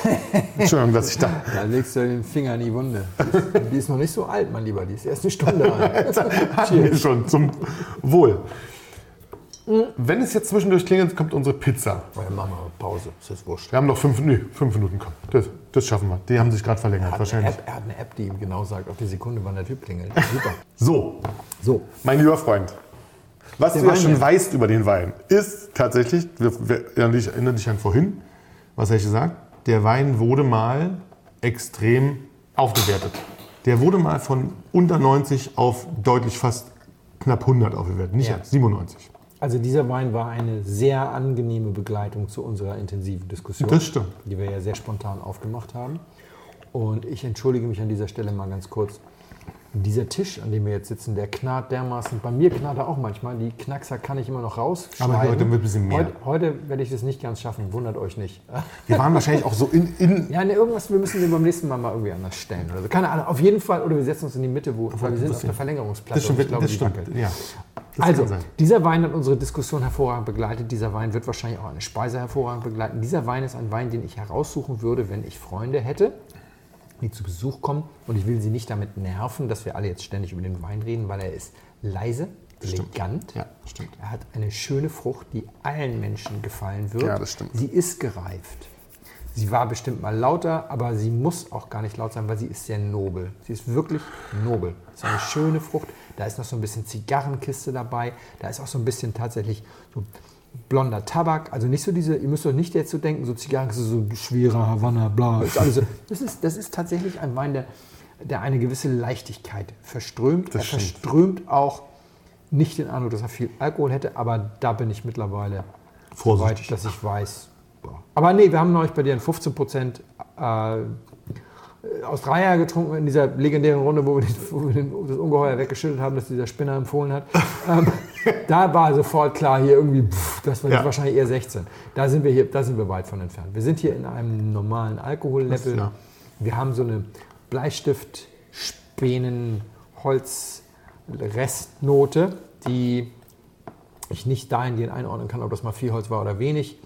Entschuldigung, dass ich da. Da legst du den Finger in die Wunde. Die ist, noch nicht so alt, mein Lieber. Die ist erst eine Stunde alt. Schon zum Wohl. Wenn es jetzt zwischendurch klingelt, kommt unsere Pizza. Ja, machen wir Pause. Ist jetzt wurscht. Wir haben noch fünf, nee, fünf Minuten. Komm, das, das schaffen wir. Die haben sich gerade verlängert, Er hat, eine wahrscheinlich. App, er hat eine App, die ihm genau sagt, auf die Sekunde, wann der Typ klingelt. Super. So, So. mein lieber Freund. Was Der du ja schon jetzt. weißt über den Wein, ist tatsächlich, wir erinnern dich, an vorhin, was habe ich gesagt? Der Wein wurde mal extrem aufgewertet. Der wurde mal von unter 90 auf deutlich fast knapp 100 aufgewertet. Nicht Ja. jetzt, 97. Also dieser Wein war eine sehr angenehme Begleitung zu unserer intensiven Diskussion, Das stimmt. die wir ja sehr spontan aufgemacht haben. Und ich entschuldige mich an dieser Stelle mal ganz kurz. Dieser Tisch, an dem wir jetzt sitzen, der knarrt dermaßen. Bei mir knarrt er auch manchmal. Die Knackser kann ich immer noch rausschneiden. Aber heute wird ein bisschen mehr. Heute, heute werde ich das nicht ganz schaffen. Wundert euch nicht. Wir waren wahrscheinlich auch so in, in Ja, ne, irgendwas, wir müssen den beim nächsten Mal mal irgendwie anders stellen oder so. Keine Ahnung, auf jeden Fall, oder wir setzen uns in die Mitte, wo, weil wir sind auf der Verlängerungsplatte. das stimmt, und ich glaube, das die stimmt. Ja, das Also, dieser Wein hat unsere Diskussion hervorragend begleitet. Dieser Wein wird wahrscheinlich auch eine Speise hervorragend begleiten. Dieser Wein ist ein Wein, den ich heraussuchen würde, wenn ich Freunde hätte, die zu Besuch kommen. Und ich will sie nicht damit nerven, dass wir alle jetzt ständig über den Wein reden, weil er ist leise, elegant. Ja, stimmt. Er hat eine schöne Frucht, die allen Menschen gefallen wird. Ja, das stimmt. Sie ist gereift. Sie war bestimmt mal lauter, aber sie muss auch gar nicht laut sein, weil sie ist sehr nobel. Sie ist wirklich nobel. Es ist eine schöne Frucht. Da ist noch so ein bisschen Zigarrenkiste dabei. Da ist auch so ein bisschen tatsächlich so blonder Tabak. Also nicht so diese, ihr müsst euch nicht jetzt so denken, so Zigarrenkiste, so schwerer Havanna, bla. Ist alles so. das, ist, das ist tatsächlich ein Wein, der, der eine gewisse Leichtigkeit verströmt. er stimmt. verströmt auch nicht den Eindruck, dass er viel Alkohol hätte, aber da bin ich mittlerweile Vorsichtig. soweit, dass ich weiß. Aber nee, wir haben neulich bei dir einen 15 Prozent äh, aus Dreier getrunken in dieser legendären Runde, wo wir, den, wo wir den, das Ungeheuer weggeschüttet haben, das dieser Spinner empfohlen hat. ähm, da war sofort klar, hier irgendwie, pff, das war Ja. wahrscheinlich eher 16. Da sind wir hier, da sind wir weit von entfernt. Wir sind hier in einem normalen Alkohollevel. Ja. Wir haben so eine Bleistift, Spänen, Holz, Restnote, die ich nicht dahingehend einordnen kann, ob das mal viel Holz war oder wenig.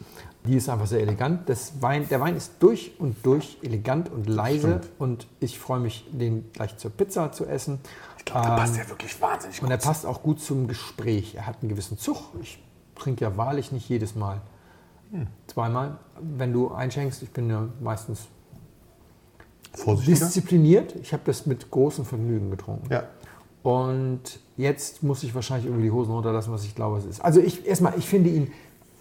Die ist einfach sehr elegant. Wein, der Wein ist durch und durch elegant und leise und ich freue mich, den gleich zur Pizza zu essen. Ich glaube, der passt ja wirklich wahnsinnig Und er passt auch gut zum Gespräch. Er hat einen gewissen Zug. Ich trinke ja wahrlich nicht jedes Mal. Zweimal, wenn du einschenkst. Ich bin ja meistens diszipliniert. Ich habe das mit großem Vergnügen getrunken. Ja. Und jetzt muss ich wahrscheinlich irgendwie die Hosen runterlassen, was ich glaube, es ist. Also ich erstmal, ich finde ihn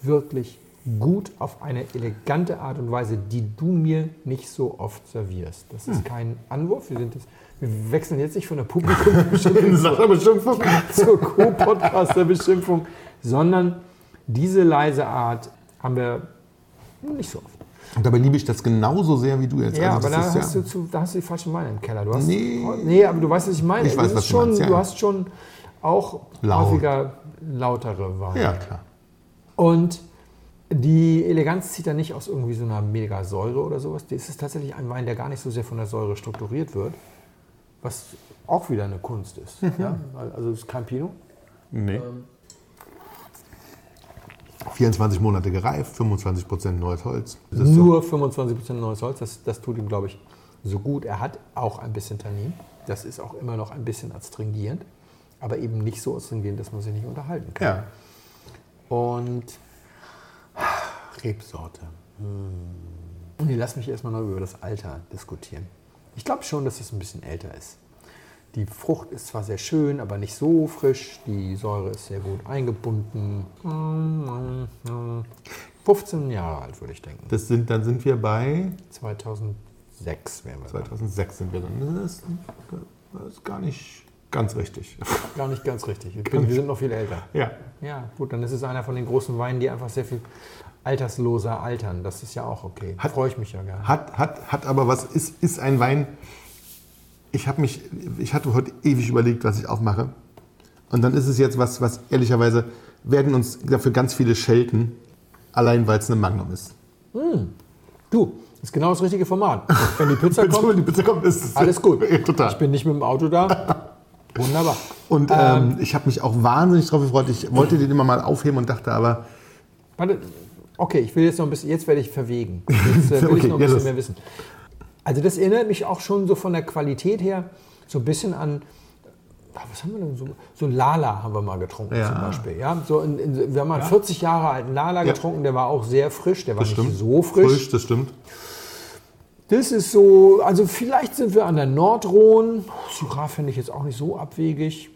wirklich gut auf eine elegante Art und Weise, die du mir nicht so oft servierst. Das ist kein Anwurf. Wir, sind jetzt, wir wechseln jetzt nicht von der Publikumsbeschimpfung zur Co-Podcaster-Beschimpfung, sondern diese leise Art haben wir nicht so oft. Und dabei liebe ich das genauso sehr wie du jetzt. Ja, Also aber da ist hast, du zu, da hast du die falschen Weine im Keller. Du hast, Nee. nee, aber du weißt, was ich meine. Ich weiß, was schon, meinst, ja. Du hast schon auch Laut. häufiger lautere Weine. Ja, klar. Und die Eleganz zieht dann nicht aus irgendwie so einer mega Säure oder sowas. Das ist tatsächlich ein Wein, der gar nicht so sehr von der Säure strukturiert wird, was auch wieder eine Kunst ist. Mhm. Ja? Also es ist kein Pinot. Nee. 24 Monate gereift, 25% neues Holz. Das ist Nur 25% neues Holz, das, das tut ihm, glaube ich, so gut. Er hat auch ein bisschen Tannin. Das ist auch immer noch ein bisschen astringierend, aber eben nicht so astringierend, dass man sich nicht unterhalten so, kann. ja. Und Rebsorte. nee, lass mich erstmal noch über das Alter diskutieren. Ich glaube schon, dass es ein bisschen älter ist. Die Frucht ist zwar sehr schön, aber nicht so frisch. Die Säure ist sehr gut eingebunden. 15 Jahre alt, würde ich denken. Das sind, dann sind wir bei 2006 wären wir. da. 2006 sind wir dann. Das ist, das ist gar nicht ganz richtig. Gar nicht ganz richtig. Ich bin, wir sind noch viel älter. Ja. Ja, gut, dann ist es einer von den großen Weinen, die einfach sehr viel altersloser altern. Das ist ja auch okay. Hat- Freue ich mich ja gerne. Hat, hat, hat aber was, ist, ist ein Wein. Ich habe mich, ich hatte heute ewig überlegt, was ich aufmache. Und dann ist es jetzt was, was ehrlicherweise werden uns dafür ganz viele schelten, allein weil es eine Magnum ist. Du, ist genau das richtige Format. Wenn die Pizza Wenn kommt, die Pizza kommt, ist es alles gut. Total. Ich bin nicht mit dem Auto da. Wunderbar. Und ähm, ich habe mich auch wahnsinnig drauf gefreut. Ich wollte den immer mal aufheben und dachte aber, Warte, okay, ich will jetzt noch ein bisschen, jetzt werde ich verwegen. Jetzt äh, will Okay, ich noch ein ja, bisschen los. mehr wissen. Also das erinnert mich auch schon so von der Qualität her so ein bisschen an, ah, was haben wir denn so? So ein Lala haben wir mal getrunken Ja. zum Beispiel. Ja, so in, in, wir haben mal 40 Jahre alten Lala getrunken, der war auch sehr frisch, der war das nicht stimmt. so frisch. das stimmt. Das ist so, also vielleicht sind wir an der Nordrhone. Syrah finde ich jetzt auch nicht so abwegig.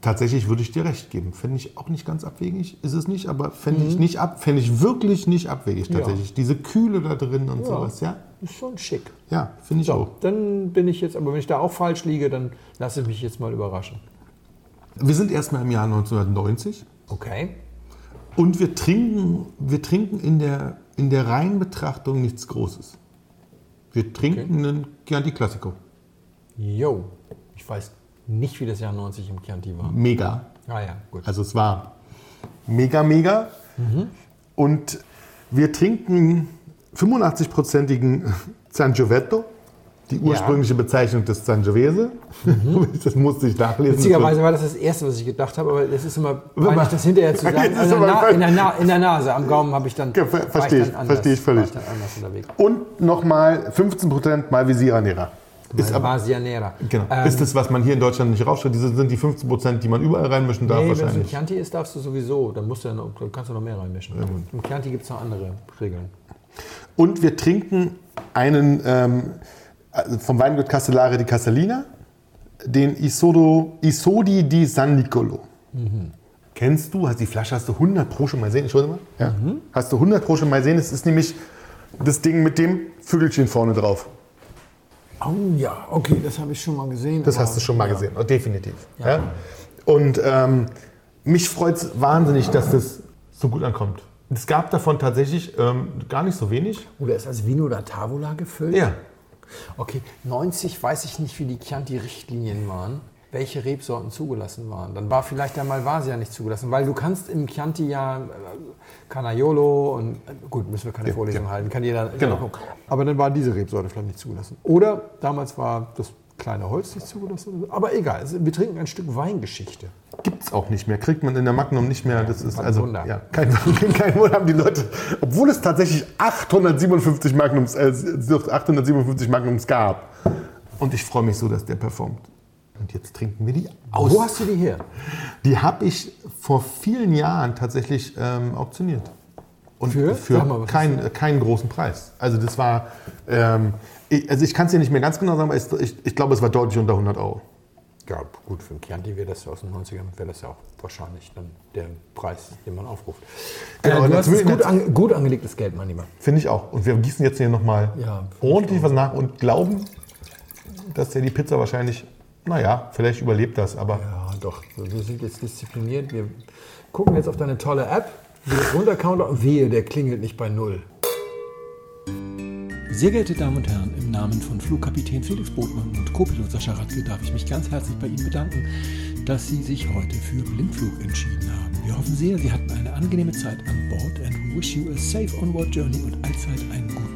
Tatsächlich würde ich dir recht geben. Fände ich auch nicht ganz abwegig, ist es nicht, aber fände Mhm. ich nicht ab, fände ich wirklich nicht abwegig tatsächlich. Diese Kühle da drin und sowas, ja? Ist schon schick. Ja, finde ich So, auch. dann bin ich jetzt, aber wenn ich da auch falsch liege, dann lasse ich mich jetzt mal überraschen. Wir sind erstmal im Jahr 1990 Okay. und wir trinken, wir trinken in der, in der reinen Betrachtung nichts Großes. Wir trinken einen Chianti Classico. Jo. Ich weiß nicht, wie das Jahr 90 im Chianti war. Mega. Ah ja, gut. Also es war mega, mega. Und wir trinken 85-prozentigen Sangiovese, die ursprüngliche Bezeichnung des Sangiovese. Das musste ich nachlesen. Witzigerweise war das das Erste, was ich gedacht habe, aber es ist immer peinlich, das hinterher zu sagen. Also in, der in, der Na, in der Nase, am Gaumen habe ich dann. Ja, ver- verstehe ich, anders, verstehe ich völlig. Ich. Und nochmal 15% Malvisia Nera. Ist, aber, genau. Ähm, ist das, was man hier in Deutschland nicht rausschreibt? Diese sind die 15%, die man überall reinmischen darf Nee, wenn es ein wahrscheinlich. Chianti ist, darfst du sowieso. Dann musst du ja noch, dann kannst du noch mehr reinmischen. Im Chianti gibt es noch andere Regeln. Und wir trinken einen ähm, also vom Weingut Castellare di Castellina, den Isodo, Isodi di San Nicolo. Kennst du? Hast die Flasche hast du 100 Pro schon mal gesehen? Entschuldigung mal. Ja. Hast du 100 Pro schon mal gesehen? Es ist nämlich das Ding mit dem Vögelchen vorne drauf. Oh ja, okay, das habe ich schon mal gesehen. Das hast du schon mal gesehen, oh, definitiv. Ja. Und ähm, mich freut es wahnsinnig, dass das so gut ankommt. Es gab davon tatsächlich ähm, gar nicht so wenig. Oder ist das Vino da Tavola gefüllt? Ja. Okay, 90 weiß ich nicht, wie die Chianti-Richtlinien waren. Welche Rebsorten zugelassen waren. Dann war vielleicht der Malvasia nicht zugelassen, weil du kannst im Chianti ja äh, Canaiolo und äh, gut, müssen wir keine Ja, Vorlesung ja. halten, kann jeder Genau. gucken. Aber dann war diese Rebsorte vielleicht nicht zugelassen. Oder damals war das kleine Holz nicht zugelassen. Aber egal, also wir trinken ein Stück Weingeschichte. Gibt es auch nicht mehr. Kriegt man in der Magnum nicht mehr. Das ist kein also Wunder. ja, kein, kein Wunder haben die Leute, obwohl es tatsächlich 857 Magnums, äh, 857 Magnums gab. Und ich freue mich so, dass der performt. Und jetzt trinken wir die aus. Wo hast du die her? Die habe ich vor vielen Jahren tatsächlich ähm, auktioniert. Und Für? für mal, kein, keinen großen Preis. Also das war, ähm, ich, also ich kann es dir nicht mehr ganz genau sagen, aber es, ich, ich glaube, es war deutlich unter 100 Euro. Ja, gut, für ein Chianti wäre das aus den 90ern, wäre das ja auch wahrscheinlich dann der Preis, den man aufruft. Genau, und du hast gut, an, gut angelegtes Geld, mein Lieber. Finde ich auch. Und wir gießen jetzt hier nochmal Ja, ordentlich was nach und glauben, dass der die Pizza wahrscheinlich, naja, vielleicht überlebt das, aber Ja, doch. Wir sind jetzt diszipliniert. Wir gucken jetzt auf deine tolle App, wie das runtercounter und wehe, der klingelt nicht bei Null. Sehr geehrte Damen und Herren, im Namen von Flugkapitän Felix Botmann und Co-Pilot Sascha Radke darf ich mich ganz herzlich bei Ihnen bedanken, dass Sie sich heute für Blindflug entschieden haben. Wir hoffen sehr, Sie hatten eine angenehme Zeit an Bord and we wish you a safe onward journey und allzeit einen guten